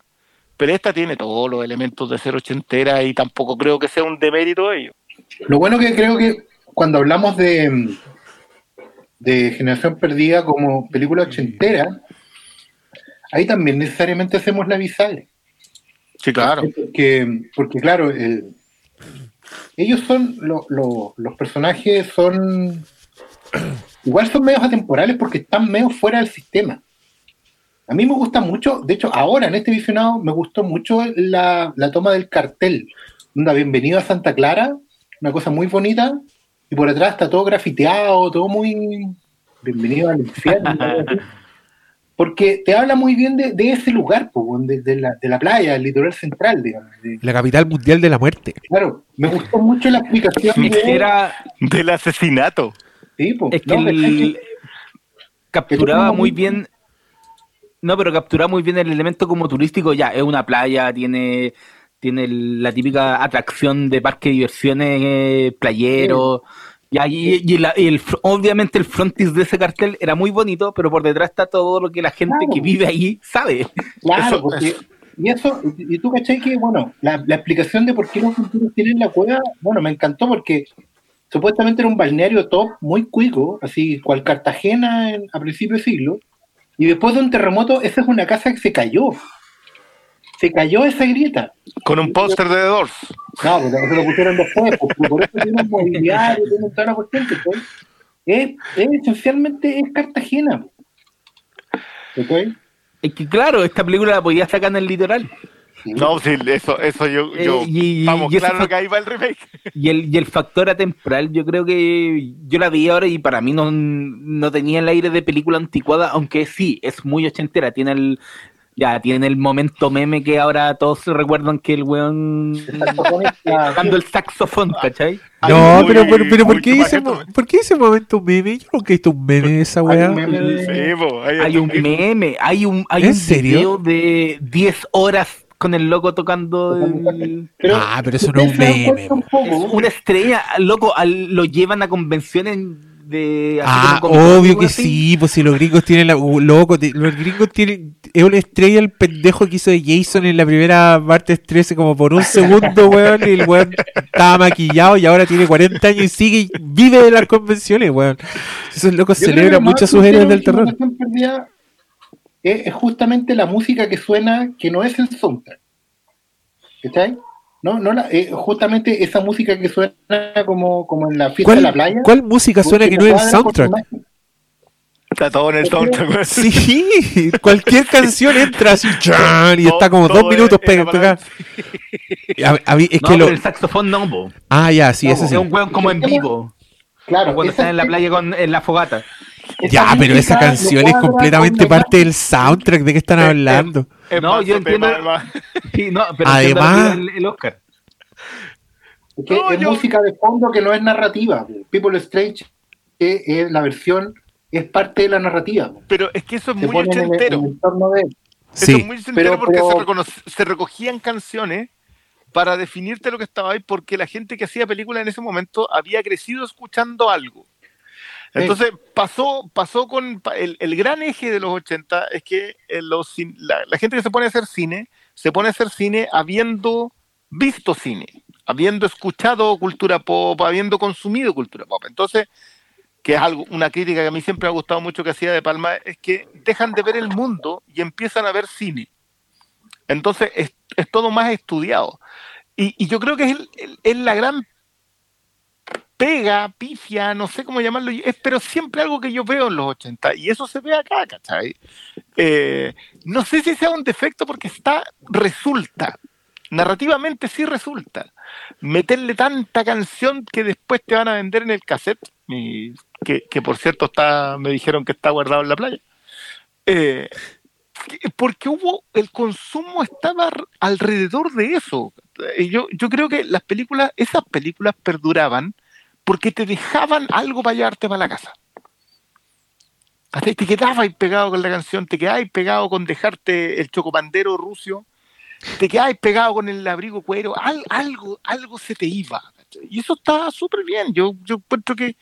pero esta tiene todos los elementos de ser ochentera y tampoco creo que sea un demérito de ello. Lo bueno que creo que cuando hablamos de, de Generación Perdida como película ochentera, ahí también necesariamente hacemos la bisagra. Sí, claro. Porque, porque claro, ellos son, los personajes son, igual son medios atemporales porque están medio fuera del sistema. A mí me gusta mucho, de hecho, ahora en este visionado me gustó mucho la, la toma del cartel. Una bienvenida a Santa Clara, una cosa muy bonita, y por atrás está todo grafiteado, todo muy bienvenido al infierno. porque te habla muy bien de, ese lugar, de, la, de, la, playa, el litoral central, digamos. la capital mundial de la muerte. Claro, me gustó mucho la explicación Era del asesinato. Sí, es que capturaba muy bien. No, pero capturaba muy bien el elemento como turístico. Ya, es una playa, tiene tiene la típica atracción de parque de diversiones eh, playero. Y, ahí, y, el, obviamente el frontis de ese cartel era muy bonito, pero por detrás está todo lo que la gente que vive ahí sabe. Claro, porque, y eso, y tú caché que, bueno, la, explicación de por qué los vampiros tienen la cueva, bueno, me encantó porque supuestamente era un balneario top muy cuico, así cual Cartagena a principios de siglo, y después de un terremoto, esa es una casa que se cayó. Se cayó esa grieta. Con un póster de The Doors. No, porque se lo pusieron después, porque por eso tiene un mobiliario, tiene toda la cuestión que es, es, esencialmente es Cartagena. ¿Okay? Es que claro, esta película la podía sacar en el litoral. No, sí, eso, eso yo, eh, yo vamos, claro que ahí va el remake. Y el, y el factor atemporal, yo creo que yo la vi ahora y para mí no, no tenía el aire de película anticuada, aunque sí, es muy ochentera, tiene el, ya, tiene el momento meme que ahora todos recuerdan que el weón tocando el saxofón, ¿cachai? No, pero, pero, pero ¿por, qué ese, ¿por qué ese momento meme? Yo nunca he visto un meme de esa weá. Hay un meme, hay un, hay un video de 10 horas con el loco tocando. ah, pero eso no es un meme. Una estrella, loco, lo llevan a convenciones de. Ah, obvio que sí, pues si los gringos tienen la. Loco, los gringos tienen. Es una estrella el pendejo que hizo de Jason en la primera parte 13 como por un segundo, weón, y el weón estaba maquillado y ahora tiene 40 años y sigue, vive de las convenciones, weón. Esos locos celebran mucho sus héroes del terror es, justamente la música que suena, que no es el soundtrack. ¿Está No, no la, eh, justamente esa música que suena como, como en la fiesta de la playa. ¿Cuál música suena que no es el soundtrack? Está todo en el soundtrack. Sí, cualquier canción entra así y está como dos minutos pegada. Es que lo... el saxofón no, Ah, ya, sí, ese sí. Es un weón como en vivo. Claro. cuando están en la playa con, en la fogata. Ya, pero esa canción es completamente parte del soundtrack. ¿De qué están hablando? No, yo entiendo. no, pero Además, el, Oscar. Es, música de fondo que no es narrativa. People Strange, que es la versión, es parte de la narrativa. Pero es que eso es muy ochentero. Eso es muy ochentero porque Se, se recogían canciones para definirte lo que estaba ahí, porque la gente que hacía películas en ese momento había crecido escuchando algo. Entonces pasó, pasó con el, gran eje de los 80 es que eh, los, la, gente que se pone a hacer cine, se pone a hacer cine habiendo visto cine, habiendo escuchado cultura pop, habiendo consumido cultura pop. Entonces, que es algo, una crítica que a mí siempre me ha gustado mucho que hacía de Palma, es que dejan de ver el mundo y empiezan a ver cine. Entonces es, todo más estudiado. Y, yo creo que es, es la gran pega, pifia, no sé cómo llamarlo, es, pero siempre algo que yo veo en los 80 y eso se ve acá, ¿cachai? Eh, no sé si sea un defecto porque está, resulta, narrativamente sí resulta, meterle tanta canción que después te van a vender en el cassette, que, que, por cierto está, me dijeron que está guardado en la playa. Eh, porque hubo, el consumo estaba alrededor de eso. Yo, yo creo que las películas, esas películas perduraban porque te dejaban algo para llevarte para la casa. Hasta te quedabas pegado con la canción, te quedabas pegado con dejarte el chocopandero ruso, te quedabas pegado con el abrigo cuero, algo, algo se te iba. Y eso está súper bien. Yo, yo encuentro que,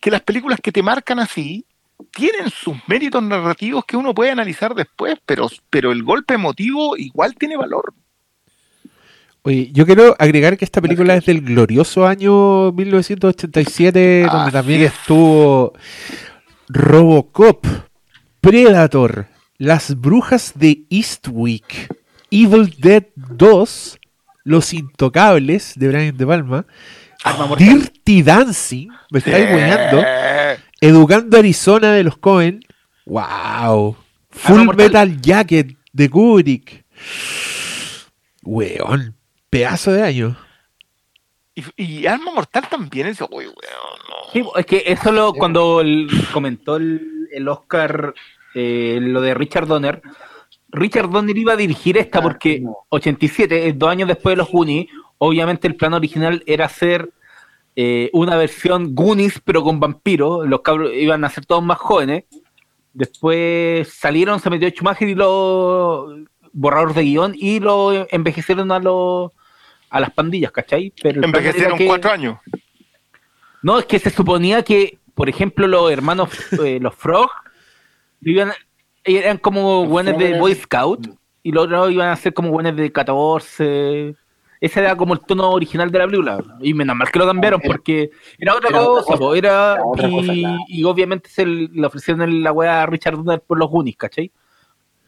que las películas que te marcan así tienen sus méritos narrativos que uno puede analizar después, pero, pero el golpe emotivo igual tiene valor. Oye, yo quiero agregar que esta película es del glorioso año 1987, donde también estuvo Robocop, Predator, Las Brujas de Eastwick, Evil Dead 2, Los Intocables de Brian De Palma, Dirty Dancing, me estáis sí. Educando Arizona de los Cohen, wow, Full Metal Jacket de Kubrick, weón, pedazo de año. Y, Alma Mortal también es, uy, es que eso lo, cuando comentó el, Oscar eh, lo de Richard Donner, Richard Donner iba a dirigir esta ah, porque 87, dos años después de los Goonies, obviamente el plan original era hacer eh, una versión Goonies pero con vampiros, los cabros iban a ser todos más jóvenes. Después salieron, se metió Schumacher y los borradores de guion y lo envejecieron a los a las pandillas, ¿cachai? Pero Envejecieron cuatro años. No, es que se suponía que, por ejemplo, los hermanos, eh, los Frog, vivían, eran como buenos de Boy Scout y los otros iban a ser como buenos de 14. ese era como el tono original de la película. Y menos mal que lo cambiaron porque era otra cosa, era, y, obviamente se le ofrecieron la wea a Richard Donner por los Goonies, ¿cachai?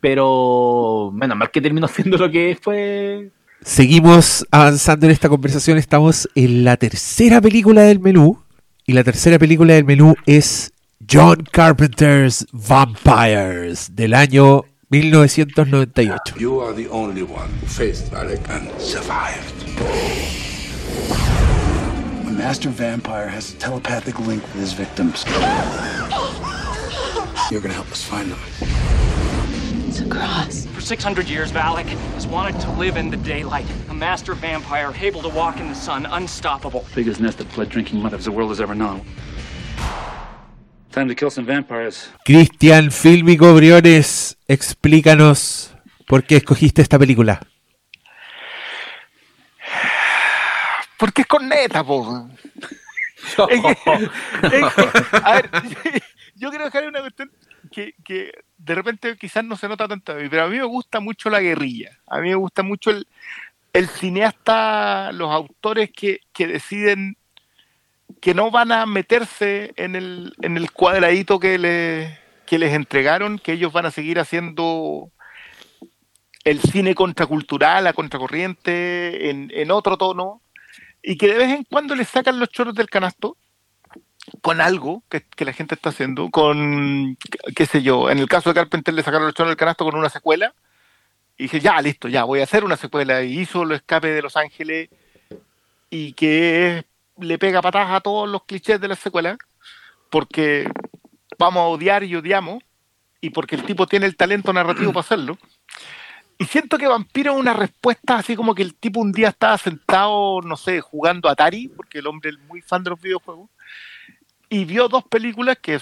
Pero menos mal que terminó siendo lo que fue. Seguimos avanzando en esta conversación. Estamos en la tercera película del menú. Y la tercera película del menú es John Carpenter's Vampires del año 1998. You are the only one who faced Alec and survived. A master vampire has a telepathic link with his victims. You're gonna help us find them. It's a cross. For 600 years, Valak has wanted to live in the daylight. A master vampire able to walk in the sun, unstoppable. Biggest nest of blood drinking mothers the world has ever known. Time to kill some vampires. Cristian Fílmico Briones, explícanos por qué escogiste esta película. Porque es con neta, po. a ver, yo quiero dejar una cuestión que, de repente quizás no se nota tanto, pero a mí me gusta mucho la guerrilla. A mí me gusta mucho el, el cineasta, los autores que, que deciden que no van a meterse en el, en el cuadradito que, le, que les entregaron, que ellos van a seguir haciendo el cine contracultural, a contracorriente, en, en otro tono, y que de vez en cuando les sacan los choros del canasto con algo que, la gente está haciendo, con, qué sé yo, en el caso de Carpenter le sacaron los choros del canasto con una secuela, y dije, ya, listo, ya, voy a hacer una secuela, y hizo Lo Escape de Los Ángeles, y que le pega patadas a todos los clichés de la secuela, porque vamos a odiar y odiamos, y porque el tipo tiene el talento narrativo para hacerlo. Y siento que Vampiro es una respuesta así como que el tipo un día estaba sentado, no sé, jugando Atari, porque el hombre es muy fan de los videojuegos, y vio dos películas que,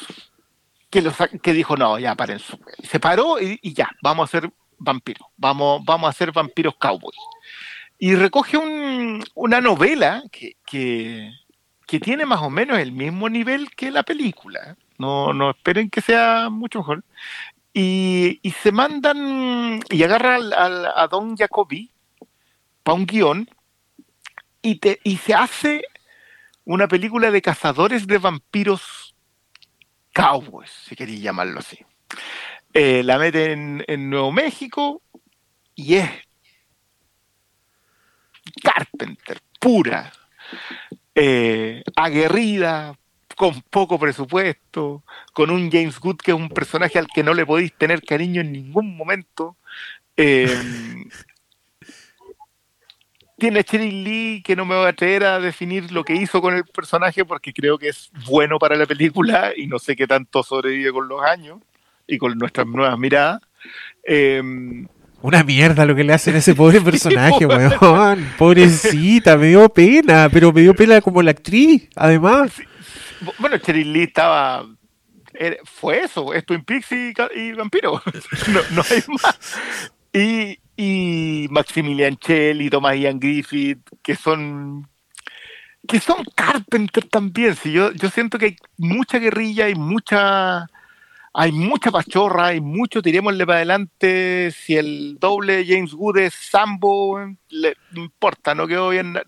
que, que dijo, no, ya paren. Se paró y, ya, vamos a hacer vampiros, vamos, vamos a hacer vampiros cowboys y recoge una novela que, que, tiene más o menos el mismo nivel que la película. No, no esperen que sea mucho mejor. Y, y se mandan y agarra a Don Jacobi para un guion y, te, y se hace una película de cazadores de vampiros cowboys, si queréis llamarlo así. Eh, la meten en Nuevo México y es Carpenter, pura, eh, aguerrida, con poco presupuesto, con un James Good que es un personaje al que no le podéis tener cariño en ningún momento. Eh, tiene Cheryl Lee que no me voy a atrever a definir lo que hizo con el personaje porque creo que es bueno para la película y no sé qué tanto sobrevive con los años y con nuestras nuevas miradas. Eh, una mierda lo que le hacen a ese pobre personaje, weón. Pobrecita, me dio pena, pero me dio pena como la actriz, además. Bueno, Cheryl Lee estaba. Fue eso, es Twin Peaks y, Vampiro. no, hay más. Y, y Maximilian Chell y Thomas Ian Griffith, que son que son Carpenter también. Si yo, yo siento que hay mucha guerrilla y mucha hay mucha pachorra, hay mucho, tirémosle para adelante. Si el doble James Wood es Sambo, le, importa, no quedó bien.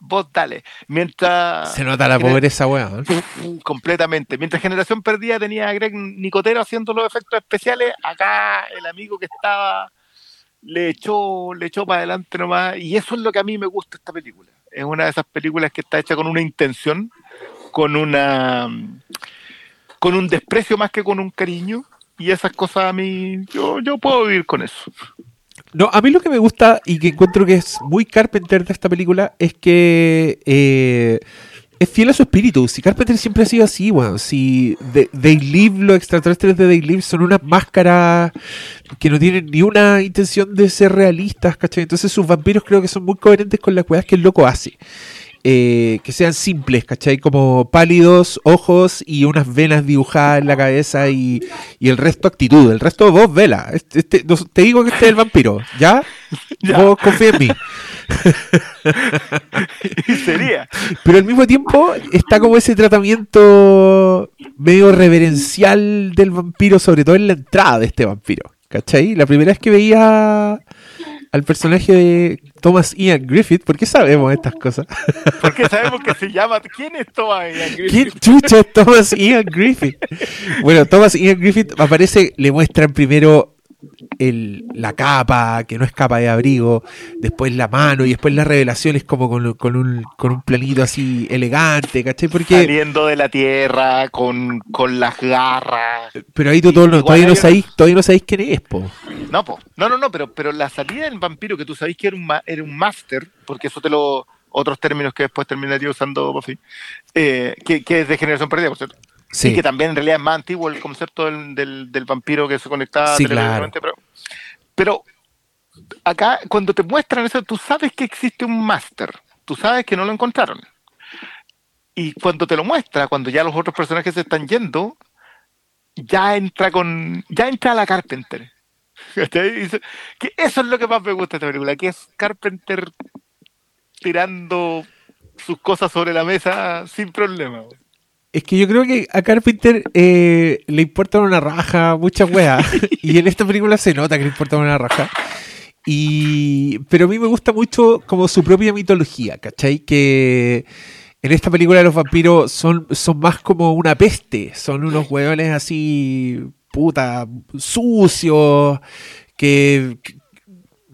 Vos dale. Mientras. Se nota la pobreza, weón. Completamente. Mientras Generación Perdida tenía a Greg Nicotero haciendo los efectos especiales, acá el amigo que estaba le echó, le echó para adelante nomás. Y eso es lo que a mí me gusta esta película. Es una de esas películas que está hecha con una intención, con una con un desprecio más que con un cariño. Y esas cosas a mí, yo, yo puedo vivir con eso. No, a mí lo que me gusta y que encuentro que es muy Carpenter de esta película es que eh, es fiel a su espíritu. Si Carpenter siempre ha sido así, bueno, si They Live, los extraterrestres de They Live son unas máscaras que no tienen ni una intención de ser realistas, ¿cachai? Entonces sus vampiros creo que son muy coherentes con las cosas que el loco hace. Eh, que sean simples, ¿cachai? Como pálidos, ojos y unas venas dibujadas en la cabeza y, el resto actitud. El resto vos vela. Este, este te digo que este es el vampiro, ¿ya? Vos confía en mí. Sería. Pero al mismo tiempo está como ese tratamiento medio reverencial del vampiro, sobre todo en la entrada de este vampiro. ¿Cachai? La primera vez que veía al personaje de Thomas Ian Griffith. ¿Por qué sabemos estas cosas? Porque sabemos que se llama. ¿Quién es Thomas Ian Griffith? ¿Quién chucha es Thomas Ian Griffith? Bueno, Thomas Ian Griffith aparece, le muestran primero el, la capa, que no es capa de abrigo, después la mano y después la revelación es como con, con, un, con un planito así elegante, ¿cachai? Porque, Saliendo de la tierra con, con las garras. Pero ahí tú todo, todavía, no sabéis, todavía no sabéis quién es, po. No, po. No, no, no, pero, pero la salida del vampiro que tú sabéis que era un, era un máster, porque eso te lo... Otros términos que después terminaría usando Buffy, eh, que, que es de generación perdida, por cierto. Sí. que también en realidad es más antiguo el concepto del, del, vampiro que se conectaba sí, claro. pero, pero acá cuando te muestran eso, tú sabes que existe un máster, tú sabes que no lo encontraron. Y cuando te lo muestra, cuando ya los otros personajes se están yendo, ya entra con. ya entra a la Carpenter. Que eso es lo que más me gusta de esta película, que es Carpenter tirando sus cosas sobre la mesa sin problema. Es que yo creo que a Carpenter eh, le importa una raja, muchas weas. y en esta película se nota que le importa una raja. Y, pero a mí me gusta mucho como su propia mitología, ¿cachai? Que en esta película los vampiros son, son más como una peste, son unos hueones así, puta, sucios, que,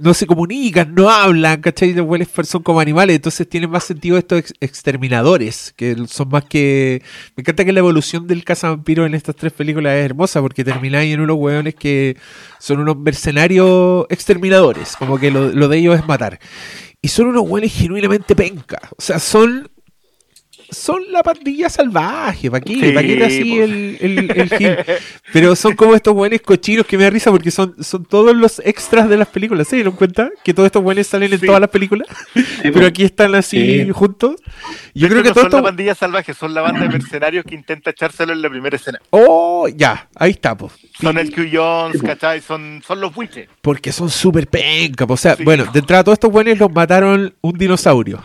no se comunican, no hablan, ¿cachai? Los son como animales, entonces tienen más sentido estos exterminadores, que son más que... Me encanta que la evolución del cazavampiro en estas tres películas es hermosa, porque termináis en unos hueones que son unos mercenarios exterminadores, como que lo, lo de ellos es matar. Y son unos hueones genuinamente penca, o sea, son son la pandilla salvaje, ¿para qué? ¿Para qué así el, el, el Pero son como estos buenos cochinos que me da risa porque son, son todos los extras de las películas, ¿se dieron cuenta? Que todos estos buenos salen en todas las películas, pero pues. aquí están así juntos. Yo creo que no son la pandilla salvaje, son la banda de mercenarios que intenta echárselo en la primera escena. Oh, ya, ahí está, pues. Son el Q Jones, ¿cachai? Son, son los buiches. Porque son súper penca, o sea, bueno, de entrada todos estos buenos los mataron un dinosaurio.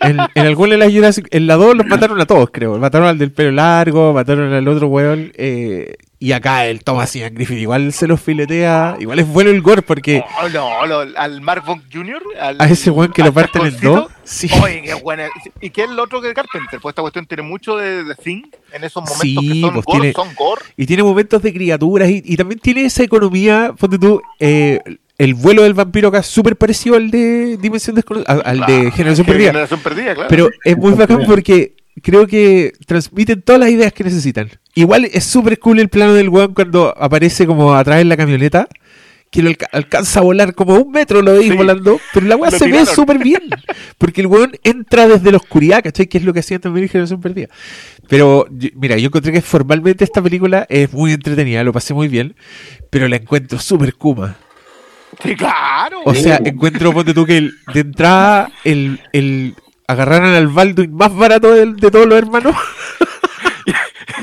En, en alguna de las Jurassic, en la 2 los mataron a todos, creo. Mataron al del pelo largo, mataron al otro weón. Eh, y acá el Thomas Ian Griffith igual se los filetea. Igual es bueno el gore porque. Oh, no, no, al Mark Von Jr. Al, a ese weón que lo parten en dos. Sí. Oye, qué bueno. ¿Y qué es el otro que Carpenter? Pues esta cuestión tiene mucho de, de Thing en esos momentos que son, pues gore, tiene, son gore. Y tiene momentos de criaturas y, y también tiene esa economía. Ponte tú. Eh, el vuelo del vampiro acá es súper parecido al de Dimensión Desconocida, al, de Generación Perdida. Generación Perdida, claro. Pero es muy bacán porque creo que transmiten todas las ideas que necesitan. Igual es súper cool el plano del weón cuando aparece como atrás en la camioneta, que lo alcanza a volar como un metro, lo veis volando, pero la weá se ve súper bien, porque el weón entra desde la oscuridad, ¿cachai? Que es lo que hacía también en Generación Perdida. Pero, mira, yo encontré que formalmente esta película es muy entretenida, lo pasé muy bien, pero la encuentro súper kuma. Sí, claro. O sea, encuentro, ponte tú que de entrada el, el agarraran al Baldwin más barato de, de todos los hermanos.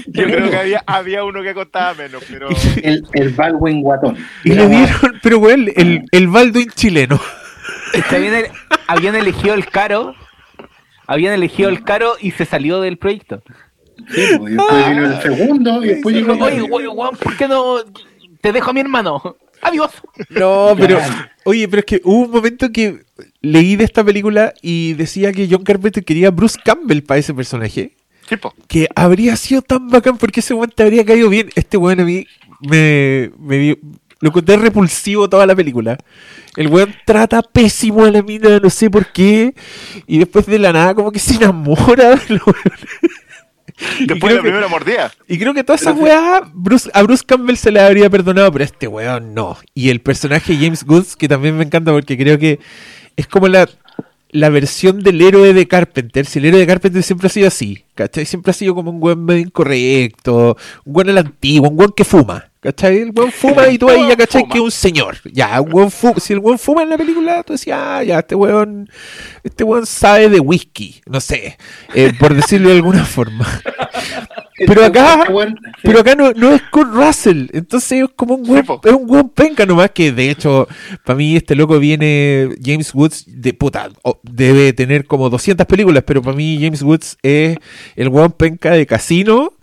Yo creo que había, había uno que costaba menos, pero. El, el Baldwin guatón. Y le dieron, pero güey, el, el Baldwin chileno. Habían, habían elegido el caro. Habían elegido el caro y se salió del proyecto. Sí, pues, y después vino el segundo y después llegó. Oye, güey, ¿por qué no te dejo a mi hermano? Adiós. No, pero. Oye, pero es que hubo un momento que leí de esta película y decía que John Carpenter quería a Bruce Campbell para ese personaje. Que habría sido tan bacán porque ese weón te habría caído bien. Este weón a mí me, me lo encontré repulsivo toda la película. El weón trata pésimo a la mina, no sé por qué. Y después de la nada como que se enamora Después de la primera mordida. Y creo que toda esa weá a Bruce Campbell se le habría perdonado, pero a este weón no. Y el personaje James Goods, que también me encanta porque creo que es como la, la versión del héroe de Carpenter. Si el héroe de Carpenter siempre ha sido así, ¿cachai? Siempre ha sido como un weón medio incorrecto, un weón a la antigua, un weón que fuma. ¿Cachai? El weón fuma y tú ahí ya cachai que es un señor. Ya, un weón fuma. Si el weón fuma en la película, tú decías, ah, ya, este weón, este weón sabe de whisky, no sé, eh, por decirlo de alguna forma. Pero acá, pero acá no, no es con Russell, entonces es como un weón, es un weón penca nomás que de hecho, para mí este loco viene, James Woods, de puta, debe tener como 200 películas, pero para mí James Woods es el weón penca de casino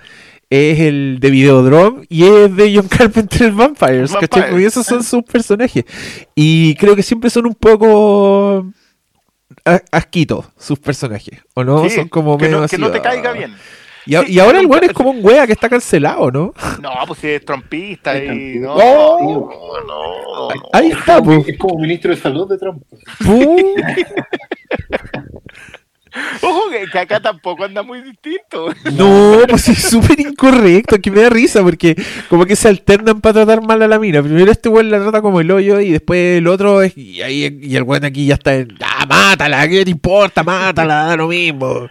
es el de Videodrome y es de John Carpenter Vampires, ¿cachai? Y esos son sus personajes. Y creo que siempre son un poco asquitos sus personajes, ¿o no? son como que no, que no te caiga bien. Y, ahora el weón es como un wea que está cancelado, ¿no? No, pues si es trompista y. No, no, no, Ahí está, pues. Es como ministro de salud de Trump. Ojo que, acá tampoco anda muy distinto. No, pues es súper incorrecto, que me da risa porque como que se alternan para tratar mal a la mina. Primero este weón la trata como el hoyo y después el otro es, y, ahí, y el weón aquí ya está en, ah, mátala, ¿qué te importa? Mátala, da lo mismo.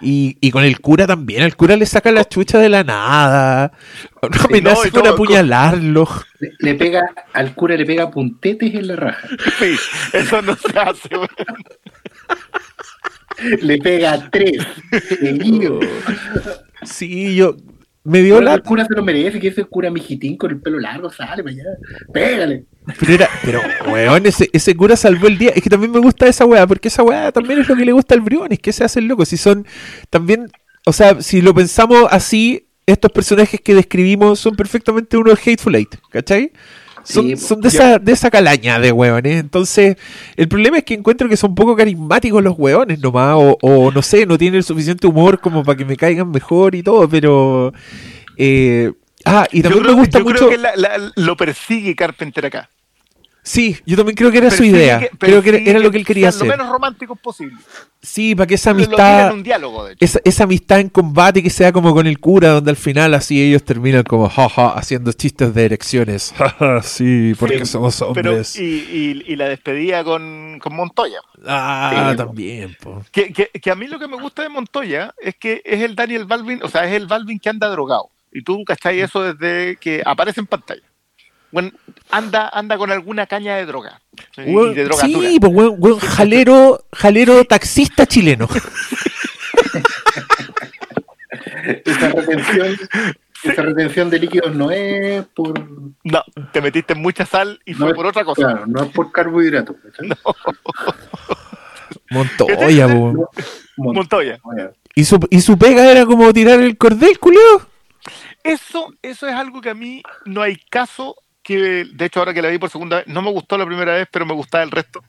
Y, y, con el cura también, el cura le saca la chucha de la nada. No amenaza con apuñalarlo. Le, pega, al cura le pega puntetes en la raja. Sí, eso no se hace, Le pega tres. Seguido. Sí, yo. Me dio la. El cura se lo merece, que ese cura mijitín con el pelo largo sale para allá. Pégale. Pero era, pero, weón, ese, ese cura salvó el día. Es que también me gusta esa weá, porque esa weá también es lo que le gusta al Briones, que se hace el loco. Si son, también, o sea, si lo pensamos así, estos personajes que describimos son perfectamente unos Hateful Eight, ¿cachai? Son, son de, esa, de esa calaña de hueones. Entonces, el problema es que encuentro que son poco carismáticos los hueones nomás. O, o no sé, no tienen el suficiente humor como para que me caigan mejor y todo, pero. Eh, ah, y también me gusta mucho. Creo que lo persigue Carpenter acá. Sí, yo también creo que era su idea. creo que era, lo que él quería hacer. Lo menos romántico posible. Sí, para que esa amistad. Un diálogo, de hecho. Esa, amistad en combate que sea como con el cura, donde al final así ellos terminan como jaja, haciendo chistes de erecciones. sí, porque somos hombres. y, y, la despedida con, con Montoya. Ah, también. Que, que, que, a mí lo que me gusta de Montoya es que es el Daniel Balvin, o sea, es el Balvin que anda drogado. Y tú cachai eso desde que aparece en pantalla bueno, anda, anda con alguna caña de droga. sí, pues buen, jalero, jalero taxista chileno. esa retención, esa retención de líquidos no es por. No, te metiste mucha sal y fue por otra cosa. Claro, no es por carbohidratos. No. Montoya, Montoya. ¿Y su, ¿Y su pega era como tirar el cordel, culeo? Eso, eso es algo que a mí no hay caso de hecho ahora que la vi por segunda vez, no me gustó la primera vez, pero me gustaba el resto.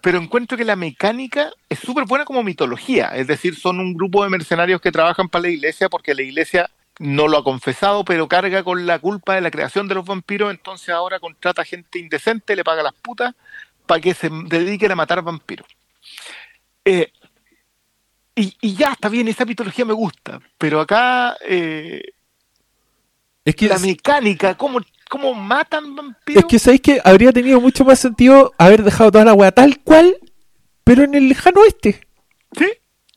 Pero encuentro que la mecánica es súper buena como mitología, es decir, son un grupo de mercenarios que trabajan para la iglesia porque la iglesia no lo ha confesado, pero carga con la culpa de la creación de los vampiros, entonces ahora contrata gente indecente, le paga las putas para que se dediquen a matar vampiros. Eh, y, ya, está bien, esa mitología me gusta, pero acá eh, es que la mecánica, cómo cómo matan vampiros. Es que sabéis que habría tenido mucho más sentido haber dejado toda la weá tal cual, pero en el lejano oeste. Sí,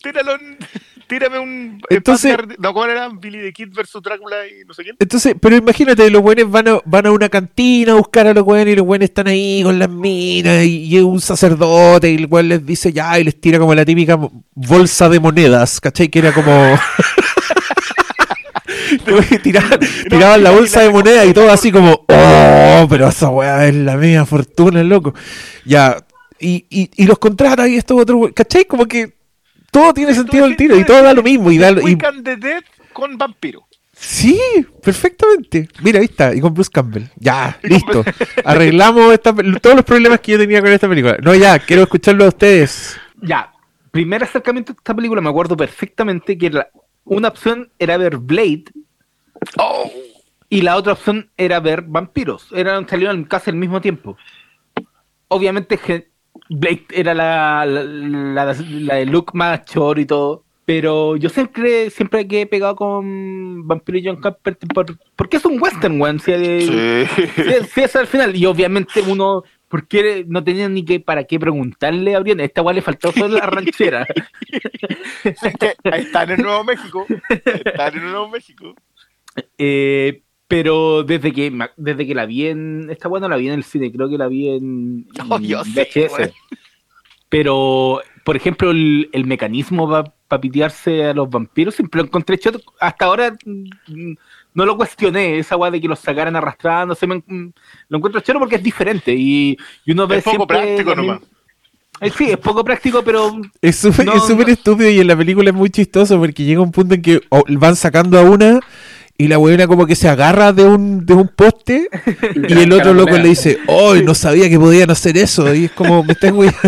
tíralo tírame un entonces no cómo era Billy the Kid versus Drácula y no sé quién entonces pero imagínate los buenos van a, van a una cantina a buscar a los buenos y los buenos están ahí con las minas y, es un sacerdote y el cual les dice ya y les tira como la típica bolsa de monedas ¿cachai? que era como tiraban, la bolsa de moneda y todo así como, oh, pero esa weá es la media fortuna, loco. Ya, y, y, los contrata y esto otro, ¿cachai? Como que todo tiene sentido el tiro y todo da lo mismo. Y, da, y... con vampiro. Sí, perfectamente. Mira, ahí está, y con Bruce Campbell. Ya, listo. Arreglamos todos los problemas que yo tenía con esta película. No, ya, quiero escucharlo a ustedes. Ya, primer acercamiento a esta película, me acuerdo perfectamente que una opción era ver Blade Oh. Y la otra opción era ver vampiros. Eran, salieron casi al mismo tiempo. Obviamente Blake era la, la, de look más chor y todo. Pero yo siempre, siempre que he pegado con Vampiro y John Carpenter porque es un western, weón. Si, es al final. Y obviamente uno, porque no tenía ni que para qué preguntarle a Brian. Esta weón le faltó solo la ranchera. ahí están en Nuevo México. Están en Nuevo México. Eh, pero desde que desde que la vi en. Esta bueno la vi en el cine, creo que la vi en, VHS. pero, por ejemplo, el, mecanismo para pitearse a los vampiros siempre lo encontré hecho. Hasta ahora mm, no lo cuestioné, esa weá de que los sacaran arrastrándose. Mm, lo encuentro chero porque es diferente. Y, uno ve. Es poco práctico nomás. Eh, sí, es poco práctico, pero. Es súper estúpido y en la película es muy chistoso porque llega un punto en que van sacando a una y la weona como que se agarra de un, de un poste y el otro loco le dice, oh, no sabía que podían hacer eso. Y es como, me estás weando.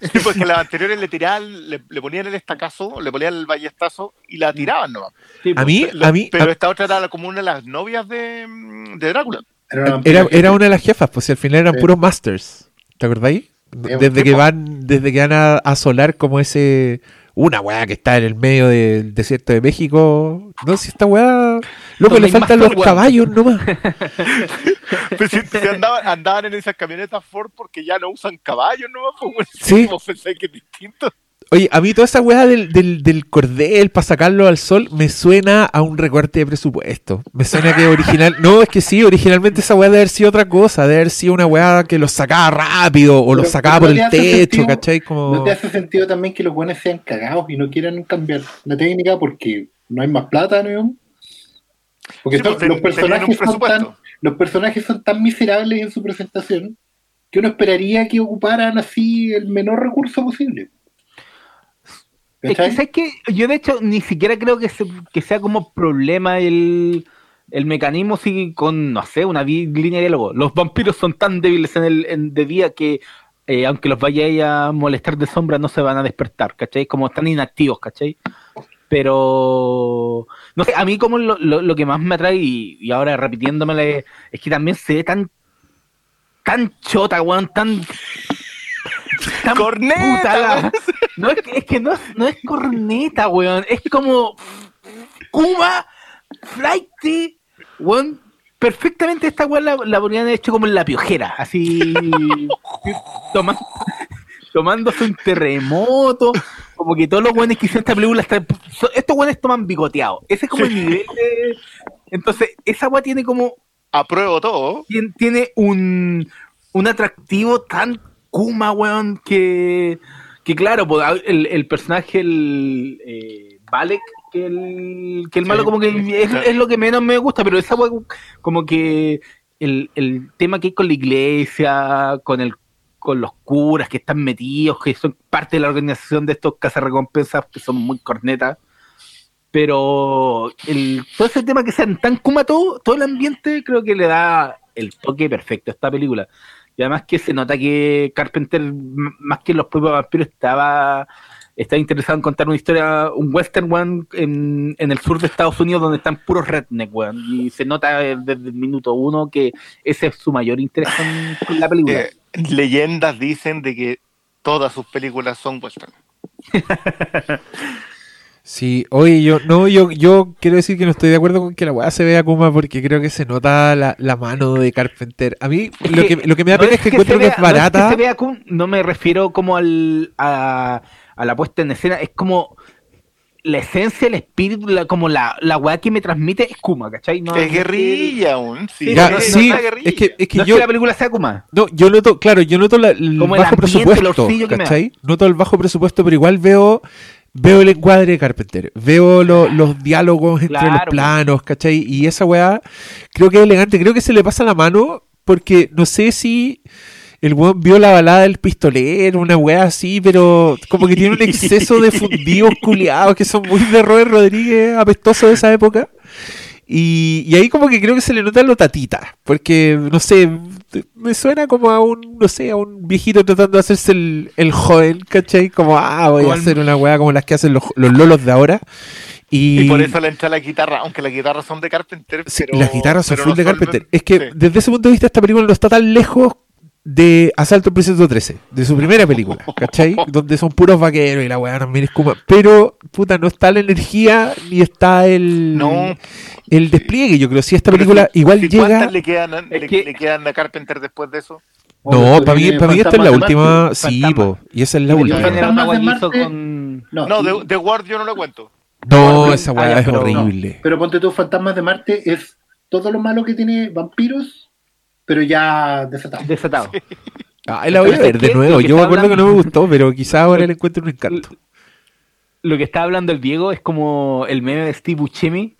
Sí, porque las anteriores le tiraban, le, ponían el estacazo, le ponían el ballestazo y la tiraban nomás. a mí, a mí. Pero esta otra era como una de las novias de, de Drácula. Era, era, una de las jefas, pues si al final eran puros masters. ¿Te acordáis? Desde que van, desde que van a asolar como ese una weá que está en el medio del desierto de México. No, si esta weá. Loco, le faltan los caballos nomás. pues si, andaban, andaban, en esas camionetas Ford porque ya no usan caballos nomás, pues sí. que es distinto. Oye, a mí toda esa weá del, del, del cordel para sacarlo al sol me suena a un recorte de presupuesto. Me suena que original. No, es que sí, originalmente esa weá debe haber sido otra cosa. Debe haber sido una weá que los sacaba rápido o los sacaba por el techo, ¿cachai? Como... ¿No te hace sentido también que los buenos sean cagados y no quieran cambiar la técnica porque no hay más plata, ¿no? Porque pues, los, personajes son tan, los personajes son tan miserables en su presentación que uno esperaría que ocuparan así el menor recurso posible. Es que, ¿sabes qué? Yo de hecho ni siquiera creo que, sea como problema el, mecanismo si con, no sé, una línea de diálogo. Los vampiros son tan débiles en el de día que eh, aunque los vayáis a molestar de sombra no se van a despertar, ¿cachai? Como están inactivos, ¿cachai? Pero, no sé, a mí como lo, que más me atrae, y, ahora repitiéndomele, es que también se ve tan, tan chota, weón, tan corneta. No, es que, es que no, no, es corneta, weón. Es como Kuma, Flight, weón. Perfectamente esta weón la, la ponían hecho como en la piojera, así tomando, tomándose un terremoto, como que todos los weones que hicieron esta película están, estos weones toman bigoteado. Ese es como el nivel de. Entonces, esa weá tiene como. Apruebo todo. Tiene, tiene un, un atractivo tan Kuma, weón, que, que claro, pues, el, personaje, el eh, Balek, que el, que el malo como que es, lo que menos me gusta, pero esa weón, como que el, el tema que hay con la iglesia, con el con los curas que están metidos, que son parte de la organización de estos cazarrecompensas que son muy cornetas. Pero el, todo ese tema que sean tan kuma todo, todo el ambiente creo que le da el toque perfecto a esta película. Y además que se nota que Carpenter, más que los propios vampiros, estaba, estaba interesado en contar una historia, un western one en, el sur de Estados Unidos donde están puros redneck, weón. Y se nota desde el minuto uno que ese es su mayor interés con, la película. Eh, leyendas dicen de que todas sus películas son western. Sí, oye, yo no, yo, yo quiero decir que no estoy de acuerdo con que la weá se vea Kuma porque creo que se nota la, la mano de Carpenter. A mí lo que, lo que me da pena es que, encuentro que es barata. No, se vea no me refiero como al, a, a, la puesta en escena, es como la esencia, el espíritu, como la, la weá que me transmite es Kuma, ¿cachai? No, es guerrilla aún, sí. sí es que, es que yo. Es que la película sea Kuma. No, yo noto, claro, yo noto el bajo presupuesto, ¿cachai? Noto el bajo presupuesto, pero igual veo veo el encuadre de Carpenter, veo los diálogos entre los planos, ¿cachai? Y esa weá creo que es elegante, creo que se le pasa la mano porque no sé si el weón vio la balada del pistolero, una weá así, pero como que tiene un exceso de fundidos culiados que son muy de Robert Rodríguez, apestoso de esa época. Y, ahí como que creo que se le nota lo tatita, porque, no sé, me suena como a un, no sé, a un viejito tratando de hacerse el, joven, ¿cachai? Como, ah, voy a hacer una weá como las que hacen los, lolos de ahora. Y, por eso le entra la guitarra, aunque las guitarras son de Carpenter. Pero, las guitarras son full de Carpenter. Es que desde ese punto de vista esta película no está tan lejos de Asalto al Precinto 13, de su primera película, ¿cachai? Donde son puros vaqueros y la weá también es como. Pero, puta, no está la energía ni está el. No. El despliegue, yo creo. Si esta película igual llega. ¿Cuántas le quedan, le, quedan a Carpenter después de eso? No, para mí, para mí esta es la última. Sí, po, y esa es la última. No, de, de Ward yo no lo cuento. No, esa weá es horrible. Pero ponte tú, Fantasmas de Marte es todo lo malo que tiene vampiros pero ya desatado. Desatado. Ah, la voy a ver de nuevo. Yo me acuerdo que no me gustó, pero quizá ahora le encuentro un encanto. Lo que está hablando el Diego es como el meme de Steve Buscemi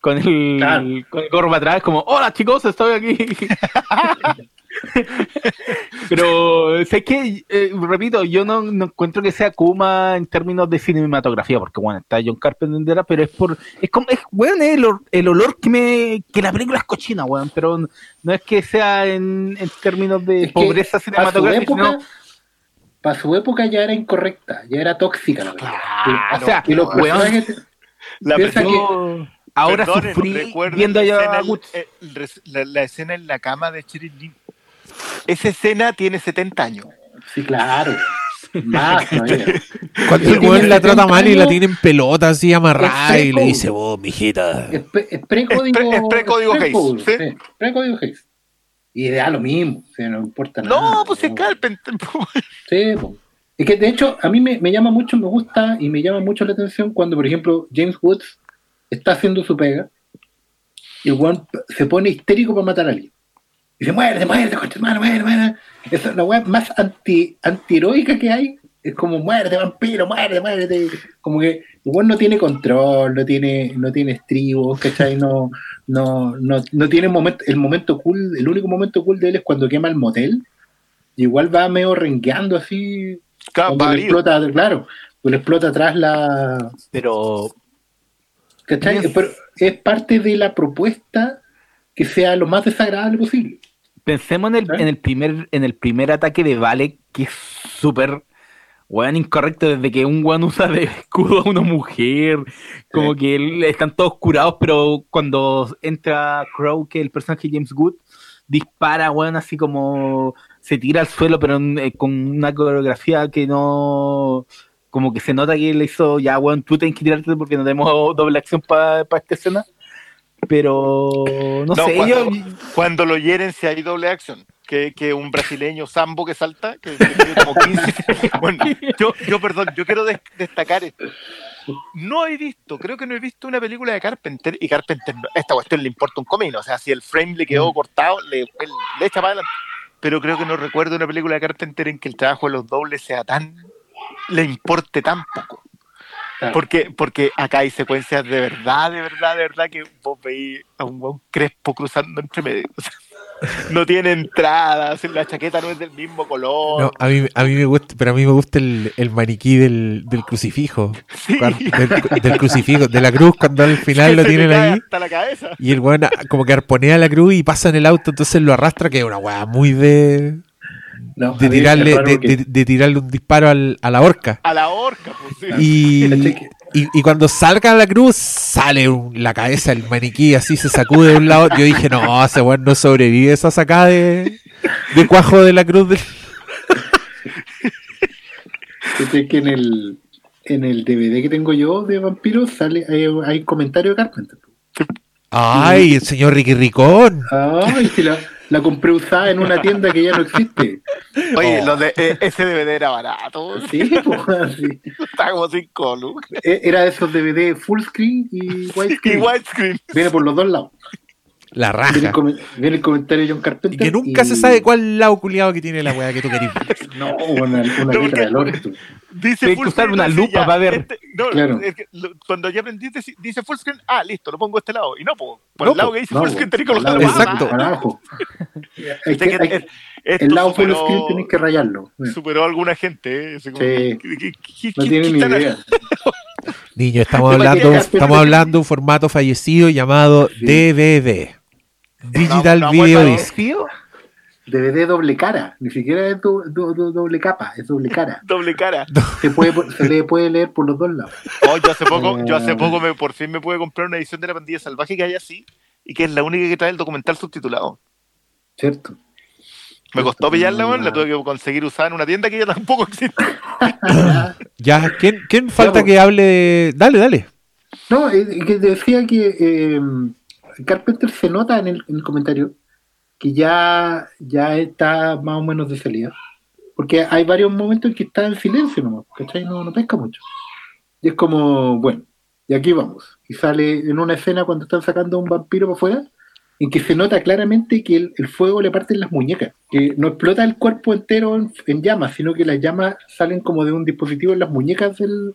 con el, con el gorro para atrás, como, hola chicos, estoy aquí. Pero, sé que, eh, repito, yo no, encuentro que sea Kuma en términos de cinematografía, porque bueno, está John Carpenter, pero es por, es como, es, weón, el, el, olor que me, que la película es cochina, weón, pero no es que sea en, en términos de pobreza cinematográfica, para su época ya era incorrecta, ya era tóxica la película. o sea, que los weón, la ahora sufrí viendo la, la, escena en la cama de Chirin esa escena tiene 70 años. Sí, claro. Más, Cuando el weón la trata mal y la tiene en pelota así amarrada y le dice, vos, mijita. Es, precódigo. Es precódigo Hayes. ¿sí? Precódigo Hayes. Y da lo mismo, o sea, no importa nada. No, pues es Carpenter. Sí, pues. Es que de hecho, a mí me, me, llama mucho, me gusta y me llama mucho la atención cuando, por ejemplo, James Woods está haciendo su pega y el weón se pone histérico para matar a alguien. Dice, muerde, muerde, coche, mano, muerde, muerde. Esa es la weá más anti, antiheroica que hay. Es como, muerde, vampiro, muerde, muerde. Como que igual no tiene control, no tiene, no tiene estribos, ¿cachai? No, no, no, no tiene momento, el momento cool, el único momento cool de él es cuando quema el motel. Y igual va medio rengueando así. Claro, le explota, claro, le explota atrás la. Pero. ¿Cachai? Pero es parte de la propuesta que sea lo más desagradable posible. Pensemos en el, en el primer en el primer ataque de Vale, que es súper weón incorrecto desde que un weón usa de escudo a una mujer, como que están todos curados, pero cuando entra Crow, que es el personaje James Good, dispara, weón, así como se tira al suelo, pero eh, con una coreografía que no como que se nota que le hizo ya, weón, tú tienes que tirarte porque no tenemos doble acción para esta escena. Pero no, sé, cuando, cuando, lo hieren si hay doble acción. Que, que un brasileño sambo que salta, que, tiene como 15. bueno, yo, yo, perdón, yo quiero destacar esto. No he visto, creo que no he visto una película de Carpenter y Carpenter, esta cuestión le importa un comino. O sea, si el frame le quedó mm. cortado, le, le echa para adelante. Pero creo que no recuerdo una película de Carpenter en que el trabajo de los dobles sea tan. le importe tan poco. Porque, porque acá hay secuencias de verdad, de verdad, de verdad que vos veis a un, buen crespo cruzando entre medio. no tiene entradas, la chaqueta no es del mismo color. No, a mí, a mí me gusta, pero a mí me gusta el, el maniquí del, del crucifijo. del, crucifijo, de la cruz, cuando al final lo tienen ahí. la cabeza. Y el weón como que arponea la cruz y pasa en el auto, entonces lo arrastra, que es una weá muy de de, tirarle, de, tirarle un disparo al, a la horca. A la horca, pues Y, y, cuando salga la cruz, sale la cabeza del maniquí, así se sacude de un lado. Yo dije, no, ese weón no sobrevive esa sacada de, de cuajo de la cruz. Del... que en el, en el DVD que tengo yo de vampiros sale, hay, hay comentario de Carpenter. Ay, el señor Ricky Ricón. Ay, si la, la compré usada en una tienda que ya no existe. Oye, lo de, eh, ese DVD era barato. Sí, pues sí. Estaba como 5 lucas. E, era de esos DVD full screen y widescreen. Y widescreen. Viene por los dos lados. La raja. Viene el, comentario de John Carpenter. que nunca se sabe cuál lado culiado que tiene la weá que tú querís. no, una, una no, de lore. Dice full usar una lupa para ver. Este, no, claro. es que, cuando ya aprendiste, dice full screen. Ah, listo, lo pongo a este lado. Y no, por, por el lado que dice full screen tenés que colocarlo Exacto. Abajo. es que, el lado full screen tenés que rayarlo. Superó a alguna gente. ¿eh? Como, sí. ¿qué, qué, no tiene ni idea. Niño, estamos hablando, estamos hablando de un formato fallecido llamado DVD. Digital Video Disc. DVD doble cara, ni siquiera es doble capa, es doble cara. doble cara. Se, puede, se le puede leer por los dos lados. Oh, yo hace poco, yo hace poco me, por fin me pude comprar una edición de la pandilla salvaje que hay así y que es la única que trae el documental subtitulado. Cierto. Me costó pillarla, man, la tuve que conseguir usar en una tienda que ya tampoco existe. ya, ¿quién, quién falta que hable de... Dale, dale. No, que decía que eh, Carpenter se nota en el, comentario que ya, ya está más o menos de salida. Porque hay varios momentos en que está en silencio nomás, ¿cachai? No, no pesca mucho. Y es como, bueno, y aquí vamos. Y sale en una escena cuando están sacando a un vampiro para afuera, en que se nota claramente que el, fuego le parte en las muñecas, que no explota el cuerpo entero en, llamas, sino que las llamas salen como de un dispositivo en las muñecas del,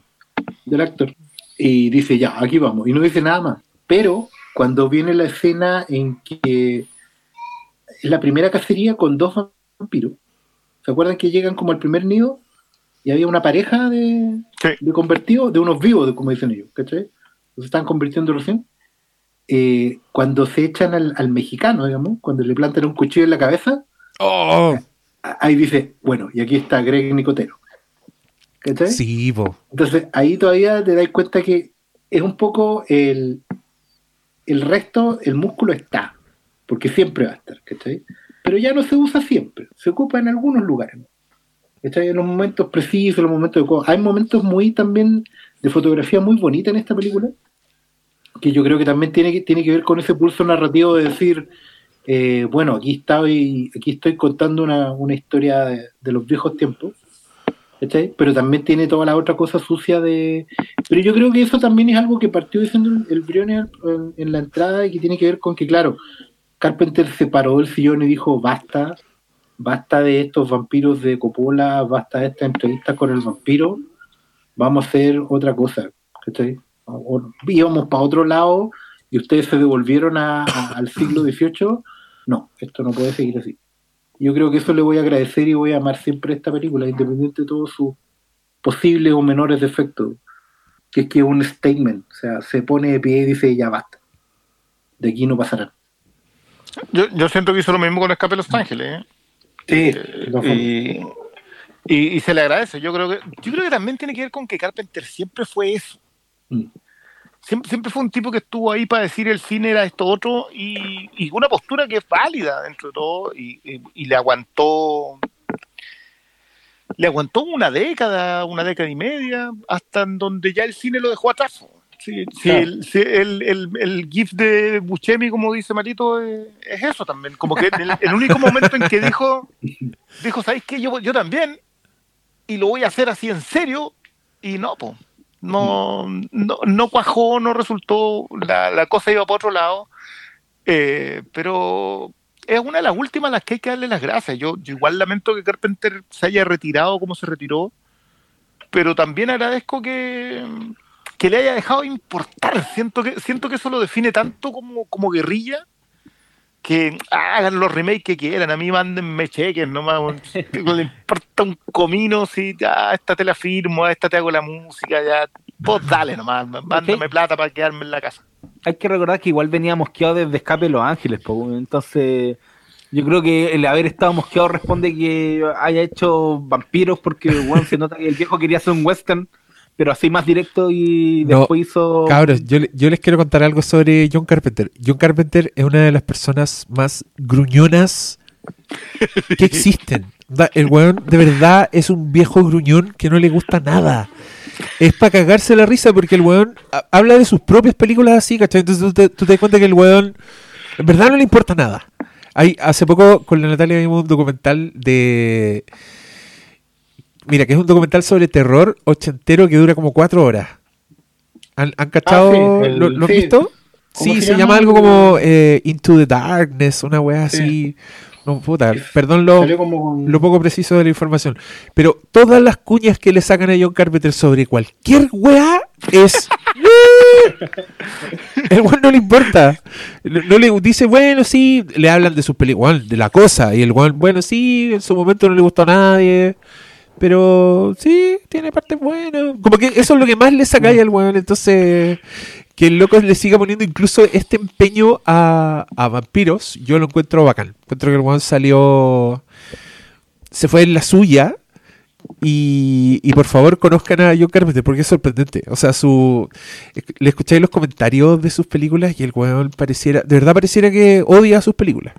del actor. Y dice, ya, aquí vamos. Y no dice nada más. Pero cuando viene la escena en que es la primera cacería con dos vampiros. ¿Se acuerdan que llegan como al primer nido? Y había una pareja de, convertidos, de unos vivos, como dicen ellos, ¿cachai? Se están convirtiendo recién. Eh, cuando se echan al, mexicano, digamos, cuando le plantan un cuchillo en la cabeza, oh. ahí dice, bueno, y aquí está Greg Nicotero. ¿Cachai? Sí, Entonces ahí todavía te das cuenta que es un poco el, el resto, el músculo está, porque siempre va a estar, ¿cachai? Pero ya no se usa siempre, se ocupa en algunos lugares. ¿cachai? En los momentos precisos, en los momentos de... Hay momentos muy también de fotografía muy bonita en esta película, que yo creo que también tiene que, tiene que ver con ese pulso narrativo de decir, eh, bueno, aquí estoy, aquí estoy contando una, historia de, los viejos tiempos, pero también tiene toda la otra cosa sucia de... Pero yo creo que eso también es algo que partió diciendo el Briones en, la entrada y que tiene que ver con que, claro, Carpenter se paró del sillón y dijo, basta, basta de estos vampiros de Coppola, basta de esta entrevista con el vampiro, vamos a hacer otra cosa, ¿cachai? íbamos para otro lado y ustedes se devolvieron al siglo XVIII, no, esto no puede seguir así. Yo creo que eso le voy a agradecer y voy a amar siempre esta película, independiente de todos sus posibles o menores defectos, que es que es un statement, o sea, se pone de pie y dice ya basta, de aquí no pasará. Yo, yo siento que hizo lo mismo con Escape de Los Ángeles. ¿eh? Sí, y, y, se le agradece. Yo creo que yo creo que también tiene que ver con que Carpenter siempre fue eso. Mm. Siempre, siempre, fue un tipo que estuvo ahí para decir el cine era esto otro y, y una postura que es válida dentro de todo y, y, le aguantó le aguantó una década, una década y media, hasta en donde ya el cine lo dejó atrás. Sí, sí, el, el, el, GIF de Buscemi, como dice Marito, es, eso también. Como que el, único momento en que dijo, dijo, ¿sabéis qué? Yo, yo también, y lo voy a hacer así en serio, y no, pues no, no, no, cuajó, no resultó, la, la, cosa iba por otro lado, eh, pero es una de las últimas a las que hay que darle las gracias. Yo, yo igual lamento que Carpenter se haya retirado como se retiró, pero también agradezco que que le haya dejado importar. Siento que, siento que eso lo define tanto como, como guerrilla que hagan los remakes que quieran, a mí mándenme cheques, no me importa un comino si ya esta te la firmo, a esta te hago la música, ya, pues dale nomás, mándame plata para quedarme en la casa. Hay que recordar que igual venía mosqueado desde Escape de Los Ángeles, entonces yo creo que el haber estado mosqueado responde que haya hecho vampiros porque bueno, se nota que el viejo quería hacer un western pero así más directo y después hizo... Cabros, yo, yo, les quiero contar algo sobre John Carpenter. John Carpenter es una de las personas más gruñonas que existen. El weón de verdad es un viejo gruñón que no le gusta nada. Es para cagarse la risa porque el weón habla de sus propias películas así, ¿cachai? Entonces tú te, tú te das cuenta que el weón en verdad no le importa nada. Hay, hace poco con la Natalia vimos un documental de Mira, que es un documental sobre terror ochentero que dura como cuatro horas. ¿Han, cachado? Ah, ¿Lo, han visto? Sí, se, llama? algo como eh, Into the Darkness, una weá así. No, puta, perdón lo, lo, poco preciso de la información. Pero todas las cuñas que le sacan a John Carpenter sobre cualquier weá es. el weón no le importa. No le dice, bueno, sí, le hablan de sus películas, de la cosa. Y el weón, bueno, sí, en su momento no le gustó a nadie. Pero sí, tiene partes buenas. Como que eso es lo que más le saca al weón. Entonces, que el loco le siga poniendo incluso este empeño a, a vampiros, yo lo encuentro bacán. Encuentro que el weón salió. Se fue en la suya. Y, y, por favor conozcan a John Carpenter porque es sorprendente. O sea, su le escucháis los comentarios de sus películas y el weón pareciera, de verdad pareciera que odia sus películas.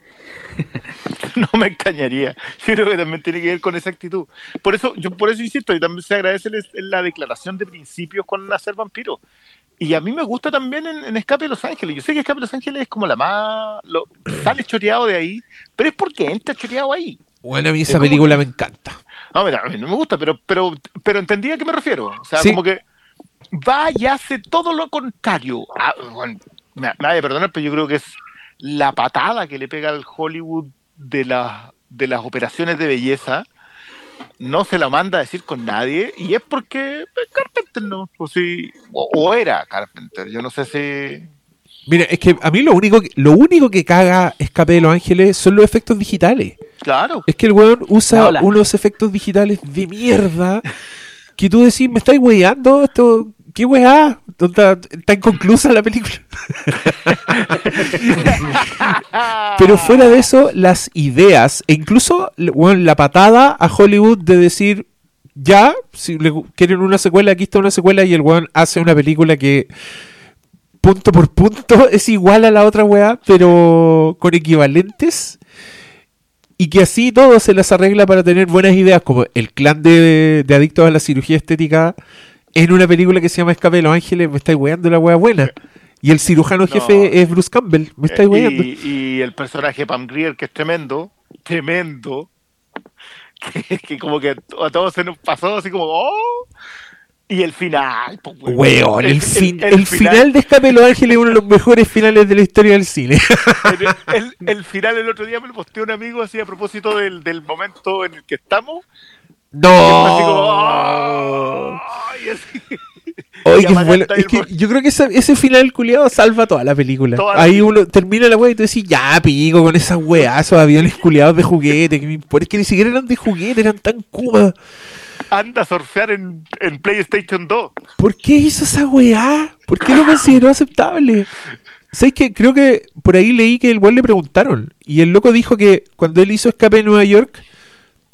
no me engañaría. Yo creo que también tiene que ver con esa actitud. Por eso, yo por eso insisto, y también se agradece la declaración de principios con nacer vampiro. Y a mí me gusta también en, Escape de Los Ángeles. Yo sé que Escape de Los Ángeles es como la más. Lo, sale choreado de ahí, pero es porque entra choreado ahí. Bueno, a mí esa película me encanta. No, a mí no me gusta, pero, pero, pero entendí a qué me refiero. O sea, como que va y hace todo lo contrario. Ah, nadie perdonar, pero yo creo que es la patada que le pega al Hollywood de, la, de las operaciones de belleza no se la manda a decir con nadie y es porque Carpenter no, pues sí, o, era Carpenter, yo no sé si Mira, es que a mí lo único que, lo único que caga Escape de los Ángeles son los efectos digitales. Claro. Es que el weón usa unos efectos digitales de mierda que tú decís, me estáis weyando, esto, ¿qué weá? Está, inconclusa la película. Pero fuera de eso, las ideas, e incluso la patada a Hollywood de decir, ya, si le quieren una secuela, aquí está una secuela y el weón hace una película que punto por punto es igual a la otra weá, pero con equivalentes. Y que así todo se las arregla para tener buenas ideas, como el clan de, adictos a la cirugía estética en una película que se llama Escape de los Ángeles, me estáis weando la weá buena. Y el cirujano jefe es Bruce Campbell, me estáis weando. Y, y, el personaje Pam Grier, que es tremendo, tremendo, que, como que a todos se nos pasó así como, oh, y el final, pues, weón. el, final, de Escape de los Ángeles es uno de los mejores finales de la historia del cine. el, final el otro día me lo posteó un amigo así a propósito del, del momento en el que estamos. No. Oye, bueno. Es que yo creo que ese, final culiado salva toda la película. Ahí uno termina la weá y tú decís, ya, pico, con esas weas, esos aviones culiados de juguete. Que Es que ni siquiera eran de juguete, eran tan cuba anda a surfear en, PlayStation 2. ¿Por qué hizo esa weá? ¿Por qué lo consideró aceptable? ¿Sabes que Creo que por ahí leí que el weón le preguntaron. Y el loco dijo que cuando él hizo Escape en Nueva York,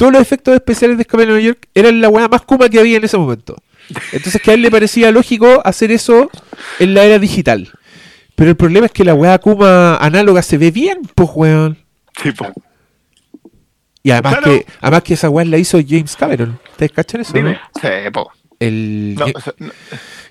todos los efectos especiales de Escape en Nueva York eran la weá más kuma que había en ese momento. Entonces que a él le parecía lógico hacer eso en la era digital. Pero el problema es que la weá Kuma análoga se ve bien, pues weón. Sí, pues. Y además que además que esa weá la hizo James Cameron. ¿Te cachan eso? Dime. Sí, po. El,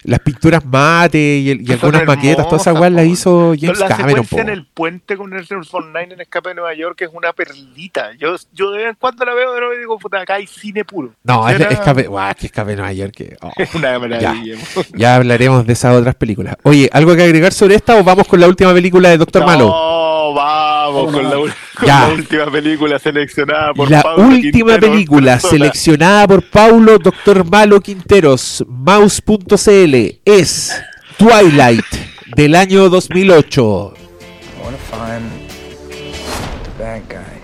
las pinturas mate y, algunas maquetas, todas esas weas las hizo James la Cameron. La en el puente con el Fortnite 9 en Escape de Nueva York es una perlita. Yo, yo de vez en cuando la veo de nuevo y digo, puta, acá hay cine puro. No, es, Escape, wow, que Escape de Nueva York. Que, oh, es una maravilla. Ya, ya, hablaremos de esas otras películas. Oye, ¿algo que agregar sobre esta o vamos con la última película de Doctor Malo? No, vamos con, la, última película seleccionada por La última película seleccionada por Paulo Doctor Malo Quinteros, mouse.cl es Twilight del año 2008. I want to find the bad guy.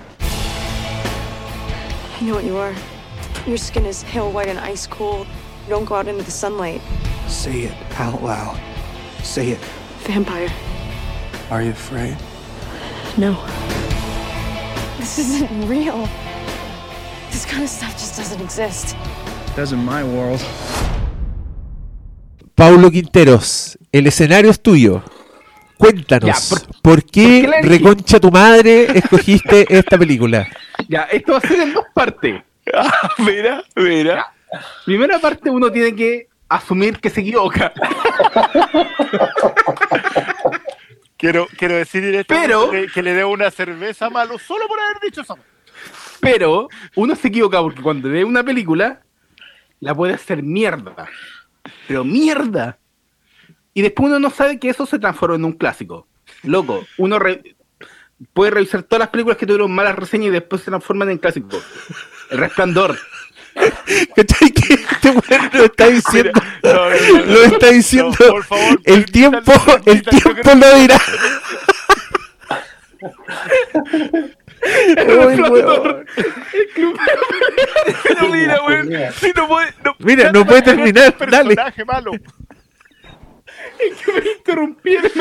I know what you are. Your skin is pale white and ice cold. You don't go out into the sunlight. Say it out loud. Say it. Vampire. Are you afraid? No. This isn't real. This kind of stuff just doesn't exist. Does in my world. Paulo Quinteros, el escenario es tuyo. Cuéntanos, por, qué, reconcha tu madre escogiste esta película? Ya, esto va a ser en dos partes. Ah, mira, mira. Primera parte uno tiene que asumir que se equivoca. quiero, quiero decir pero, que, le debo una cerveza malo solo por haber dicho eso. Pero uno se equivoca porque cuando ve una película la puede hacer mierda pero mierda. Y después uno no sabe que eso se transformó en un clásico. Loco, uno puede revisar todas las películas que tuvieron malas reseñas y después se transforman en clásicos. El Resplandor. ¿Cachai? Que este weón lo está diciendo. lo está diciendo. por favor, el tiempo, el tiempo lo dirá. Pero mira, weón. Si no puede, no, mira, no puede terminar. Dale. malo. Es que me interrumpieron.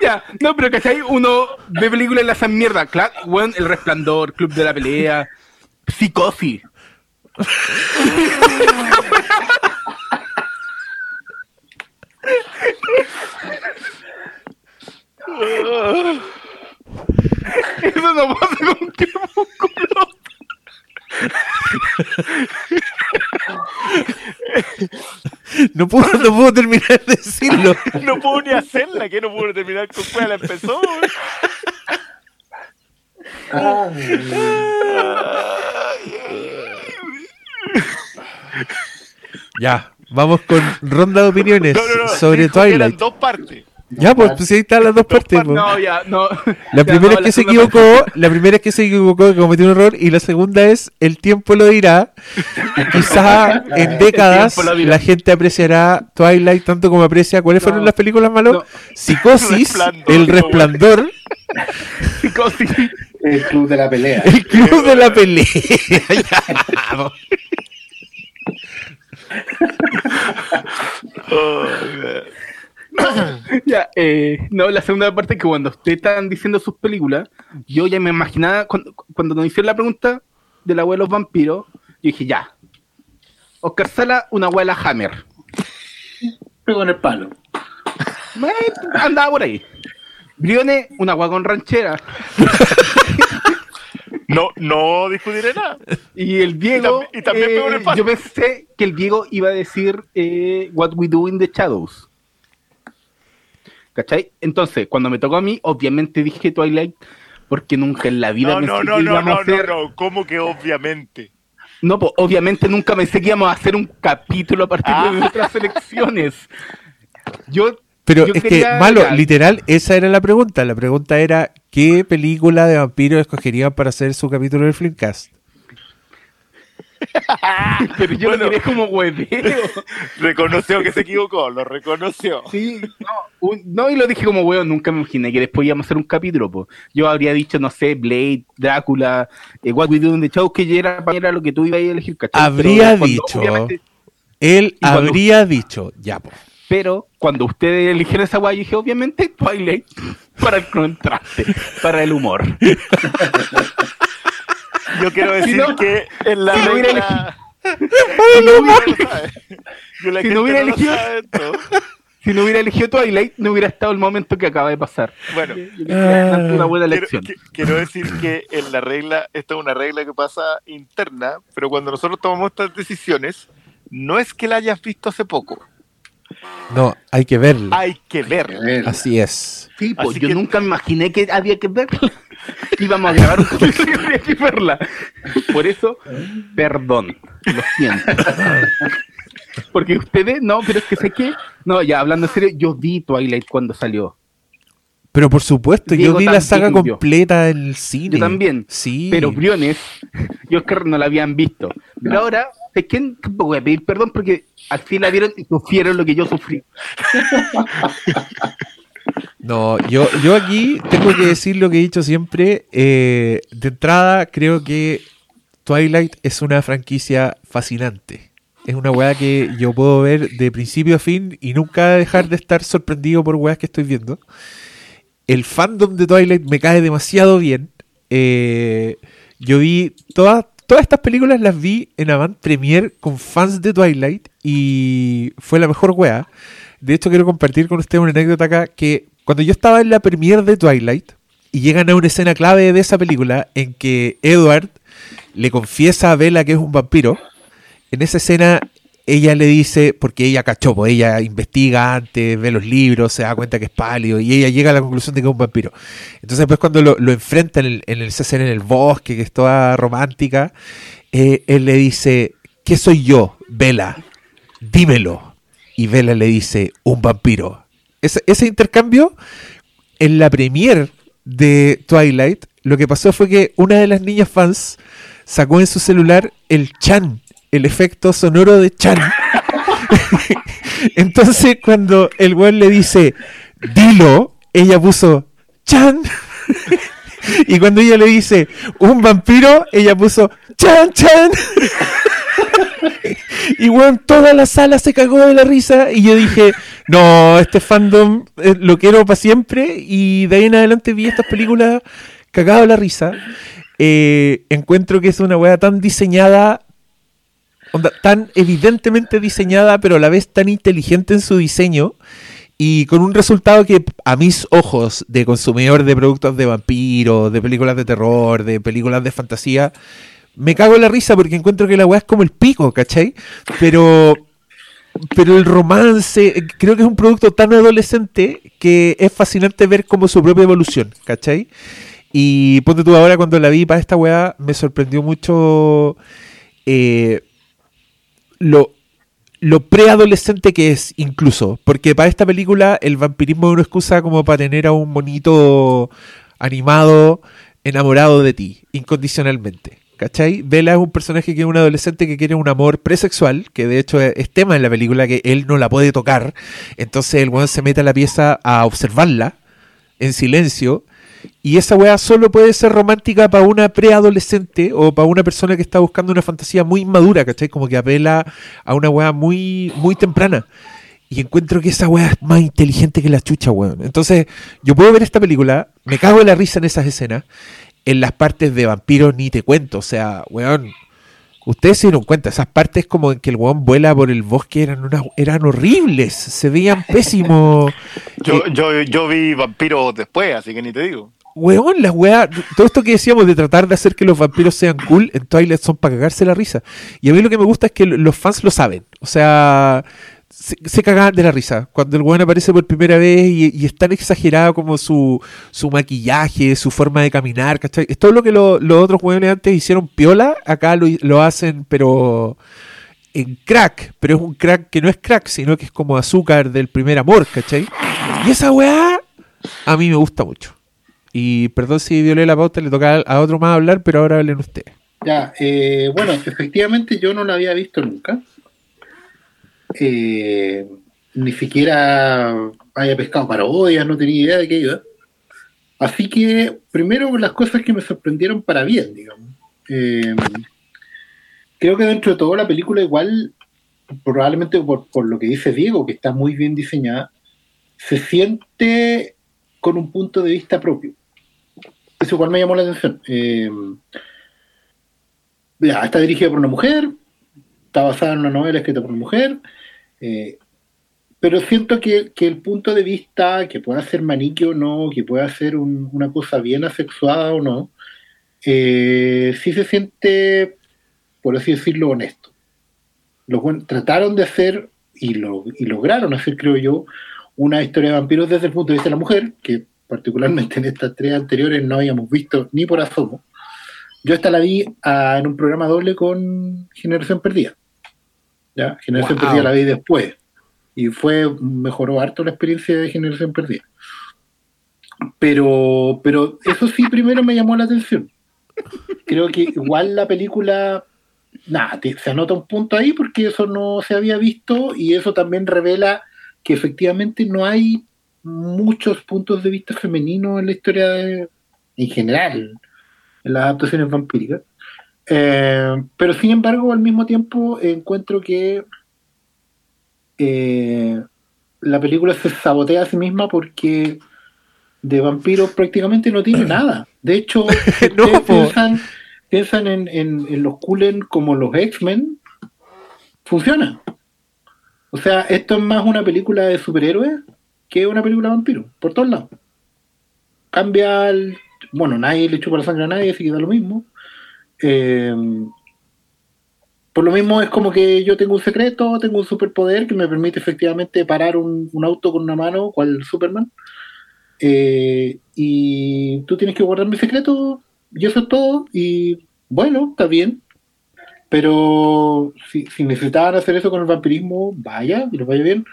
ya, no, pero ¿cachai? Uno ve películas y las hacen mierda. Claro, weón, El Resplandor, Club de la Pelea, Psicosis. Eso no pasa con crepúsculo. No puedo, no puedo terminar de decirlo. No puedo ni hacerla, que no puedo terminar con cuál la empezó. Ya, vamos con ronda de opiniones sobre Twilight. dos partes. Ya, pues, pues ahí están las dos partes. No, ya, no. La primera es que se equivocó, la primera es que se equivocó, que cometió un error, y la segunda es el tiempo lo dirá. Quizá en décadas la gente apreciará Twilight tanto como aprecia. ¿Cuáles fueron las películas malos? Psicosis, El Resplandor. Psicosis. El Club de la Pelea. El Club de la Pelea. Oh, ya, eh, no, la segunda parte es que cuando ustedes están diciendo sus películas, yo ya me imaginaba, cuando, cuando nos hicieron la pregunta del abuelo vampiro, yo dije, ya, Oscar Sala, una abuela Hammer. En el palo. andaba por ahí. Brione, una con ranchera. No, no discutiré nada. Y el Diego, y también, y también eh, yo pensé que el Diego iba a decir eh, What We Do in the Shadows. ¿Cachai? Entonces, cuando me tocó a mí, obviamente dije Twilight, porque nunca en la vida no, no, no, no, no, no, no, ¿cómo que obviamente? No, pues obviamente nunca pensé que íbamos a hacer un capítulo a partir de ah. nuestras elecciones. Yo pero es que, malo, literal, esa era la pregunta. La pregunta era, ¿qué película de vampiros escogerían para hacer su capítulo del Flimcast? Pero yo lo miré como hueveo. reconoció que se equivocó, lo reconoció. Sí, no, no y lo dije como huevo, nunca me imaginé que después íbamos a hacer un capítulo. Po. Yo habría dicho, no sé, Blade, Drácula, eh, What We Do in the Show, que ya era, era, lo que tú ibas a elegir, ¿cachai? Habría dicho, él habría dicho, ya, pues pero cuando ustedes eligieron esa guay, dije, obviamente, Twilight para el contraste, para el humor. Yo quiero decir que en la si no hubiera si no hubiera elegido si no hubiera elegido Twilight, no hubiera estado el momento que acaba de pasar. Bueno, una buena elección. Quiero, quiero, decir que en la regla, esta es una regla que pasa interna, pero cuando nosotros tomamos estas decisiones, no es que la hayas visto hace poco. No, hay que verla. Hay que verla. Así es. Sí, pues yo nunca me imaginé que había que verla. Íbamos a grabar un capítulo y había que verla. Por eso, perdón. Lo siento. Porque ustedes, no, pero es que sé que, no, ya hablando en serio, yo vi Twilight cuando salió. Pero por supuesto, yo vi la saga completa en el cine. Yo también. Sí. Pero Briones y Oscar no la habían visto. Pero ahora, ¿de quién voy a pedir perdón? Porque al fin la vieron y sufrieron lo que yo sufrí. No, yo, yo aquí tengo que decir lo que he dicho siempre. Eh, de entrada, creo que Twilight es una franquicia fascinante. Es una weá que yo puedo ver de principio a fin y nunca dejar de estar sorprendido por weas que estoy viendo. El fandom de Twilight me cae demasiado bien. Eh, yo vi todas, todas estas películas las vi en Avant Premier con fans de Twilight y fue la mejor wea. De hecho, quiero compartir con ustedes una anécdota acá que cuando yo estaba en la premier de Twilight y llegan a una escena clave de esa película en que Edward le confiesa a Bella que es un vampiro, en esa escena ella le dice, porque ella cachó, pues ella investiga antes, ve los libros, se da cuenta que es pálido y ella llega a la conclusión de que es un vampiro. Entonces después cuando lo, enfrenta en el, en en el bosque, que es toda romántica, eh, él le dice, ¿qué soy yo, Vela? Dímelo. Y Vela le dice, un vampiro. Ese, ese intercambio, en la premier de Twilight, lo que pasó fue que una de las niñas fans sacó en su celular el chan el efecto sonoro de Chan. Entonces, cuando el weón le dice, dilo, ella puso Chan. y cuando ella le dice, un vampiro, ella puso Chan, Chan. y weón, toda la sala se cagó de la risa. Y yo dije, no, este fandom eh, lo quiero para siempre. Y de ahí en adelante vi estas películas cagado de la risa. Eh, encuentro que es una weá tan diseñada tan evidentemente diseñada, pero a la vez tan inteligente en su diseño y con un resultado que a mis ojos de consumidor de productos de vampiros, de películas de terror, de películas de fantasía, me cago en la risa porque encuentro que la weá es como el pico, ¿cachai? Pero, pero el romance, creo que es un producto tan adolescente que es fascinante ver como su propia evolución, ¿cachai? Y ponte tú ahora cuando la vi para esta weá, me sorprendió mucho... Eh, lo, preadolescente que es, incluso. Porque para esta película el vampirismo es una excusa como para tener a un monito animado enamorado de ti, incondicionalmente. ¿Cachai? Bella es un personaje que es un adolescente que quiere un amor presexual, que de hecho es, tema en la película que él no la puede tocar. Entonces el weón se mete a la pieza a observarla en silencio. Y esa weá solo puede ser romántica para una preadolescente o para una persona que está buscando una fantasía muy inmadura, ¿cachai? Como que apela a una weá muy, muy temprana. Y encuentro que esa weá es más inteligente que la chucha, weón. Entonces, yo puedo ver esta película, me cago en la risa en esas escenas. En las partes de vampiros ni te cuento. O sea, weón, ustedes se dieron cuenta, esas partes como en que el weón vuela por el bosque eran unas, eran horribles, se veían pésimos. yo, yo, yo vi vampiros después, así que ni te digo. Weón, las weas, todo esto que decíamos de tratar de hacer que los vampiros sean cool en Twilight son para cagarse la risa. Y a mí lo que me gusta es que los fans lo saben. O sea, se, se cagan de la risa. Cuando el weón aparece por primera vez y, es tan exagerado como su, su, maquillaje, su forma de caminar, ¿cachai? Es todo lo que los otros weones antes hicieron piola, acá lo, lo, hacen, pero en crack. Pero es un crack que no es crack, sino que es como azúcar del primer amor, ¿cachai? Y esa weá a mí me gusta mucho. Y perdón si violé la pauta, le toca a otro más hablar, pero ahora hablen ustedes. Ya, eh, bueno, efectivamente yo no la había visto nunca. Eh, ni siquiera haya pescado parodias, no tenía idea de qué iba. Así que, primero, las cosas que me sorprendieron para bien, digamos. Eh, creo que dentro de todo la película igual, probablemente por, lo que dice Diego, que está muy bien diseñada, se siente con un punto de vista propio. Eso igual me llamó la atención. Eh, está dirigida por una mujer, está basada en una novela escrita por una mujer, eh, pero siento que, el punto de vista, que pueda ser maniquio o no, que pueda ser una cosa bien asexuada o no, eh, sí se siente, por así decirlo, honesto. trataron de hacer y, lo, y lograron hacer, creo yo, una historia de vampiros desde el punto de vista de la mujer, que particularmente en estas tres anteriores no habíamos visto ni por asomo. Yo esta la vi ah, en un programa doble con Generación Perdida. ¿Ya? Generación Perdida la vi después. Y fue, mejoró harto la experiencia de Generación Perdida. Pero, pero eso sí primero me llamó la atención. Creo que igual la película, nada, se anota un punto ahí porque eso no se había visto y eso también revela que efectivamente no hay muchos puntos de vista femeninos en la historia en general, en las adaptaciones vampíricas. Eh, pero sin embargo, al mismo tiempo encuentro que eh, la película se sabotea a sí misma porque de vampiros prácticamente no tiene nada. De hecho, piensan, en, los Kulen como los X-Men, funciona. O sea, esto es más una película de superhéroes que una película de vampiros, por todos lados. Cambia el... Bueno, nadie le chupa la sangre a nadie, así que da lo mismo. Eh, por lo mismo es como que yo tengo un secreto, tengo un superpoder que me permite efectivamente parar un, auto con una mano, cual Superman. Eh, y tú tienes que guardar mi secreto, y eso es todo. Y bueno, está bien. Pero si, necesitaban hacer eso con el vampirismo, vaya, y les vaya bien.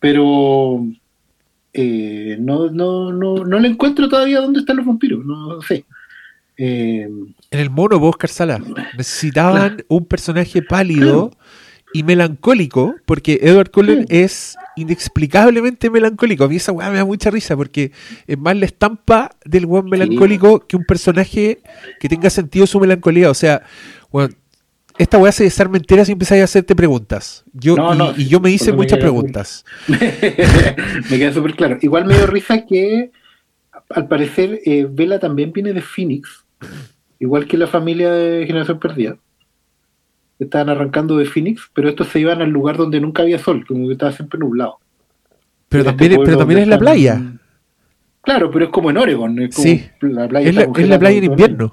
Pero eh, no, no, no, no le encuentro todavía dónde están los vampiros, no sé. Eh, en el mono, Oscar Sala, necesitaban un personaje pálido y melancólico, porque Edward Cullen es inexplicablemente melancólico. A mí esa weá me da mucha risa, porque es más la estampa del weón melancólico que un personaje que tenga sentido su melancolía. O sea, esta weá se desarma entera si empezáis a hacerte preguntas. Yo, y, yo me hice muchas preguntas. me queda súper claro. Igual me dio risa que al parecer eh, Vela también viene de Phoenix igual que la familia de Generación Perdida. Estaban arrancando de Phoenix, pero estos se iban al lugar donde nunca había sol, como que estaba siempre nublado. Pero también, pero también es la playa. Claro, pero es como en Oregon. Es sí, la playa es, la, playa en invierno.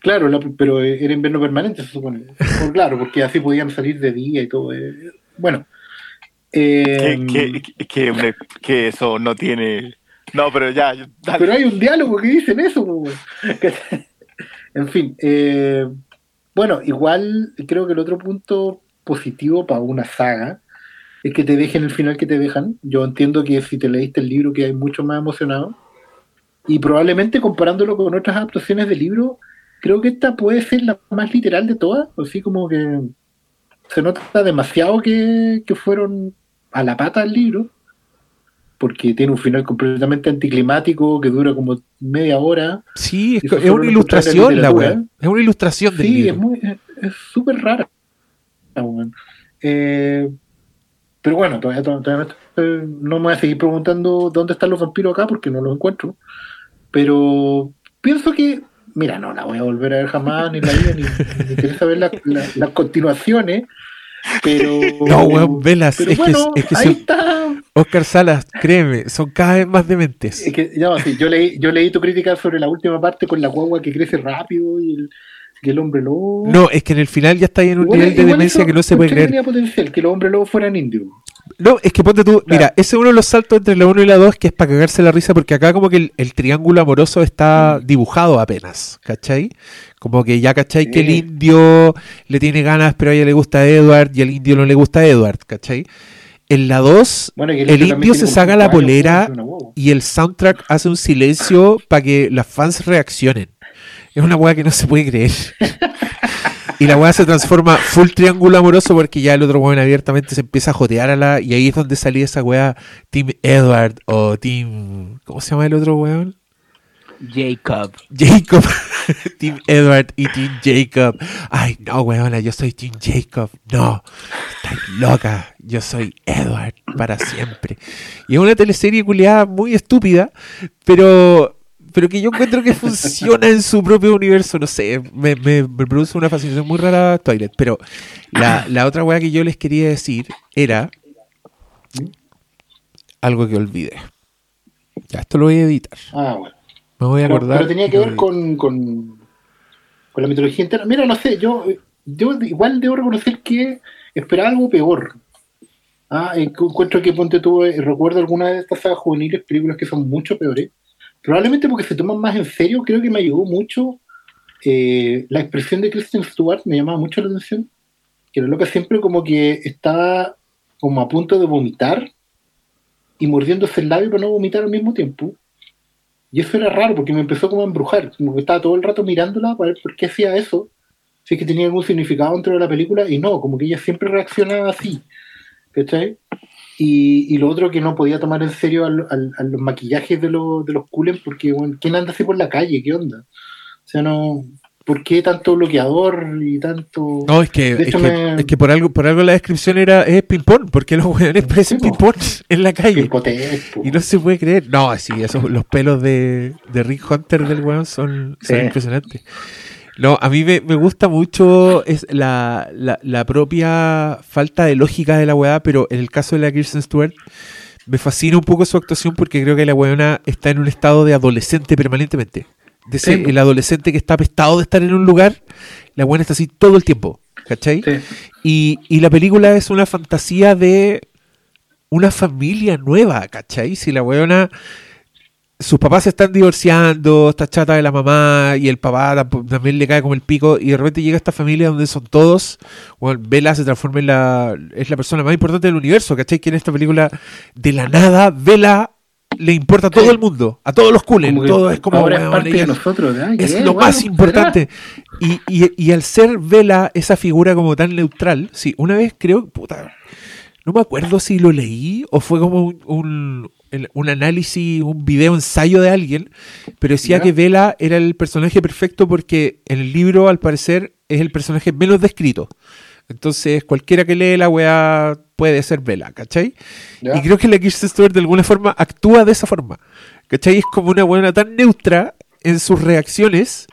Claro, pero era invierno permanente, se supone. claro, porque así podían salir de día y todo. Eh, bueno. Eh, que, eso no tiene. No, pero ya. Pero hay un diálogo que dicen eso. En fin, eh, bueno, igual creo que el otro punto positivo para una saga es que te dejen el final que te dejan. Yo entiendo que si te leíste el libro que hay mucho más emocionado. Y probablemente comparándolo con otras adaptaciones del libro, creo que esta puede ser la más literal de todas. Así como que se nota demasiado que, que fueron a la pata el libro porque tiene un final completamente anticlimático que dura como media hora. Sí, es, una ilustración la weá. Es una ilustración del sí, es súper rara. Eh, pero bueno, todavía, no me voy a seguir preguntando dónde están los vampiros acá porque no los encuentro. Pero pienso que, mira, no la voy a volver a ver jamás, ni la vida, ni, ni, saber las continuaciones. Pero. No, weón, velas. es, que, es que ahí está. Oscar Salas, créeme, son cada vez más dementes. Es que, ya, yo, leí, yo leí tu crítica sobre la última parte con la guagua que crece rápido y el, el hombre lobo. No, es que en el final ya está ahí en un nivel de demencia que no se puede creer. tenía potencial que los hombres lobos fueran indios. No, es que ponte tú, mira, ese es uno de los saltos entre la 1 y la 2 que es para cagarse la risa porque acá como que el, triángulo amoroso está mm. dibujado apenas, ¿cachai? Como que ya, ¿cachai? Que el indio le tiene ganas pero a ella le gusta a Edward y el indio no le gusta a Edward, ¿cachai? En la 2, el, indio se saca la polera y el soundtrack hace un silencio para que las fans reaccionen. Es una weá que no se puede creer. Y la weá se transforma full triángulo amoroso porque ya el otro weón abiertamente se empieza a jotear a la. Y ahí es donde salía esa weá Team Edward o Team. ¿Cómo se llama el otro weón? Jacob. Jacob. Team Edward y Team Jacob. Ay, no, weona, yo soy Team Jacob. No, estás loca. Yo soy Edward para siempre. Y es una teleserie culiada muy estúpida, pero pero que yo encuentro que funciona en su propio universo, no sé, me, produce una fascinación muy rara Twilight. Pero la, la otra weá que yo les quería decir era algo que olvidé. Ya, esto lo voy a editar. Ah, bueno. Me voy a acordar. Pero, tenía que ver con, con, con, la mitología interna. Mira, no sé, yo, yo igual debo reconocer que esperaba algo peor. Ah, encuentro que Ponte tuvo, eh, recuerdo algunas de estas sagas juveniles, películas que son mucho peores probablemente porque se toman más en serio, creo que me ayudó mucho eh, la expresión de Kristen Stewart, me llamaba mucho la atención, que era lo que siempre como que estaba como a punto de vomitar y mordiéndose el labio para no vomitar al mismo tiempo. Y eso era raro porque me empezó como a embrujar, como que estaba todo el rato mirándola para ver por qué hacía eso, si es que tenía algún significado dentro de la película, y no, como que ella siempre reaccionaba así. ¿Cachai? Y, lo otro que no podía tomar en serio a, los maquillajes de, de los Cullen, porque, bueno, ¿quién anda así por la calle? ¿Qué onda? O sea, no. ¿Por qué tanto bloqueador y tanto.? No, es que, es, que, por algo por algo la descripción era es ping-pong, porque los weones parecen ping-pong en la calle. Y no se puede creer. No, sí, esos, los pelos de, de Rick Hunter del weón son, son impresionantes. No, a mí me, gusta mucho es la, la, propia falta de lógica de la weá, pero en el caso de la Kirsten Stewart me fascina un poco su actuación porque creo que la weona está en un estado de adolescente permanentemente. De ser el adolescente que está apestado de estar en un lugar, la weona está así todo el tiempo, ¿cachai? Y, y la película es una fantasía de una familia nueva, ¿cachai? Si la weona sus papás se están divorciando, está chata de la mamá y el papá también le cae como el pico y de repente llega esta familia donde son todos, bueno, Bella se transforma en la, es la persona más importante del universo, ¿cachai? Que en esta película de la nada, Bella le importa a todo el mundo, a todos los cules, todo es como es, parte de nosotros, es lo más importante. Y, y, y, al ser Vela esa figura como tan neutral, sí, una vez creo, puta, no me acuerdo si lo leí o fue como un, un análisis, un video ensayo de alguien, pero decía que Vela era el personaje perfecto porque en el libro, al parecer, es el personaje menos descrito. Entonces, cualquiera que lee la weá puede ser Vela, ¿cachai? Y creo que la Kirsten Stewart de alguna forma actúa de esa forma, ¿cachai? Es como una buena tan neutra en sus reacciones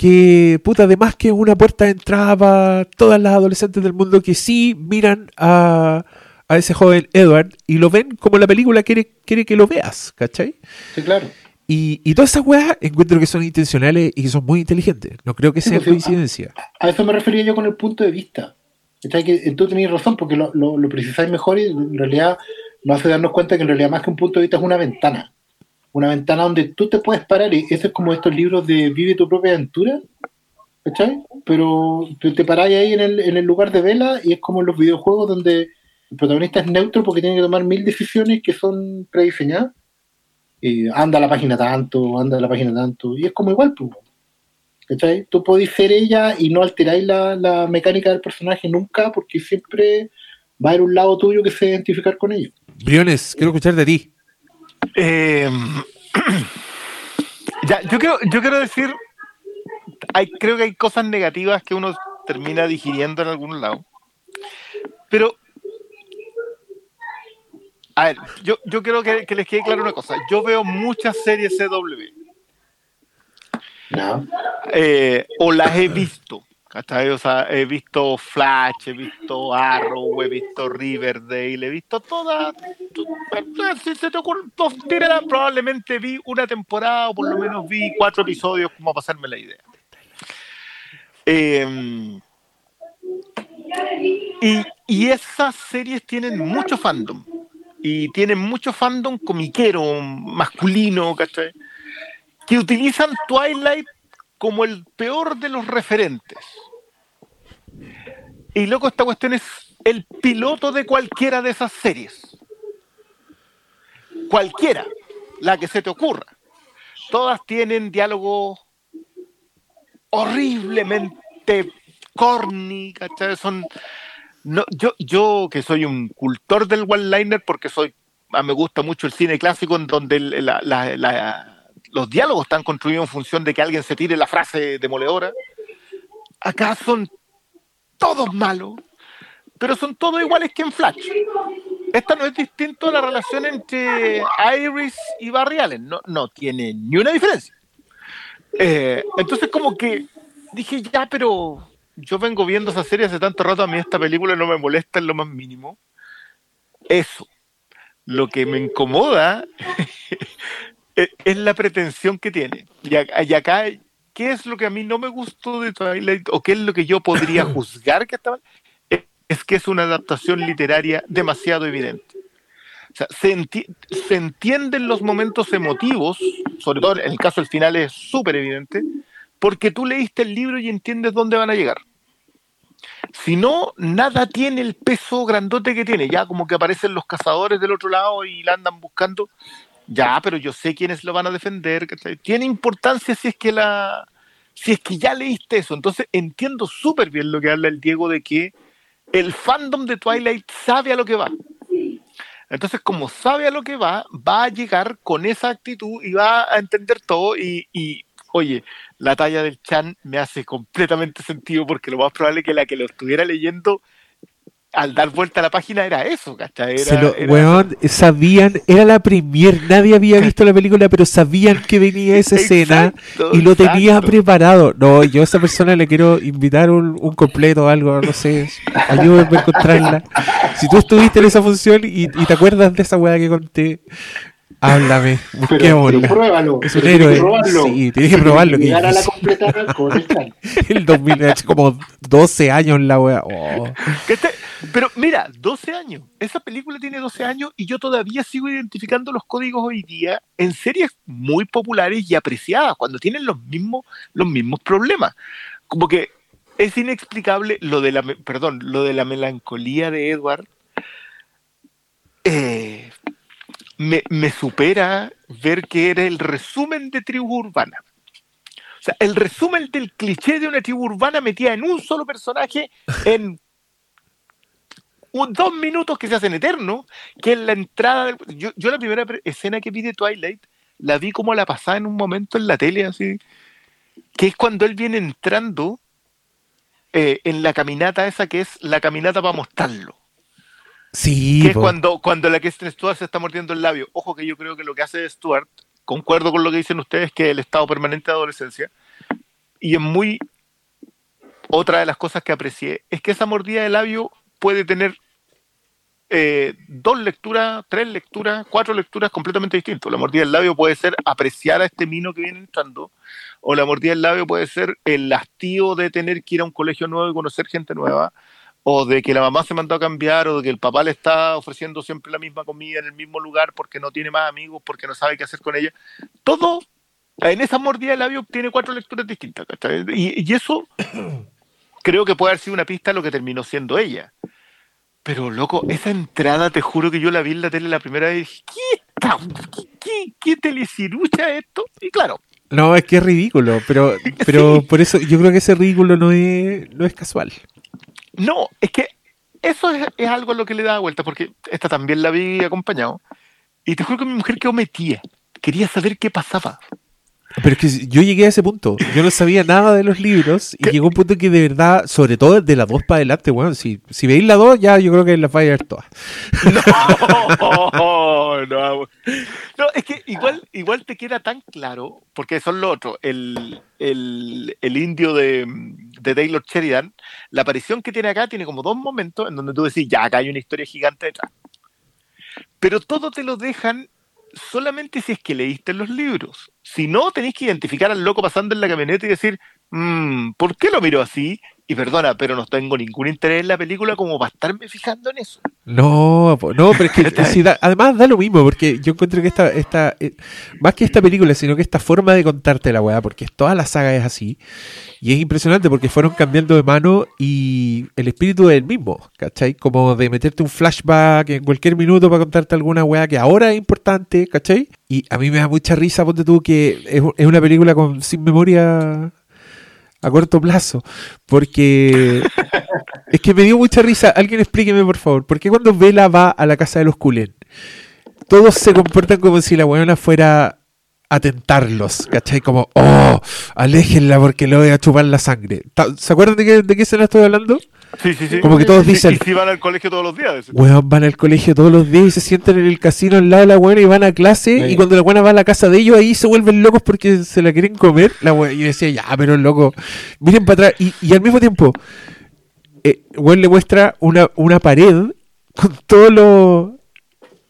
que, puta, además que es una puerta de entrada para todas las adolescentes del mundo que sí miran a a ese joven Edward y lo ven como la película quiere, quiere que lo veas, ¿cachai? Sí, claro. Y, y todas esas weas encuentro que son intencionales y que son muy inteligentes. No creo que sea pues, coincidencia. A, eso me refería yo con el punto de vista. Que tú tenías razón porque lo, lo, lo, precisáis mejor y en realidad nos hace darnos cuenta que en realidad más que un punto de vista es una ventana. Una ventana donde tú te puedes parar y eso es como estos libros de Vive tu propia aventura. ¿Cachai? Pero te paráis ahí en el, en el lugar de vela y es como en los videojuegos donde el protagonista es neutro porque tiene que tomar mil decisiones que son prediseñadas. anda a la página tanto, anda a la página tanto, y es como igual, tú. ¿cachai? Tú podés ser ella y no alteráis la, mecánica del personaje nunca porque siempre va a haber un lado tuyo que se identificar con ello. Briones, quiero escuchar de ti. Eh, ya, yo quiero, yo quiero decir, hay, creo que hay cosas negativas que uno termina digiriendo en algún lado. Pero, a ver, yo, yo quiero que, les quede claro una cosa. Yo veo muchas series CW. No. Eh, o las he visto. O sea, he visto Flash, he visto Arrow, he visto Riverdale, he visto todas. Si se te ocurre, probablemente vi una temporada o por lo menos vi cuatro episodios como a pasarme la idea. Em, y, y, esas series tienen mucho fandom. Y tienen mucho fandom comiquero, masculino, ¿cachai? Que utilizan Twilight como el peor de los referentes. Y loco, esta cuestión es el piloto de cualquiera de esas series. Cualquiera, la que se te ocurra. Todas tienen diálogos horriblemente corny, ¿cachai? Son. No, yo, yo que soy un cultor del one-liner porque soy. Ah, me gusta mucho el cine clásico en donde la, los diálogos están construidos en función de que alguien se tire la frase demoledora. Acá son todos malos, pero son todos iguales que en Flash. Esta no es distinto a la relación entre Iris y Barry Allen, no, no tiene ni una diferencia. Eh, entonces como que dije, ya, pero yo vengo viendo esa serie hace tanto rato, a mí esta película no me molesta en lo más mínimo. Eso. Lo que me incomoda es la pretensión que tiene. Y, acá, ¿qué es lo que a mí no me gustó de Twilight o qué es lo que yo podría juzgar que estaba? Es que es una adaptación literaria demasiado evidente. O sea, se, se entienden los momentos emotivos, sobre todo en el caso del final es súper evidente, porque tú leíste el libro y entiendes dónde van a llegar. Si no, nada tiene el peso grandote que tiene. Ya como que aparecen los cazadores del otro lado y la andan buscando. Ya, pero yo sé quiénes lo van a defender. Tiene importancia si es que la, si es que ya leíste eso. Entonces entiendo súper bien lo que habla el Diego de que el fandom de Twilight sabe a lo que va. Entonces, como sabe a lo que va, va a llegar con esa actitud y va a entender todo. Y, y oye, la talla del Chan me hace completamente sentido porque lo más probable es que la que lo estuviera leyendo al dar vuelta a la página era eso, ¿cachai? Era, sabían, era la premier, nadie había visto la película, pero sabían que venía esa escena y lo tenía preparado. No, yo a esa persona le quiero invitar un, un completo o algo, no sé, ayúdenme a encontrarla. Si tú estuviste en esa función y, y te acuerdas de esa weá que conté, Háblame, busquémosla. Pero pruébalo. Es un héroe. Sí, tienes que probarlo. Que a la completa con el El 2000, como 12 años la wea. Oh. Pero mira, 12 años. Esa película tiene 12 años y yo todavía sigo identificando los códigos hoy día en series muy populares y apreciadas, cuando tienen los mismos, los mismos problemas. Como que es inexplicable lo de la, perdón, lo de la melancolía de Edward. Eh, me, supera ver que era el resumen de tribu urbana. O sea, el resumen del cliché de una tribu urbana metida en un solo personaje en dos minutos que se hacen eternos, que es la entrada. yo, la primera escena que vi de Twilight la vi como la pasada en un momento en la tele, así. Que es cuando él viene entrando eh, en la caminata esa que es la caminata para mostrarlo. Sí. Que es cuando, cuando la Kristen Stewart se está mordiendo el labio. Ojo que yo creo que lo que hace Stewart, concuerdo con lo que dicen ustedes, que el estado permanente de adolescencia, y es muy. Otra de las cosas que aprecié es que esa mordida de labio puede tener eh, dos lecturas, tres lecturas, cuatro lecturas completamente distintas. La mordida del labio puede ser apreciar a este mino que viene entrando, o la mordida del labio puede ser el hastío de tener que ir a un colegio nuevo y conocer gente nueva, o de que la mamá se mandó a cambiar, o de que el papá le está ofreciendo siempre la misma comida en el mismo lugar porque no tiene más amigos, porque no sabe qué hacer con ella. Todo en esa mordida de labio tiene cuatro lecturas distintas. Y, y, eso creo que puede haber sido una pista de lo que terminó siendo ella. Pero loco, esa entrada, te juro que yo la vi en la tele la primera vez y dije, ¿qué, ¿Qué, qué, telecirucha esto? Y claro. No, es que es ridículo, pero, pero por eso yo creo que ese ridículo no es, no es casual. No, es que eso es, es algo a lo que le da vuelta, porque esta también la vi acompañado. Y te juro que mi mujer quedó metida. Quería saber qué pasaba. Pero es que yo llegué a ese punto. Yo no sabía nada de los libros y llegó un punto que de verdad, sobre todo de la 2 para adelante, bueno, si, si veis la 2, ya yo creo que la vais a ver todas. No, no, no, es que igual, igual te queda tan claro, porque son lo otro, el, el, el indio de, de, Taylor Sheridan, la aparición que tiene acá tiene como dos momentos en donde tú decís, ya, acá hay una historia gigante detrás. Pero todo te lo dejan solamente si es que leíste los libros. Si no, tenéis que identificar al loco pasando en la camioneta y decir, mmm, ¿por qué lo miro así? Y perdona, pero no tengo ningún interés en la película como para estarme fijando en eso. No, no, pero es que además da lo mismo, porque yo encuentro que esta, esta eh, más que esta película, sino que esta forma de contarte la weá, porque toda la saga es así, y es impresionante porque fueron cambiando de mano y el espíritu es el mismo, ¿cachai? Como de meterte un flashback en cualquier minuto para contarte alguna weá que ahora es importante, ¿cachai? Y a mí me da mucha risa, ponte tú, que es, es una película con sin memoria a corto plazo. Porque es que me dio mucha risa. Alguien explíqueme, por favor. ¿Por qué cuando Vela va a la casa de los Cullen, todos se comportan como si la buena fuera a tentarlos? ¿Cachai? Como, oh, aléjenla porque le voy a chupar la sangre. ¿Se acuerdan de qué, de qué escena estoy hablando? Sí, sí, sí. Como que todos dicen. Y si van al colegio todos los días. Weón, van al colegio todos los días y se sientan en el casino al lado de la buena y van a clase. Y cuando la buena va a la casa de ellos, ahí se vuelven locos porque se la quieren comer. La buena, y yo decía, ya, pero loco, miren para atrás. Y, y al mismo tiempo, eh, le muestra una, una pared con todo lo.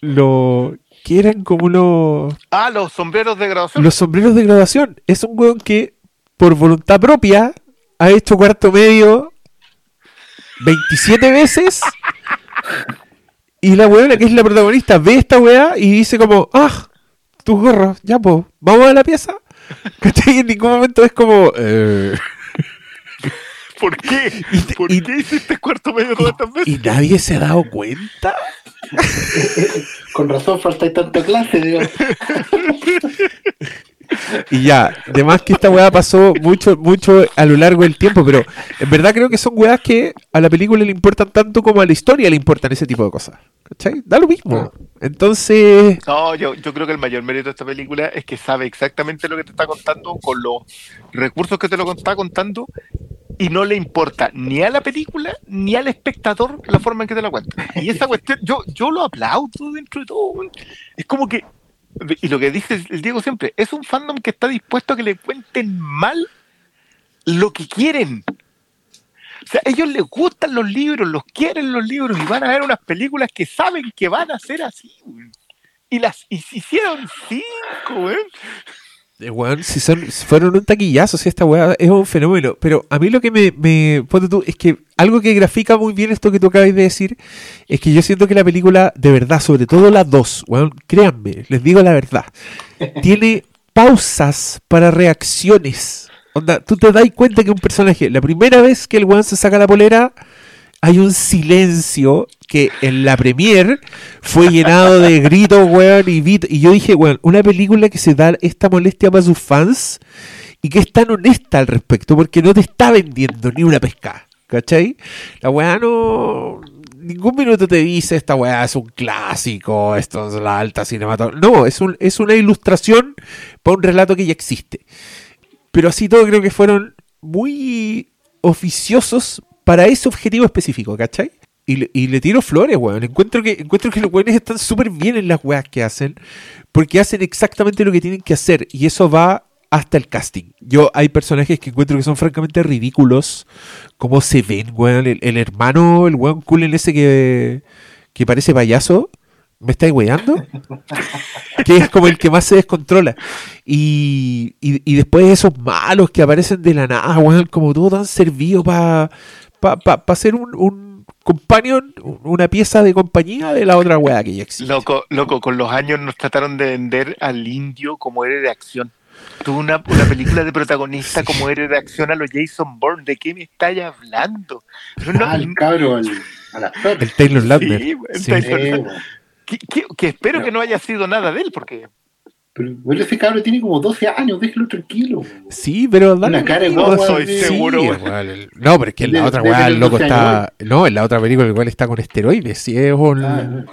lo que eran como los. Ah, los sombreros de graduación. Los sombreros de graduación. Es un weón que, por voluntad propia, ha hecho cuarto medio 27 veces. Y la weona, que es la protagonista, ve esta weá y dice como, ah, tus gorros, ya po, vamos a la pieza. ¿Cachai? En ningún momento es como... Eh... ¿Por qué? ¿Por qué hiciste cuarto medio todas estas veces? ¿Y nadie se ha dado cuenta? Con razón falta tanta clase, digo. Y ya, además que esta weá pasó mucho, mucho a lo largo del tiempo, pero en verdad creo que son weas que a la película le importan tanto como a la historia le importan ese tipo de cosas. ¿Cachai? Da lo mismo. Ah. Entonces. No, yo, yo creo que el mayor mérito de esta película es que sabe exactamente lo que te está contando con los recursos que te lo está contando y no le importa ni a la película ni al espectador la forma en que te la cuenta. Y esa cuestión, yo, yo lo aplaudo dentro de todo. Es como que y lo que dice el Diego siempre, es un fandom que está dispuesto a que le cuenten mal lo que quieren. O sea, ellos les gustan los libros, los quieren los libros y van a ver unas películas que saben que van a ser así. Y las y se hicieron cinco, si, son, fueron un taquillazo, si esta weá es un fenómeno. Pero a mí lo que me, me tú es que algo que grafica muy bien esto que tú acabas de decir es que yo siento que la película, de verdad, sobre todo la dos, weón, créanme, les digo la verdad, tiene pausas para reacciones. Onda, tú te das cuenta que un personaje, la primera vez que el weón se saca la polera, hay un silencio que en la premier fue llenado de gritos, weón, y, y yo dije, weón, una película que se da esta molestia para sus fans y que es tan honesta al respecto, porque no te está vendiendo ni una pesca, ¿cachai? La weá no... Ningún minuto te dice esta weá es un clásico, esto es la alta cinematografía. No, es, un, es una ilustración para un relato que ya existe. Pero así todo creo que fueron muy oficiosos para ese objetivo específico, ¿cachai? Y le, tiro flores, weón. Encuentro que, encuentro que los weones están súper bien en las weas que hacen, porque hacen exactamente lo que tienen que hacer, y eso va hasta el casting. Yo hay personajes que encuentro que son francamente ridículos, como se ven, weón. El, hermano, el weón cool en ese que, que parece payaso, ¿Me estáis weyando? que es como el que más se descontrola. Y, y, después esos malos que aparecen de la nada, weón, como todo tan servido para para pa, ser un, un companion, una pieza de compañía de la otra weá que ya existe. Loco, loco, con los años nos trataron de vender al indio como héroe de acción. Tuvo una, una película de protagonista como héroe de acción a los Jason Bourne. ¿De qué me estáis hablando? No, ah, el cabrón. El Taylor Lautner. Sí, el Taylor. Que, espero que no haya sido nada de él, porque pero ese cabrón tiene como 12 años, déjelo tranquilo. Sí, pero dale. Una cara guagua. Soy seguro. no, pero es que en la otra weá el loco está. No, en la otra película igual está con esteroides. Sí, es un. Ah,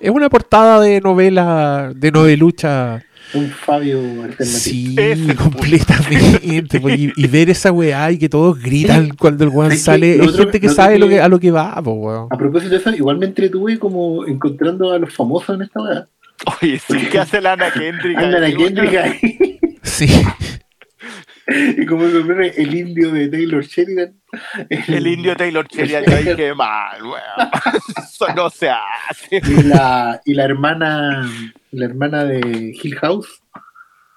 es una portada de novela, de novelucha. Un Fabio Sí, completamente. Pues, y, ver esa weá y que todos gritan cuando el weón sale. Es gente que sabe lo que, a lo que va, pues, weón. A propósito de eso, igual me entretuve como encontrando a los famosos en esta weá. Oye, sí, ¿qué hace la Ana Kendrick? Ana Kendrick ahí. Sí. Y como el indio de Taylor Sheridan. El, indio Taylor Sheridan, yo qué mal, weón. Eso no se hace. Y la, y la hermana, la hermana de Hill House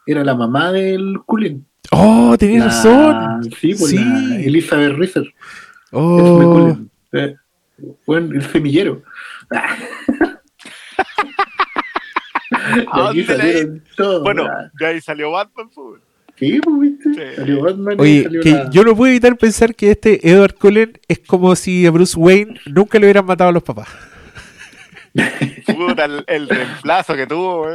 era la mamá del Cullen. Oh, tenía razón. Sí, pues sí. la Elizabeth Risser. Oh. Eh, bueno, el semillero. bueno, de ahí salió Batman. Pues. Sí, pues, ¿viste? Salió Batman. Oye, que yo no puedo evitar pensar que este Edward Cullen es como si a Bruce Wayne nunca le hubieran matado a los papás. Puta, el, reemplazo que tuvo.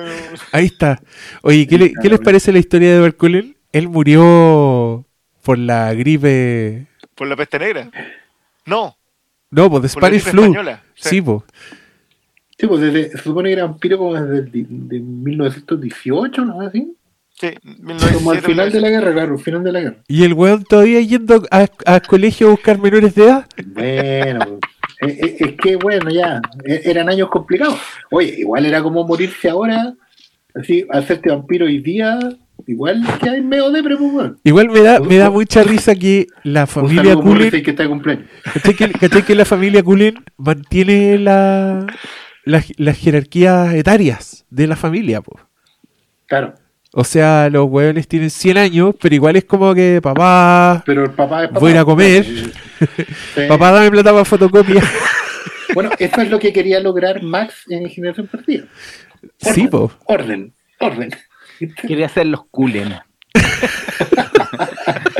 Ahí está. Oye, ¿qué, ¿qué les parece la historia de Edward Cullen? Él murió por la gripe. ¿Por la peste negra? No. No, pues de Spanish Flu. Sí, pues. Sí, pues desde, se supone que era vampiro como desde el, de 1918, ¿no? Así. Sí, 1917, como al final de la guerra, claro, al final de la guerra. ¿Y el weón todavía yendo a, a colegio a buscar menores de edad? Bueno, pues, es, es, que bueno, ya, e, eran años complicados. Oye, igual era como morirse ahora, así, hacerte vampiro hoy día, igual que hay medio de pues, weón. Igual me da, me da mucha risa que la familia Cullen. Que está de ¿Cachai que, que la familia Cullen mantiene la las, las jerarquías etarias de la familia, pues. Claro. O sea, los hueones tienen 100 años, pero igual es como que papá. Pero el papá es papá. Voy a ir a comer. papá, dame plata para fotocopia. bueno, eso es lo que quería lograr Max en Generación Perdida. Sí, pues. Orden, orden. Quería hacer los culen.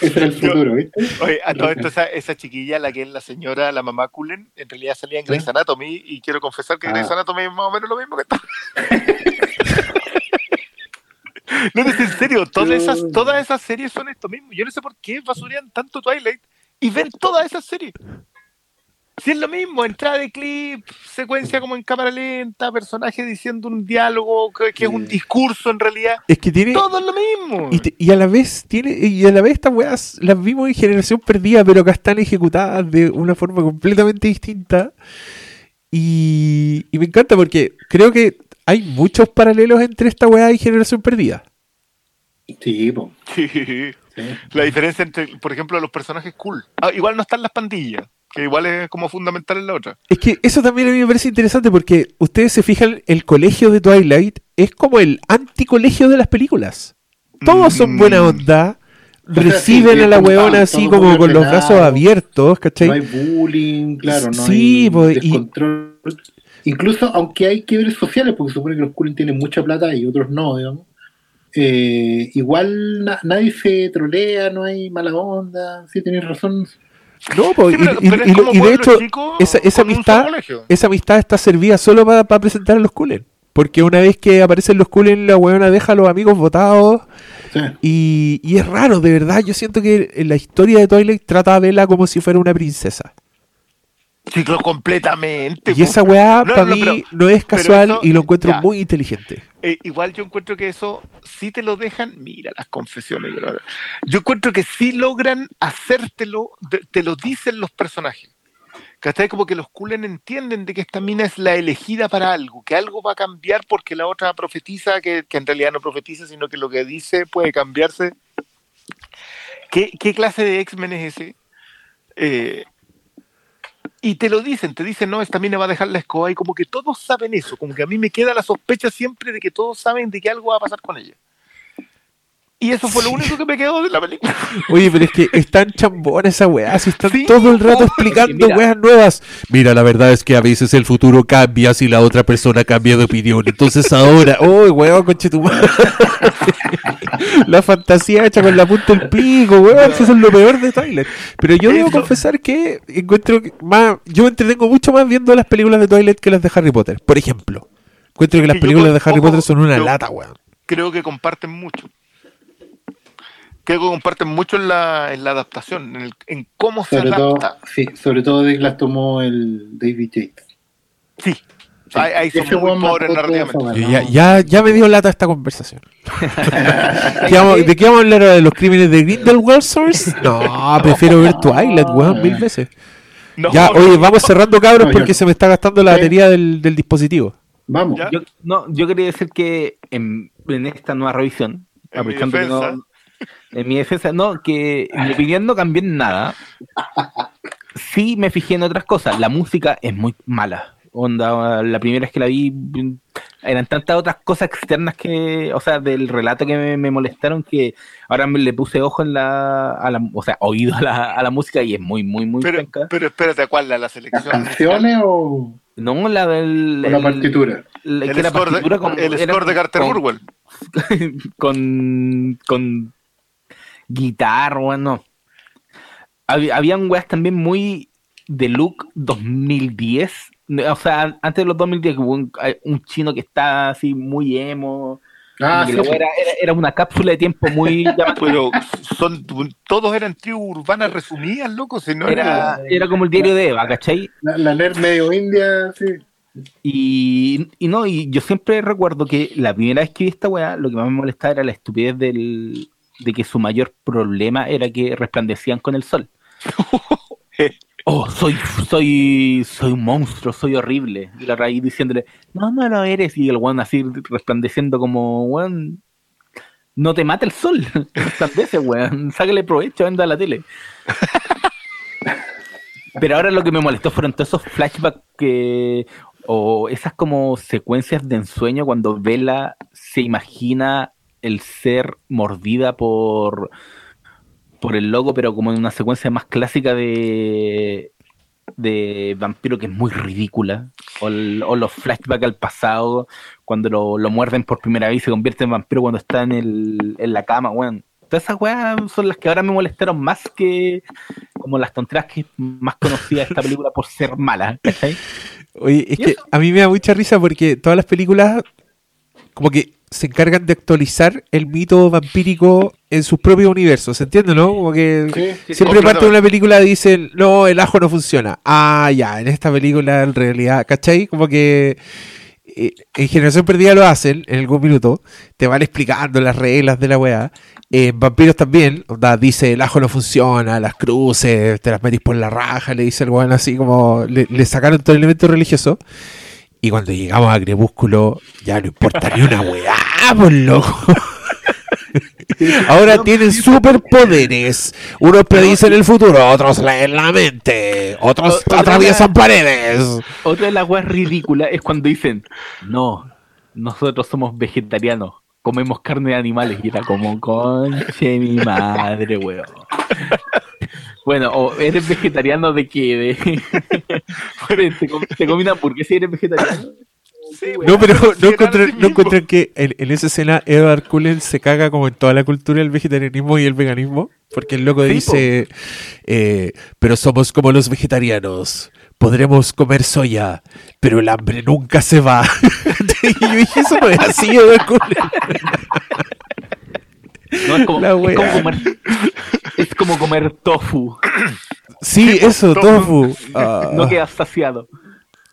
Ese era el futuro, ¿viste? Oye, a todo esto, esa, chiquilla, la que es la señora, la mamá Cullen, en realidad salía en Grey's Anatomy y quiero confesar que ah. Grey's Anatomy es más o menos lo mismo que esto. no, es en serio, todas esas, todas esas series son esto mismo. Yo no sé por qué basurean tanto Twilight y ven todas esas series. Si es lo mismo, entrada de clip, secuencia como en cámara lenta, personaje diciendo un diálogo que, es un discurso en realidad. Es que tiene. Todo es lo mismo. Y, a la vez tiene. Y a la vez estas weas las vimos en generación perdida, pero que están ejecutadas de una forma completamente distinta. Y, me encanta porque creo que hay muchos paralelos entre esta wea y generación perdida. Sí, sí. La diferencia entre, por ejemplo, los personajes cool. Ah, igual no están las pandillas que igual es como fundamental en la otra. Es que eso también a mí me parece interesante porque ustedes se fijan, el colegio de Twilight es como el anticolegio de las películas. Todos son buena mm. onda, reciben a la weona así como con los brazos abiertos, ¿cachai? No hay bullying, claro, no hay pues, descontrol. Incluso aunque hay quiebres sociales, porque se supone que los bullying tienen mucha plata y otros no, digamos. Eh, igual nadie se trolea, no hay mala onda, sí, tenéis razón, no, pues, y, de hecho, esa, esa amistad, esa amistad está servida solo para, presentar a los Cullen. Porque una vez que aparecen los Cullen, la weona deja a los amigos votados. Y, y, es raro, de verdad. Yo siento que en la historia de Twilight trata a Bella como si fuera una princesa. Ciclo completamente. Y esa weá para mí no es casual y lo encuentro muy inteligente. Eh, igual yo encuentro que eso sí te lo dejan, mira las confesiones, yo encuentro que sí logran hacértelo, te lo dicen los personajes. ¿Cachai? Como que los culen entienden de que esta mina es la elegida para algo, que algo va a cambiar porque la otra profetiza, que, en realidad no profetiza, sino que lo que dice puede cambiarse. ¿Qué, qué clase de X-Men es ese? Eh, y te lo dicen, te dicen, no, esta mina va a dejar la escoba y como que todos saben eso, como que a mí me queda la sospecha siempre de que todos saben de que algo va a pasar con ella. Y eso fue lo único que me quedó de la película. Oye, pero es que es tan chambona esa weá, si están todo el rato explicando weas nuevas. Mira, la verdad es que a veces el futuro cambia si la otra persona cambia de opinión. Entonces ahora, oh, weón, conche tu madre. la fantasía hecha con la punta del pico, weón. Eso es lo peor de Twilight. Pero yo debo confesar que encuentro más. Yo me entretengo mucho más viendo las películas de Twilight que las de Harry Potter, por ejemplo. Encuentro que las películas de Harry Potter son una lata, weón. Creo que comparten mucho. Creo que comparten mucho en la, en la adaptación, en, el, en cómo se adapta. sí, sobre todo de las tomó el David Yates. Sí, Ahí, son muy pobres narrativamente. Ya, ya, ya, me dio lata esta conversación. ¿De qué vamos a hablar ¿De los crímenes de Grindelwald Source? No, prefiero ver Twilight, weón, mil veces. ya, oye, vamos cerrando, cabros, porque se me está gastando la batería del, del dispositivo. Vamos. Yo, no, yo quería decir que en, en esta nueva revisión, en mi defensa. en mi defensa, no, que en mi opinión no cambió en nada. Sí me fijé en otras cosas. La música es muy mala. Onda, la primera vez que la vi, eran tantas otras cosas externas que, o sea, del relato que me, molestaron que ahora me le puse ojo en la, a la o sea, oído a la, a la música y es muy, muy, muy Pero, pero espérate, ¿cuál? ¿La, la selección? ¿Las canciones o...? No, la del... la partitura. El, el, score, de, el score de Carter Burwell. con, con guitarra, bueno. habían weas también muy de look 2010 o sea, antes de los 2010 hubo un, un chino que está así muy emo. Ah, sí, era, era, una cápsula de tiempo muy Pero son, todos eran tribus urbanas resumidas, loco. Si no era, era, como el diario de Eva, ¿cachai? La, la medio india, sí. Y, y, no, y yo siempre recuerdo que la primera vez que vi esta weá, lo que más me molestaba era la estupidez del, de que su mayor problema era que resplandecían con el sol. oh, soy, soy, soy un monstruo, soy horrible. Y la raíz diciéndole, no, no lo eres. Y el weón así resplandeciendo como, weón, no te mata el sol. Resplandece, weón. Sáquele provecho, venda a la tele. Pero ahora lo que me molestó fueron todos esos flashbacks que. o esas como secuencias de ensueño cuando Vela se imagina el ser mordida por por el logo, pero como en una secuencia más clásica de, de vampiro que es muy ridícula. O, los flashbacks al pasado, cuando lo, muerden por primera vez y se convierte en vampiro cuando está en, el, en la cama, weón. Todas esas weas son las que ahora me molestaron más que como las tonteras que más conocida esta película por ser mala, Oye, es que a mí me da mucha risa porque todas las películas como que se encargan de actualizar el mito vampírico en sus propios universos, ¿se entiende, no? Como que siempre parte de una película dicen, no, el ajo no funciona. Ah, ya, en esta película en realidad, ¿cachai? Como que eh, en Generación Perdida lo hacen en algún minuto, te van explicando las reglas de la weá. En Vampiros también, dice el ajo no funciona, las cruces, te las metís por la raja, le dice el weón así como, le, le sacaron todo el elemento religioso. Y cuando llegamos a Crepúsculo, ya no importa ni una weá, por pues, loco. Ahora tienen superpoderes. Unos predicen el futuro, otros leen la mente, otros atraviesan paredes. Otra de las weas ridículas es cuando dicen, no, nosotros somos vegetarianos, comemos carne de animales. Y era como, conche mi madre, weón. Bueno, o eres vegetariano de qué? De... ¿Te, te comí una hamburguesa y eres vegetariano? No, pero no encontré, no que en, esa escena Edward Cullen se caga como en toda la cultura del vegetarianismo y el veganismo, porque el loco dice, eh, pero somos como los vegetarianos, podremos comer soya, pero el hambre nunca se va. y yo dije, eso no es así, Edward Cullen. No, es como, es como, comer, es como comer tofu. Sí, eso, tofu. No quedas saciado.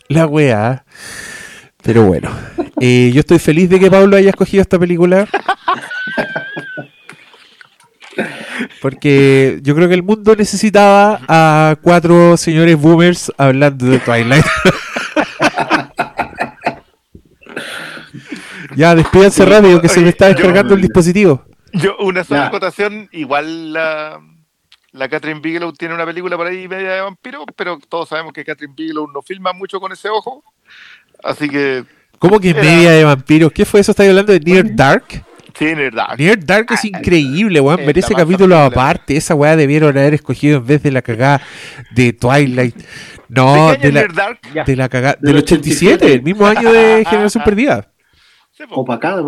La wea. Pero bueno, eh, yo estoy feliz de que Pablo haya escogido esta película. Porque yo creo que el mundo necesitaba a cuatro señores boomers hablando de Twilight. ya, despídanse rápido que se me está descargando el dispositivo. Yo, una sola acotación, igual la, la Catherine Bigelow tiene una película por ahí media de vampiro, pero todos sabemos que Catherine Bigelow no filma mucho con ese ojo. Así que. ¿Cómo que media de vampiros? ¿Qué fue eso? ¿Estáis hablando de Near Dark? Sí, Near Dark. Near Dark es ah, increíble, weón. Merece capítulo aparte. Esa weá debieron haber escogido en vez de la cagada de Twilight. No, de, la, de la cagada. Del 87, el mismo año de Generación Perdida. O para acá,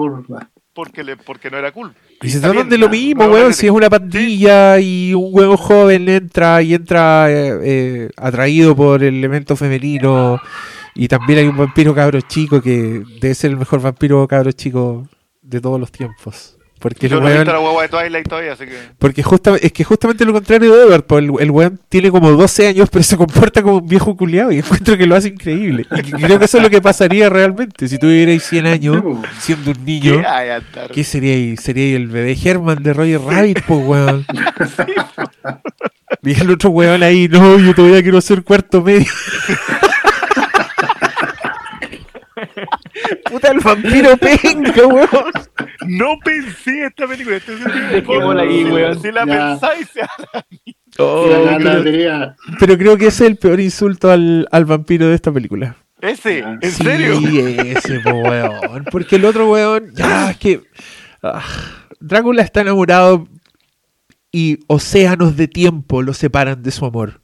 porque, le, porque no era cool. Y se tratan de lo mismo, weón. Si es una pandilla y un huevo joven entra y entra eh, eh, atraído por el elemento femenino. Y también hay un vampiro cabro chico que debe ser el mejor vampiro cabro chico de todos los tiempos. Porque Yo no he visto la guagua de Twilight todavía, así que... Porque justa, es que justamente lo contrario de Edward, pues el, el weón tiene como 12 años, pero se comporta como un viejo culiado y encuentro que lo hace increíble. Y creo que eso es lo que pasaría realmente. Si tuvierais 100 años siendo un niño, ¿qué, sería? Sería el bebé Herman de Roger Rabbit, pues weón. Dije el otro weón ahí, no, yo todavía quiero ser cuarto medio. Puta el vampiro penca, weón. No pensé esta película. Este ahí, weón. Si la pensáis, se oh, pero, pero, creo que ese es el peor insulto al, al vampiro de esta película. ¿Ese? ¿En serio? Sí, ese, weón. Porque el otro weón, ya, es que. Ah, Drácula está enamorado y océanos de tiempo lo separan de su amor.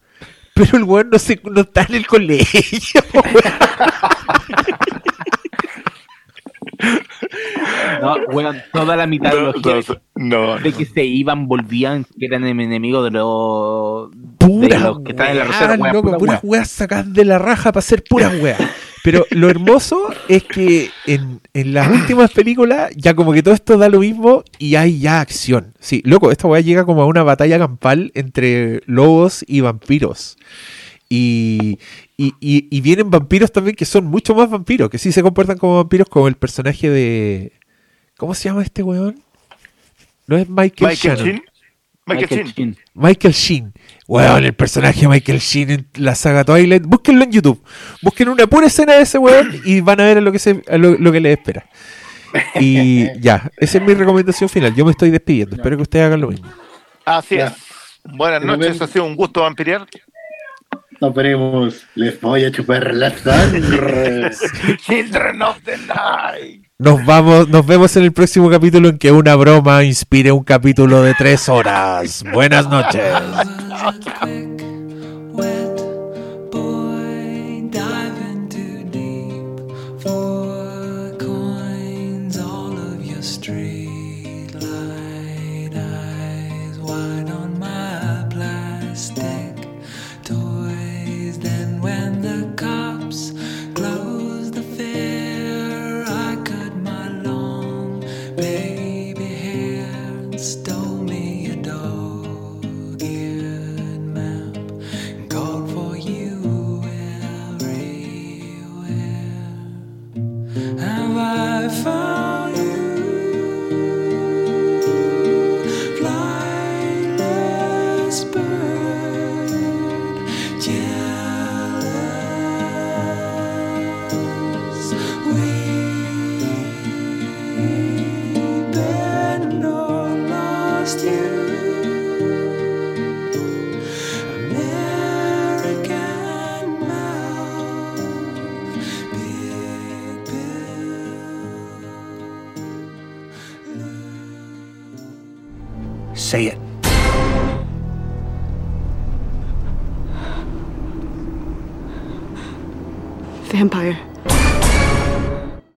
Pero el weón no, se, no está en el colegio, No, weón, toda la mitad de los no, de que se iban, volvían, que eran enemigos de los. Pura de que están en la reserva, loco, puras weas sacadas de la raja para ser pura wea. Pero lo hermoso es que en, en, las últimas películas ya como que todo esto da lo mismo y hay ya acción. Sí, loco, esta wea llega como a una batalla campal entre lobos y vampiros. Y, y, y, vienen vampiros también que son mucho más vampiros, que sí se comportan como vampiros, como el personaje de. ¿Cómo se llama este weón? No es Michael, Michael Sheen. Michael, Sheen. Michael Sheen. Weón, el personaje de Michael Sheen en la saga Twilight. Búsquenlo en YouTube. Busquen una pura escena de ese weón y van a ver lo que, se, lo, que les espera. Y ya, esa es mi recomendación final. Yo me estoy despidiendo. Espero que ustedes hagan lo mismo. Así es. Buenas noches, ha sido un gusto vampiriar. Nos veremos. Les voy a chupar la sangre. Children of the Night. Nos vamos, nos vemos en el próximo capítulo en que una broma inspire un capítulo de tres horas. Buenas noches.